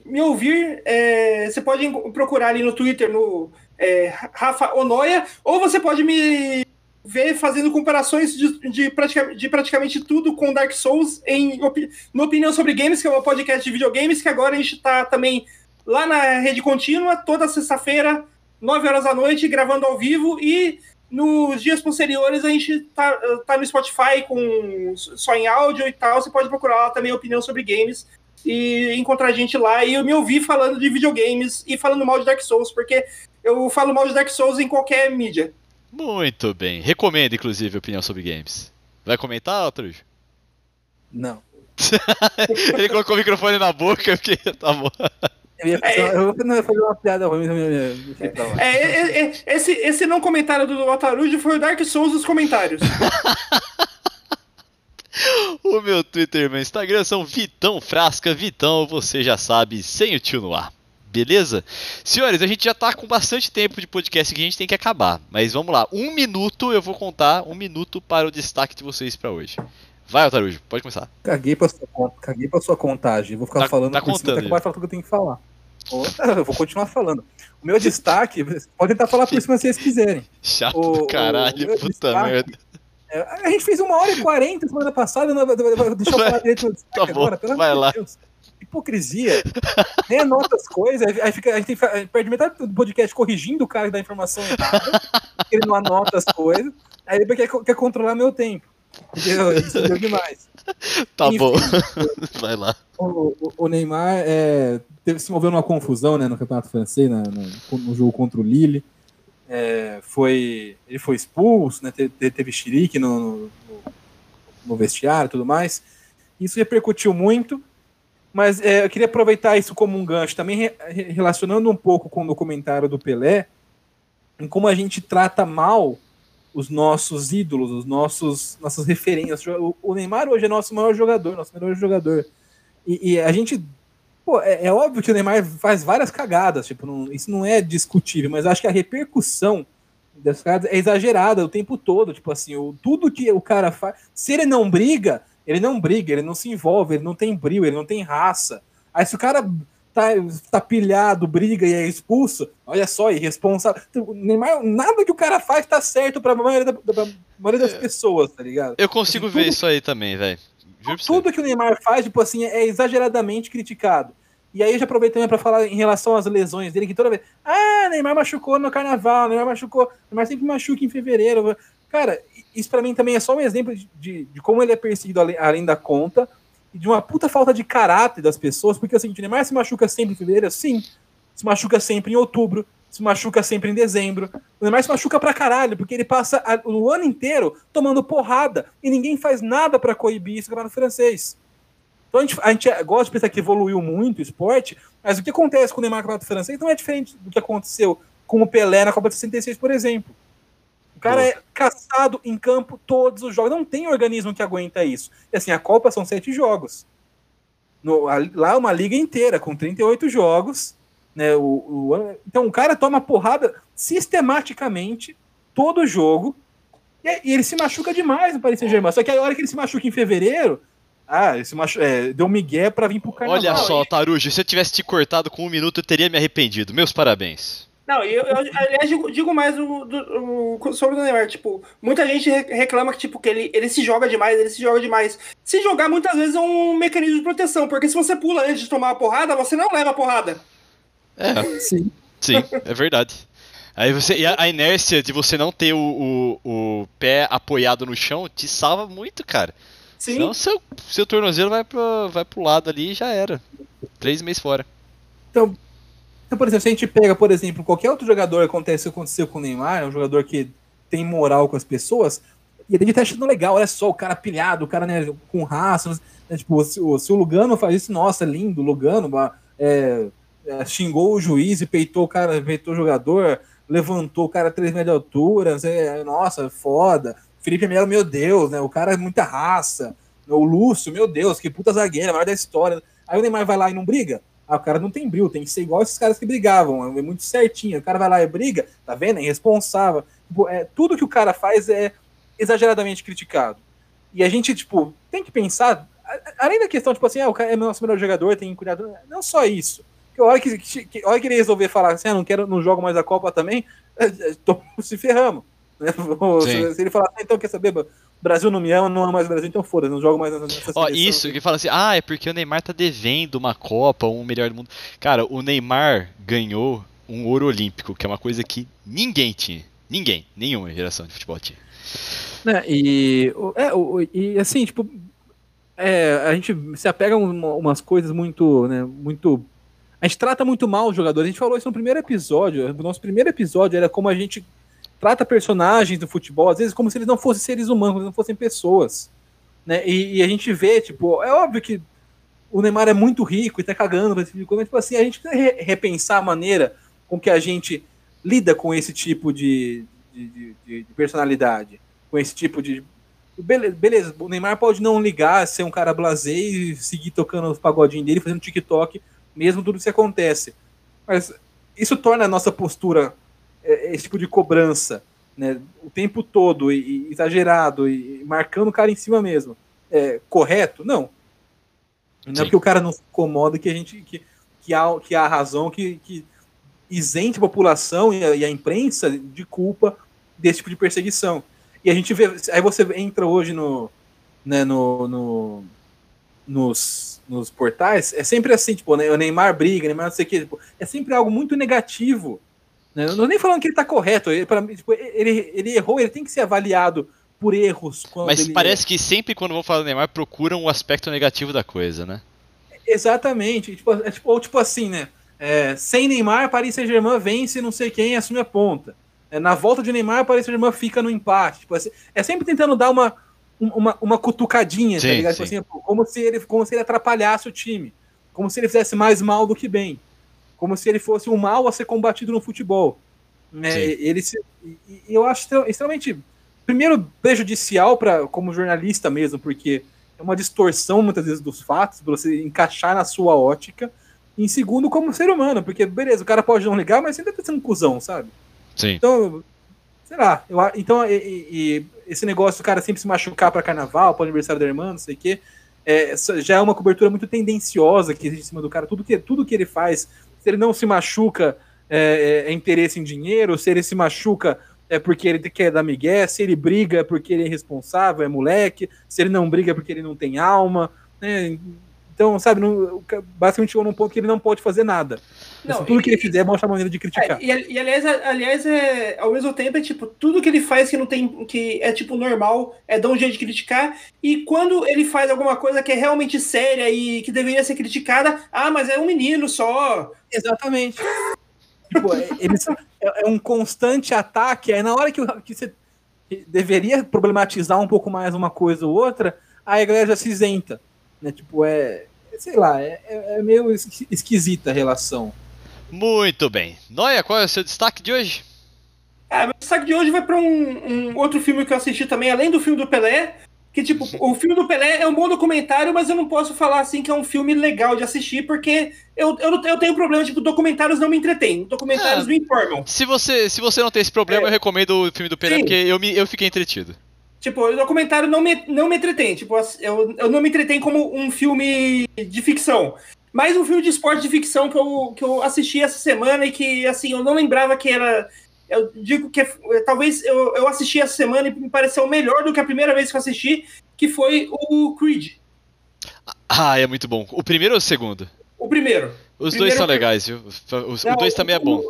me ouvir, é, você pode procurar ali no Twitter, no é, Rafa Onoia, ou você pode me ver fazendo comparações de, de, pratica, de praticamente tudo com Dark Souls em no Opinião sobre Games, que é um podcast de videogames, que agora a gente está também lá na rede contínua, toda sexta-feira, 9 horas da noite, gravando ao vivo, e nos dias posteriores a gente tá, tá no Spotify com só em áudio e tal. Você pode procurar lá também opinião sobre games e encontrar a gente lá e eu me ouvir falando de videogames e falando mal de Dark Souls, porque eu falo mal de Dark Souls em qualquer mídia. Muito bem. Recomendo, inclusive, opinião sobre games. Vai comentar, Trujo? Não. Ele colocou o microfone na boca porque tá bom. Eu é, eu não ia fazer uma piada ruim, mas eu é, é, é, esse, esse não comentário do Atarujo foi o Dark Souls dos comentários. o meu Twitter e meu Instagram são Vitão Frasca, Vitão, você já sabe, sem o tio no ar. Beleza? Senhores, a gente já tá com bastante tempo de podcast que a gente tem que acabar. Mas vamos lá, um minuto eu vou contar, um minuto para o destaque de vocês para hoje. Vai, Otarujo, pode começar. Caguei pra sua, caguei pra sua contagem. Vou ficar tá, falando tá contando. Cima, falar tudo que eu tenho que falar. Eu vou continuar falando. O meu destaque, podem tentar falar por cima se vocês quiserem. Chato o, caralho, o puta destaque, merda. É, a gente fez uma hora e quarenta semana passada, não, deixa eu falar direito no destaque tá bom, agora, pelo vai lá. Deus. Hipocrisia. Nem anota as coisas, aí fica, a gente tem, perde metade do podcast corrigindo o cara que dá informação errada, ele não anota as coisas, aí ele quer, quer controlar meu tempo. Entendeu? Isso deu demais. Tá Enfim, bom. Vai lá. O, o, Neymar é, teve, se envolveu numa confusão né, no Campeonato Francês, na, no, no, jogo contra o Lille. É, foi, ele foi expulso, né, teve, teve xerique no, no, no vestiário e tudo mais. Isso repercutiu muito, mas é, eu queria aproveitar isso como um gancho, também re, relacionando um pouco com o comentário do Pelé, em como a gente trata mal os nossos ídolos, os nossos nossas referências. O Neymar hoje é nosso maior jogador, nosso melhor jogador. E, e a gente. Pô, é, é, óbvio que o Neymar faz várias cagadas, tipo, não, isso não é discutível, mas acho que a repercussão das cagadas é exagerada o tempo todo. Tipo assim, o, tudo que o cara faz. Se ele não briga, ele não briga, ele não se envolve, ele não tem brilho, ele não tem raça. Aí se o cara tá, tá pilhado, briga e é expulso, olha só, irresponsável. Neymar, nada que o cara faz tá certo pra maioria, da, pra maioria das é. pessoas, tá ligado? Eu consigo assim, ver tudo, isso aí também, velho. Tudo que o Neymar faz, tipo assim, é exageradamente criticado. E aí já aproveitando para falar em relação às lesões dele, que toda vez. Ah, Neymar machucou no carnaval, Neymar machucou. Neymar sempre machuca em fevereiro. Cara, isso para mim também é só um exemplo de, de, de como ele é perseguido além, além, da conta e de uma puta falta de caráter das pessoas, porque assim, o Neymar se machuca sempre em fevereiro, sim. Se machuca sempre em outubro, se machuca sempre em dezembro. O Neymar se machuca pra caralho, porque ele passa o ano inteiro tomando porrada e ninguém faz nada para coibir isso no francês. Então a gente, a gente gosta de pensar que evoluiu muito o esporte, mas o que acontece com o Neymar no Campeonato Francês não é diferente do que aconteceu com o Pelé na Copa de 66, por exemplo. O cara é caçado em campo todos os jogos. Não tem organismo que aguenta isso. E assim, a Copa são sete jogos. No, a, lá uma liga inteira, com 38 jogos. Né, o, o, então o cara toma porrada sistematicamente todo jogo. E, e ele se machuca demais no Paris Saint-Germain. Só que a hora que ele se machuca em fevereiro, ah, esse macho, é, deu migué pra vir pro carnaval. Olha só, Tarujo, se eu tivesse te cortado com um minuto, eu teria me arrependido. Meus parabéns. Não, eu, eu aliás, digo, digo mais do, do, do, sobre o Neymar. Tipo, muita gente reclama que, tipo, que ele, ele se joga demais, ele se joga demais. Se jogar, muitas vezes, é um mecanismo de proteção, porque se você pula antes de tomar a porrada, você não leva a porrada. É, sim. Sim, é verdade. Aí você, e a, inércia de você não ter o, o, o pé apoiado no chão te salva muito, cara. Sim. Senão seu, seu tornozelo vai pro, vai pro lado ali e já era. Três meses fora. Então, então, por exemplo, se a gente pega, por exemplo, qualquer outro jogador acontece aconteceu com o Neymar, é um jogador que tem moral com as pessoas, e ele tá achando legal, olha só, o cara pilhado, o cara né, com raça, né, tipo, se, se, o Lugano faz isso, nossa, lindo, Lugano é, é, xingou o juiz e peitou o cara, peitou o jogador, levantou o cara a 3 metros de altura, é, nossa, foda. Felipe Melo, meu Deus, né? O cara é muita raça. O Lúcio, meu Deus, que puta zagueira, maior da história. Aí o Neymar vai lá e não briga. Ah, o cara não tem bril, tem que ser igual esses caras que brigavam. É muito certinho. O cara vai lá e briga, tá vendo? É irresponsável. Tipo, é, tudo que o cara faz é exageradamente criticado. E a gente, tipo, tem que pensar, além da questão, tipo assim, ah, o cara é nosso melhor jogador, tem que cuidar. Não só isso. Que a hora que, que, hora que ele resolver falar assim, ah, não quero, não jogo mais a Copa também, tô, se ferramos. Né? Se, se, ele falar, ah, então quer saber, Brasil não me ama, não ama mais o Brasil, então foda, não jogo mais nessa Ó, isso, que fala assim, ah, é porque o Neymar tá devendo uma Copa, um melhor do mundo. Cara, o Neymar ganhou um ouro olímpico, que é uma coisa que ninguém tinha. Ninguém, nenhuma geração de futebol tinha. Né, e, é, e assim, tipo, é, a gente se apega a umas coisas muito, né, muito... A gente trata muito mal os jogadores. A gente falou isso no primeiro episódio. O nosso primeiro episódio era como a gente trata personagens do futebol, às vezes, como se eles não fossem seres humanos, como se não fossem pessoas. Né? E, e, a gente vê, tipo, é óbvio que o Neymar é muito rico e tá cagando pra esse tipo de coisa, mas, tipo assim, a gente precisa repensar a maneira com que a gente lida com esse tipo de, de, de, de personalidade, com esse tipo de. Beleza, o Neymar pode não ligar, ser um cara blasé e seguir tocando os pagodinhos dele, fazendo TikTok, mesmo tudo isso acontece. Mas isso torna a nossa postura esse tipo de cobrança, né, o tempo todo, e, e exagerado, e, marcando o cara em cima mesmo, é correto? Não. Não Sim. é porque o cara não se incomoda que a gente que, que, há, que há razão que, que isente a população e a, e a, imprensa de culpa desse tipo de perseguição. E a gente vê. Aí você entra hoje no. Né, no, no nos, nos portais, é sempre assim, tipo, né, o Neymar briga, Neymar não sei o que, tipo, é sempre algo muito negativo né? Não tô nem falando que ele tá correto. Ele, tipo, ele, ele errou, ele tem que ser avaliado por erros. Mas parece que sempre quando vão falar do Neymar procuram o aspecto negativo da coisa, né? Exatamente. Tipo, é, tipo, ou tipo assim, né? É, sem Neymar, Paris Saint-Germain vence não sei quem assume a ponta. É, na volta de Neymar, Paris Saint-Germain fica no empate. Tipo, assim, é sempre tentando dar uma, uma, uma cutucadinha, tá sim, tá ligado? Tipo assim, como, se ele, como se ele atrapalhasse o time. Como se ele fizesse mais mal do que bem como se ele fosse um mal a ser combatido no futebol. Né? Ele se, eu acho extremamente, primeiro, prejudicial para como jornalista mesmo, porque é uma distorção muitas vezes dos fatos, para você encaixar na sua ótica. E em segundo, como ser humano, porque beleza, o cara pode não ligar, mas sempre tá sendo um cuzão, sabe? Sim. Então, sei lá, eu, então e, e, esse negócio do cara sempre se machucar para carnaval, para aniversário da irmã, não sei o quê, é, já é uma cobertura muito tendenciosa que existe em cima do cara. Tudo que, tudo que ele faz se ele não se machuca é, é, é, interesse em dinheiro, se ele se machuca é porque ele quer dar migué, se ele briga é porque ele é responsável, é moleque, se ele não briga é porque ele não tem alma. Né? Então, sabe, no, basicamente chegou num ponto que ele não pode fazer nada. Não, assim, tudo e, que ele fizer mostra a maneira de criticar. É, e, e, aliás, aliás é, ao mesmo tempo, é tipo, tudo que ele faz que não tem. que é tipo normal, é dar um jeito de criticar. E quando ele faz alguma coisa que é realmente séria e que deveria ser criticada, ah, mas é um menino só. Exatamente. tipo, é, eles, é, é, um constante ataque. Aí na hora que, que você deveria problematizar um pouco mais uma coisa ou outra, aí a galera já se isenta. Né? Tipo, é. Sei lá, é, é, é meio esquisita a relação. Muito bem. Noia, qual é o seu destaque de hoje? Ah, meu destaque de hoje vai para um, um, outro filme que eu assisti também, além do filme do Pelé. Que, tipo, o filme do Pelé é um bom documentário, mas eu não posso falar assim que é um filme legal de assistir, porque eu, eu, eu tenho problema, tipo, documentários não me entretêm, documentários é, me informam. Se você, se você não tem esse problema, é. eu recomendo o filme do Pelé, Sim. porque eu, me, eu fiquei entretido. Tipo, o documentário não me, não me entretém. Tipo, eu, eu não me entretém como um filme de ficção. Mais um filme de esporte de ficção que eu, que eu assisti essa semana e que, assim, eu não lembrava que era. Eu digo que talvez eu, eu assisti essa semana e me pareceu melhor do que a primeira vez que eu assisti, que foi o Creed. Ah, é muito bom. O primeiro ou o segundo? O primeiro. Os primeiro dois são legais, viu? O, não, o dois também é bom.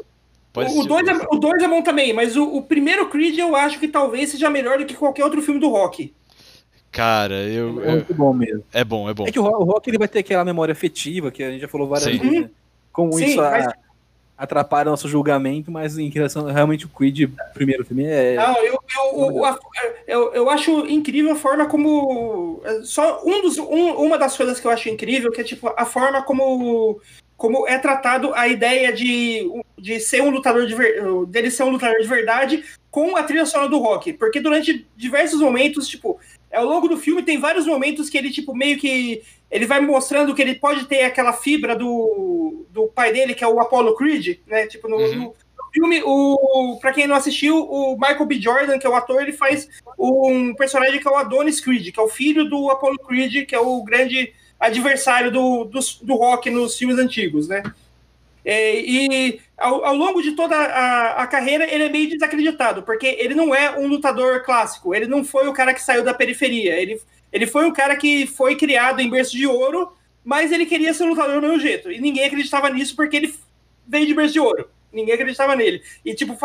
Pode o 2 é, o dois é bom também, mas o, o primeiro Creed eu acho que talvez seja melhor do que qualquer outro filme do Rock. Cara, eu. É muito bom mesmo. É bom, é bom. É que o Rock ele vai ter aquela memória afetiva que a gente já falou várias Sim. vezes. Né? Como Sim, isso mas... atrapalha nosso julgamento, mas em relação realmente o Creed, primeiro filme, é. Não, eu, eu, eu, eu, eu acho incrível a forma como. Só um dos, um, uma das coisas que eu acho incrível, que é tipo a forma como como é tratado a ideia de, de ser um lutador de ver, dele ser um lutador de verdade com a trilha sonora do rock, porque durante diversos momentos, tipo, ao longo do filme tem vários momentos que ele, tipo, meio que. Ele vai mostrando que ele pode ter aquela fibra do, do pai dele, que é o Apollo Creed, né? Tipo, no, uhum. no filme, o, pra quem não assistiu, o Michael B. Jordan, que é o ator, ele faz um personagem que é o Adonis Creed, que é o filho do Apollo Creed, que é o grande adversário do, do, do rock nos filmes antigos, né? É, e ao, ao, longo de toda a, a, carreira, ele é meio desacreditado, porque ele não é um lutador clássico, ele não foi o cara que saiu da periferia, ele, ele foi um cara que foi criado em berço de ouro, mas ele queria ser lutador do mesmo jeito, e ninguém acreditava nisso porque ele veio de berço de ouro. Ninguém acreditava nele. E, tipo,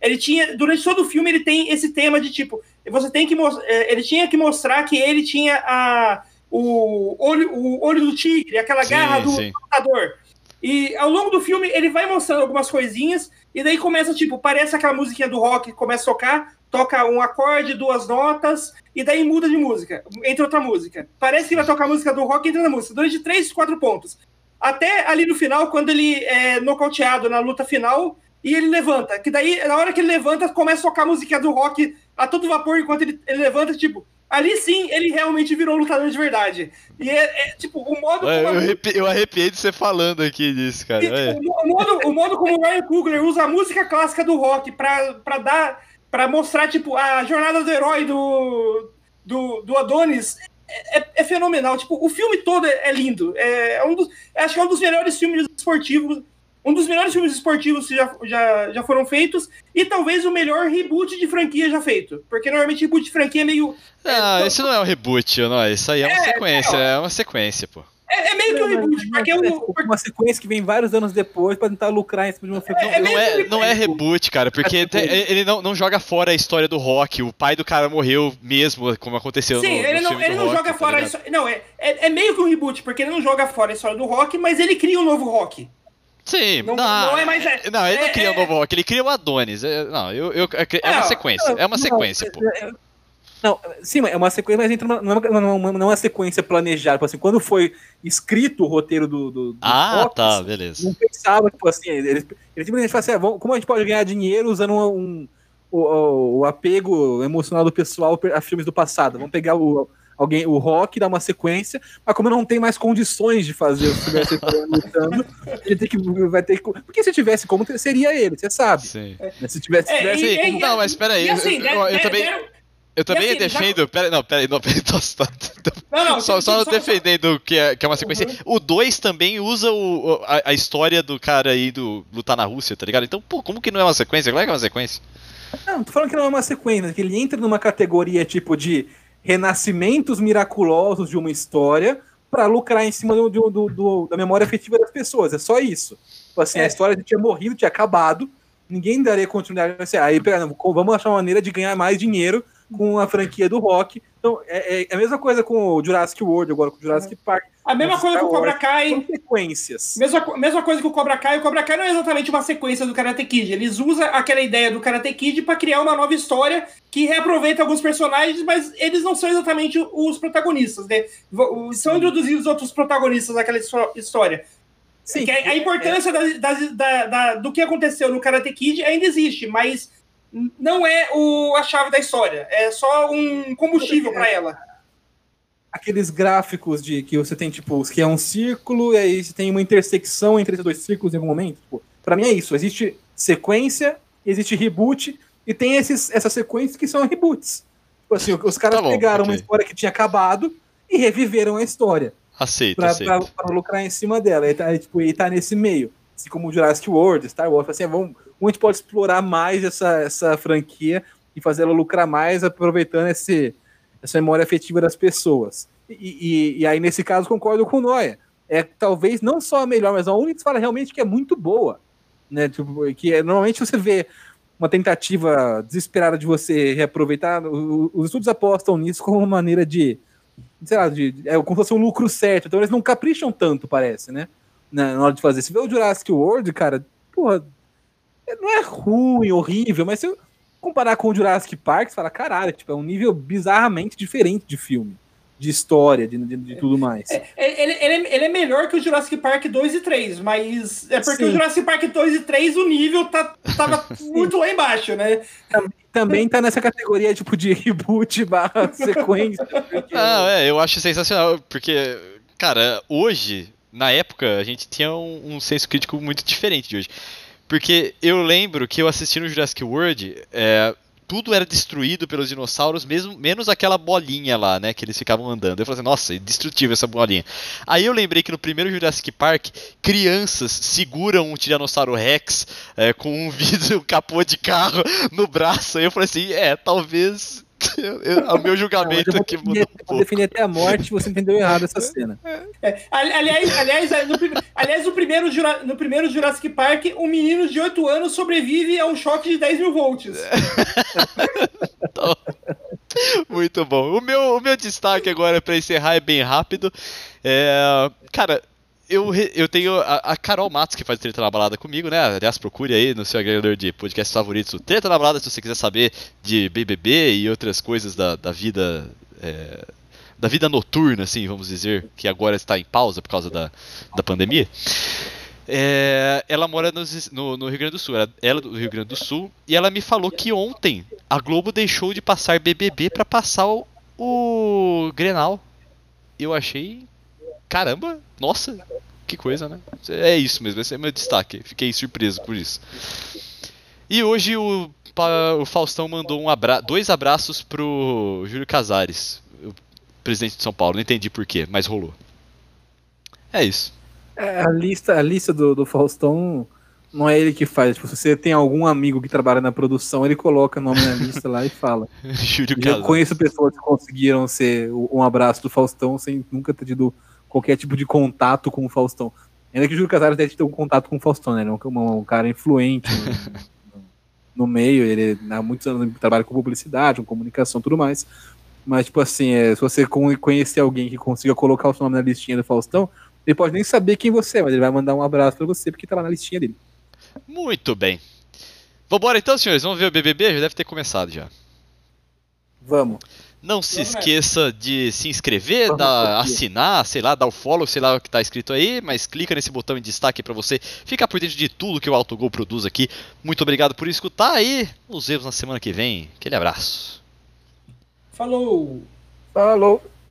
ele tinha. Durante todo o filme, ele tem esse tema de tipo. Você tem que. É, ele tinha que mostrar que ele tinha a, o, olho, o olho do tigre, aquela sim, garra do lutador. E ao longo do filme ele vai mostrando algumas coisinhas, e daí começa, tipo, parece aquela musiquinha do rock, começa a tocar, toca um acorde, duas notas, e daí muda de música, entra outra música. Parece que vai tocar a música do rock entra na música, durante três, quatro pontos. Até ali no final, quando ele é nocauteado na luta final, e ele levanta. Que daí, na hora que ele levanta, começa a tocar a música do rock a todo vapor, enquanto ele, ele levanta, tipo, Ali sim, ele realmente virou um lutador de verdade. E é, é tipo, o modo Ué, como. Eu, arrepi, eu arrepiei de você falando aqui disso, cara. E, tipo, o, modo, o modo como o Ryan Coogler usa a música clássica do rock pra, pra dar. para mostrar, tipo, a jornada do herói do. do, do Adonis. É, é, é fenomenal. Tipo, o filme todo é, é lindo. É, é um dos, acho que é um dos melhores filmes esportivos um dos melhores filmes esportivos que já, já, já foram feitos e talvez o melhor reboot de franquia já feito. Porque normalmente reboot de franquia é meio. Não, é, esse não é um reboot, não. Isso aí é uma é, sequência, é uma sequência, pô. É, é, meio que um reboot, porque é um... uma sequência que vem vários anos depois pra tentar lucrar em cima de uma sequência. É, não, é, não é reboot, cara, porque tem, ele não, não joga fora a história do rock. O pai do cara morreu mesmo, como aconteceu Sim, no, ele no não, ele não rock, joga tá fora a história. Não, é, é, é meio que um reboot, porque ele não joga fora a história do rock, mas ele cria um novo rock. Sim, não, não, não é mais. É, não, ele é, não cria o é, um novo rock, ele cria o Adonis. É, não, eu, eu, é uma sequência. É uma sequência, pô. Não, sim, é uma sequência, mas entra numa, não, é uma, sequência planejada. Tipo assim, quando foi escrito o roteiro do. do, do ah, Fox, tá, beleza. Não pensava, tipo assim, eles, eles simplesmente assim: ah, como a gente pode ganhar dinheiro usando um, um o, o, apego emocional do pessoal a filmes do passado? Vamos pegar o, alguém, o Rock dá uma sequência, mas como não tem mais condições de fazer o Sylvester lutando, ele tem que, vai ter que. Porque se tivesse como, seria ele, você sabe. Sim. Né, se tivesse. É, tivesse e, como... Não, mas peraí. Assim, eu, eu, eu, também. Eu também assim, defendo. Já... Pera, não, peraí, não, peraí, tô, tô, tô, não, não, só, só, só defendendo que é, que é uma sequência. Uhum. O 2 também usa o, a, a, história do cara aí do lutar na Rússia, tá ligado? Então, pô, como que não é uma sequência? Como é que é uma sequência? Não, tô falando que não é uma sequência, que ele entra numa categoria tipo de renascimentos miraculosos de uma história para lucrar em cima do, do, do, da memória afetiva das pessoas. É só isso. Tipo assim, é. a história tinha morrido, tinha acabado, ninguém daria continuidade. Aí, vamos achar uma maneira de ganhar mais dinheiro com a franquia do rock. Então, é, é, a mesma coisa com o Jurassic World, agora com o Jurassic Park. A mesma coisa com o Cobra Kai. sequências. Mesma, mesma coisa que o Cobra Kai. O Cobra Kai não é exatamente uma sequência do Karate Kid. Eles usam aquela ideia do Karate Kid para criar uma nova história que reaproveita alguns personagens, mas eles não são exatamente os protagonistas, né? São introduzidos outros protagonistas naquela história. Sim. A, a, importância é. da, da, da, do que aconteceu no Karate Kid ainda existe, mas não é o, a chave da história. É só um combustível para ela. Aqueles gráficos de que você tem, tipo, que é um círculo, e aí você tem uma intersecção entre esses dois círculos em algum momento. Tipo, para mim é isso. Existe sequência, existe reboot, e tem esses, essas sequências que são reboots. Tipo assim, os caras tá bom, pegaram okay. uma história que tinha acabado e reviveram a história. Aceito, pra, aceito. Pra, pra lucrar em cima dela. E tá, tipo, e tá nesse meio. Assim como Jurassic World, Star Wars, assim, vamos, a gente pode explorar mais essa, essa franquia e fazer ela lucrar mais, aproveitando esse, essa memória afetiva das pessoas. E, e, e aí, nesse caso, concordo com o Noia. É talvez não só a melhor, mas a única que fala realmente que é muito boa. Né? Tipo, que é, normalmente você vê uma tentativa desesperada de você reaproveitar. Os estudos apostam nisso como uma maneira de, sei lá, de, é como se fosse um lucro certo. Então eles não capricham tanto, parece, né? Na, na hora de fazer. Se vê o Jurassic World, cara, porra, não é ruim, horrível, mas se eu comparar com o Jurassic Park, você fala, caralho, tipo, é um nível bizarramente diferente de filme, de história, de, de, de tudo mais. É, é ele, ele, ele, é melhor que o Jurassic Park 2 e 3, mas é porque Sim. o Jurassic Park 2 e 3 o nível tá, tava muito lá embaixo, né? Também, tá nessa categoria tipo de reboot barra sequência. Ah, é, eu acho sensacional, porque, cara, hoje, na época, a gente tinha um, um senso crítico muito diferente de hoje. Porque eu lembro que eu assisti no Jurassic World, é, tudo era destruído pelos dinossauros, mesmo menos aquela bolinha lá, né, que eles ficavam andando. Eu falei assim, nossa, é essa bolinha. Aí eu lembrei que no primeiro Jurassic Park, crianças seguram um Tiranossauro Rex é, com um vidro, um capô de carro no braço. Aí eu falei assim, é, talvez o meu julgamento não, aqui mudou um pouco. definir até a morte, você entendeu errado essa cena. É, aliás, aliás, no, aliás no, primeiro, no primeiro Jurassic Park, um menino de 8 anos sobrevive a um choque de 10 mil volts. Muito bom. O meu, o meu destaque agora para encerrar é bem rápido. É, cara, eu, eu tenho a, a, Carol Matos, que faz Treta na Balada comigo, né? Aliás, procure aí no seu agregador de podcast favoritos o Treta na Balada se você quiser saber de BBB e outras coisas da, da vida. É, da vida noturna, assim, vamos dizer, que agora está em pausa por causa da, da pandemia. É, ela mora no, no, Rio Grande do Sul, ela, ela é do Rio Grande do Sul, e ela me falou que ontem a Globo deixou de passar BBB para passar o, o Grenal. Eu achei caramba, nossa, que coisa, né? É isso mesmo, esse é meu destaque. Fiquei surpreso por isso. E hoje o, o Faustão mandou um abra dois abraços pro Júlio Casares, o presidente de São Paulo. Não entendi porquê, mas rolou. É isso. É, a lista, a lista do, do Faustão não é ele que faz. Tipo, se você tem algum amigo que trabalha na produção, ele coloca o nome na lista lá e fala. Júlio Eu conheço pessoas que conseguiram ser um abraço do Faustão sem nunca ter tido qualquer tipo de contato com o Faustão. Ainda que o Júlio Casares tenha tido um contato com o Faustão, né? Ele é um, um cara influente no, no, meio, ele há muitos anos trabalha com publicidade, com comunicação tudo mais. Mas, tipo assim, é, se você conhecer alguém que consiga colocar o seu nome na listinha do Faustão, ele pode nem saber quem você é, mas ele vai mandar um abraço pra você porque tá lá na listinha dele. Muito bem. Vambora então, senhores, vamos ver o BBB? Já deve ter começado já. Vamos. Não se esqueça de se inscrever, dar, assinar, sei lá, dar o follow, sei lá o que está escrito aí, mas clica nesse botão em destaque para você ficar por dentro de tudo que o Autogol produz aqui. Muito obrigado por escutar e nos vemos na semana que vem. Aquele abraço. Falou! Falou!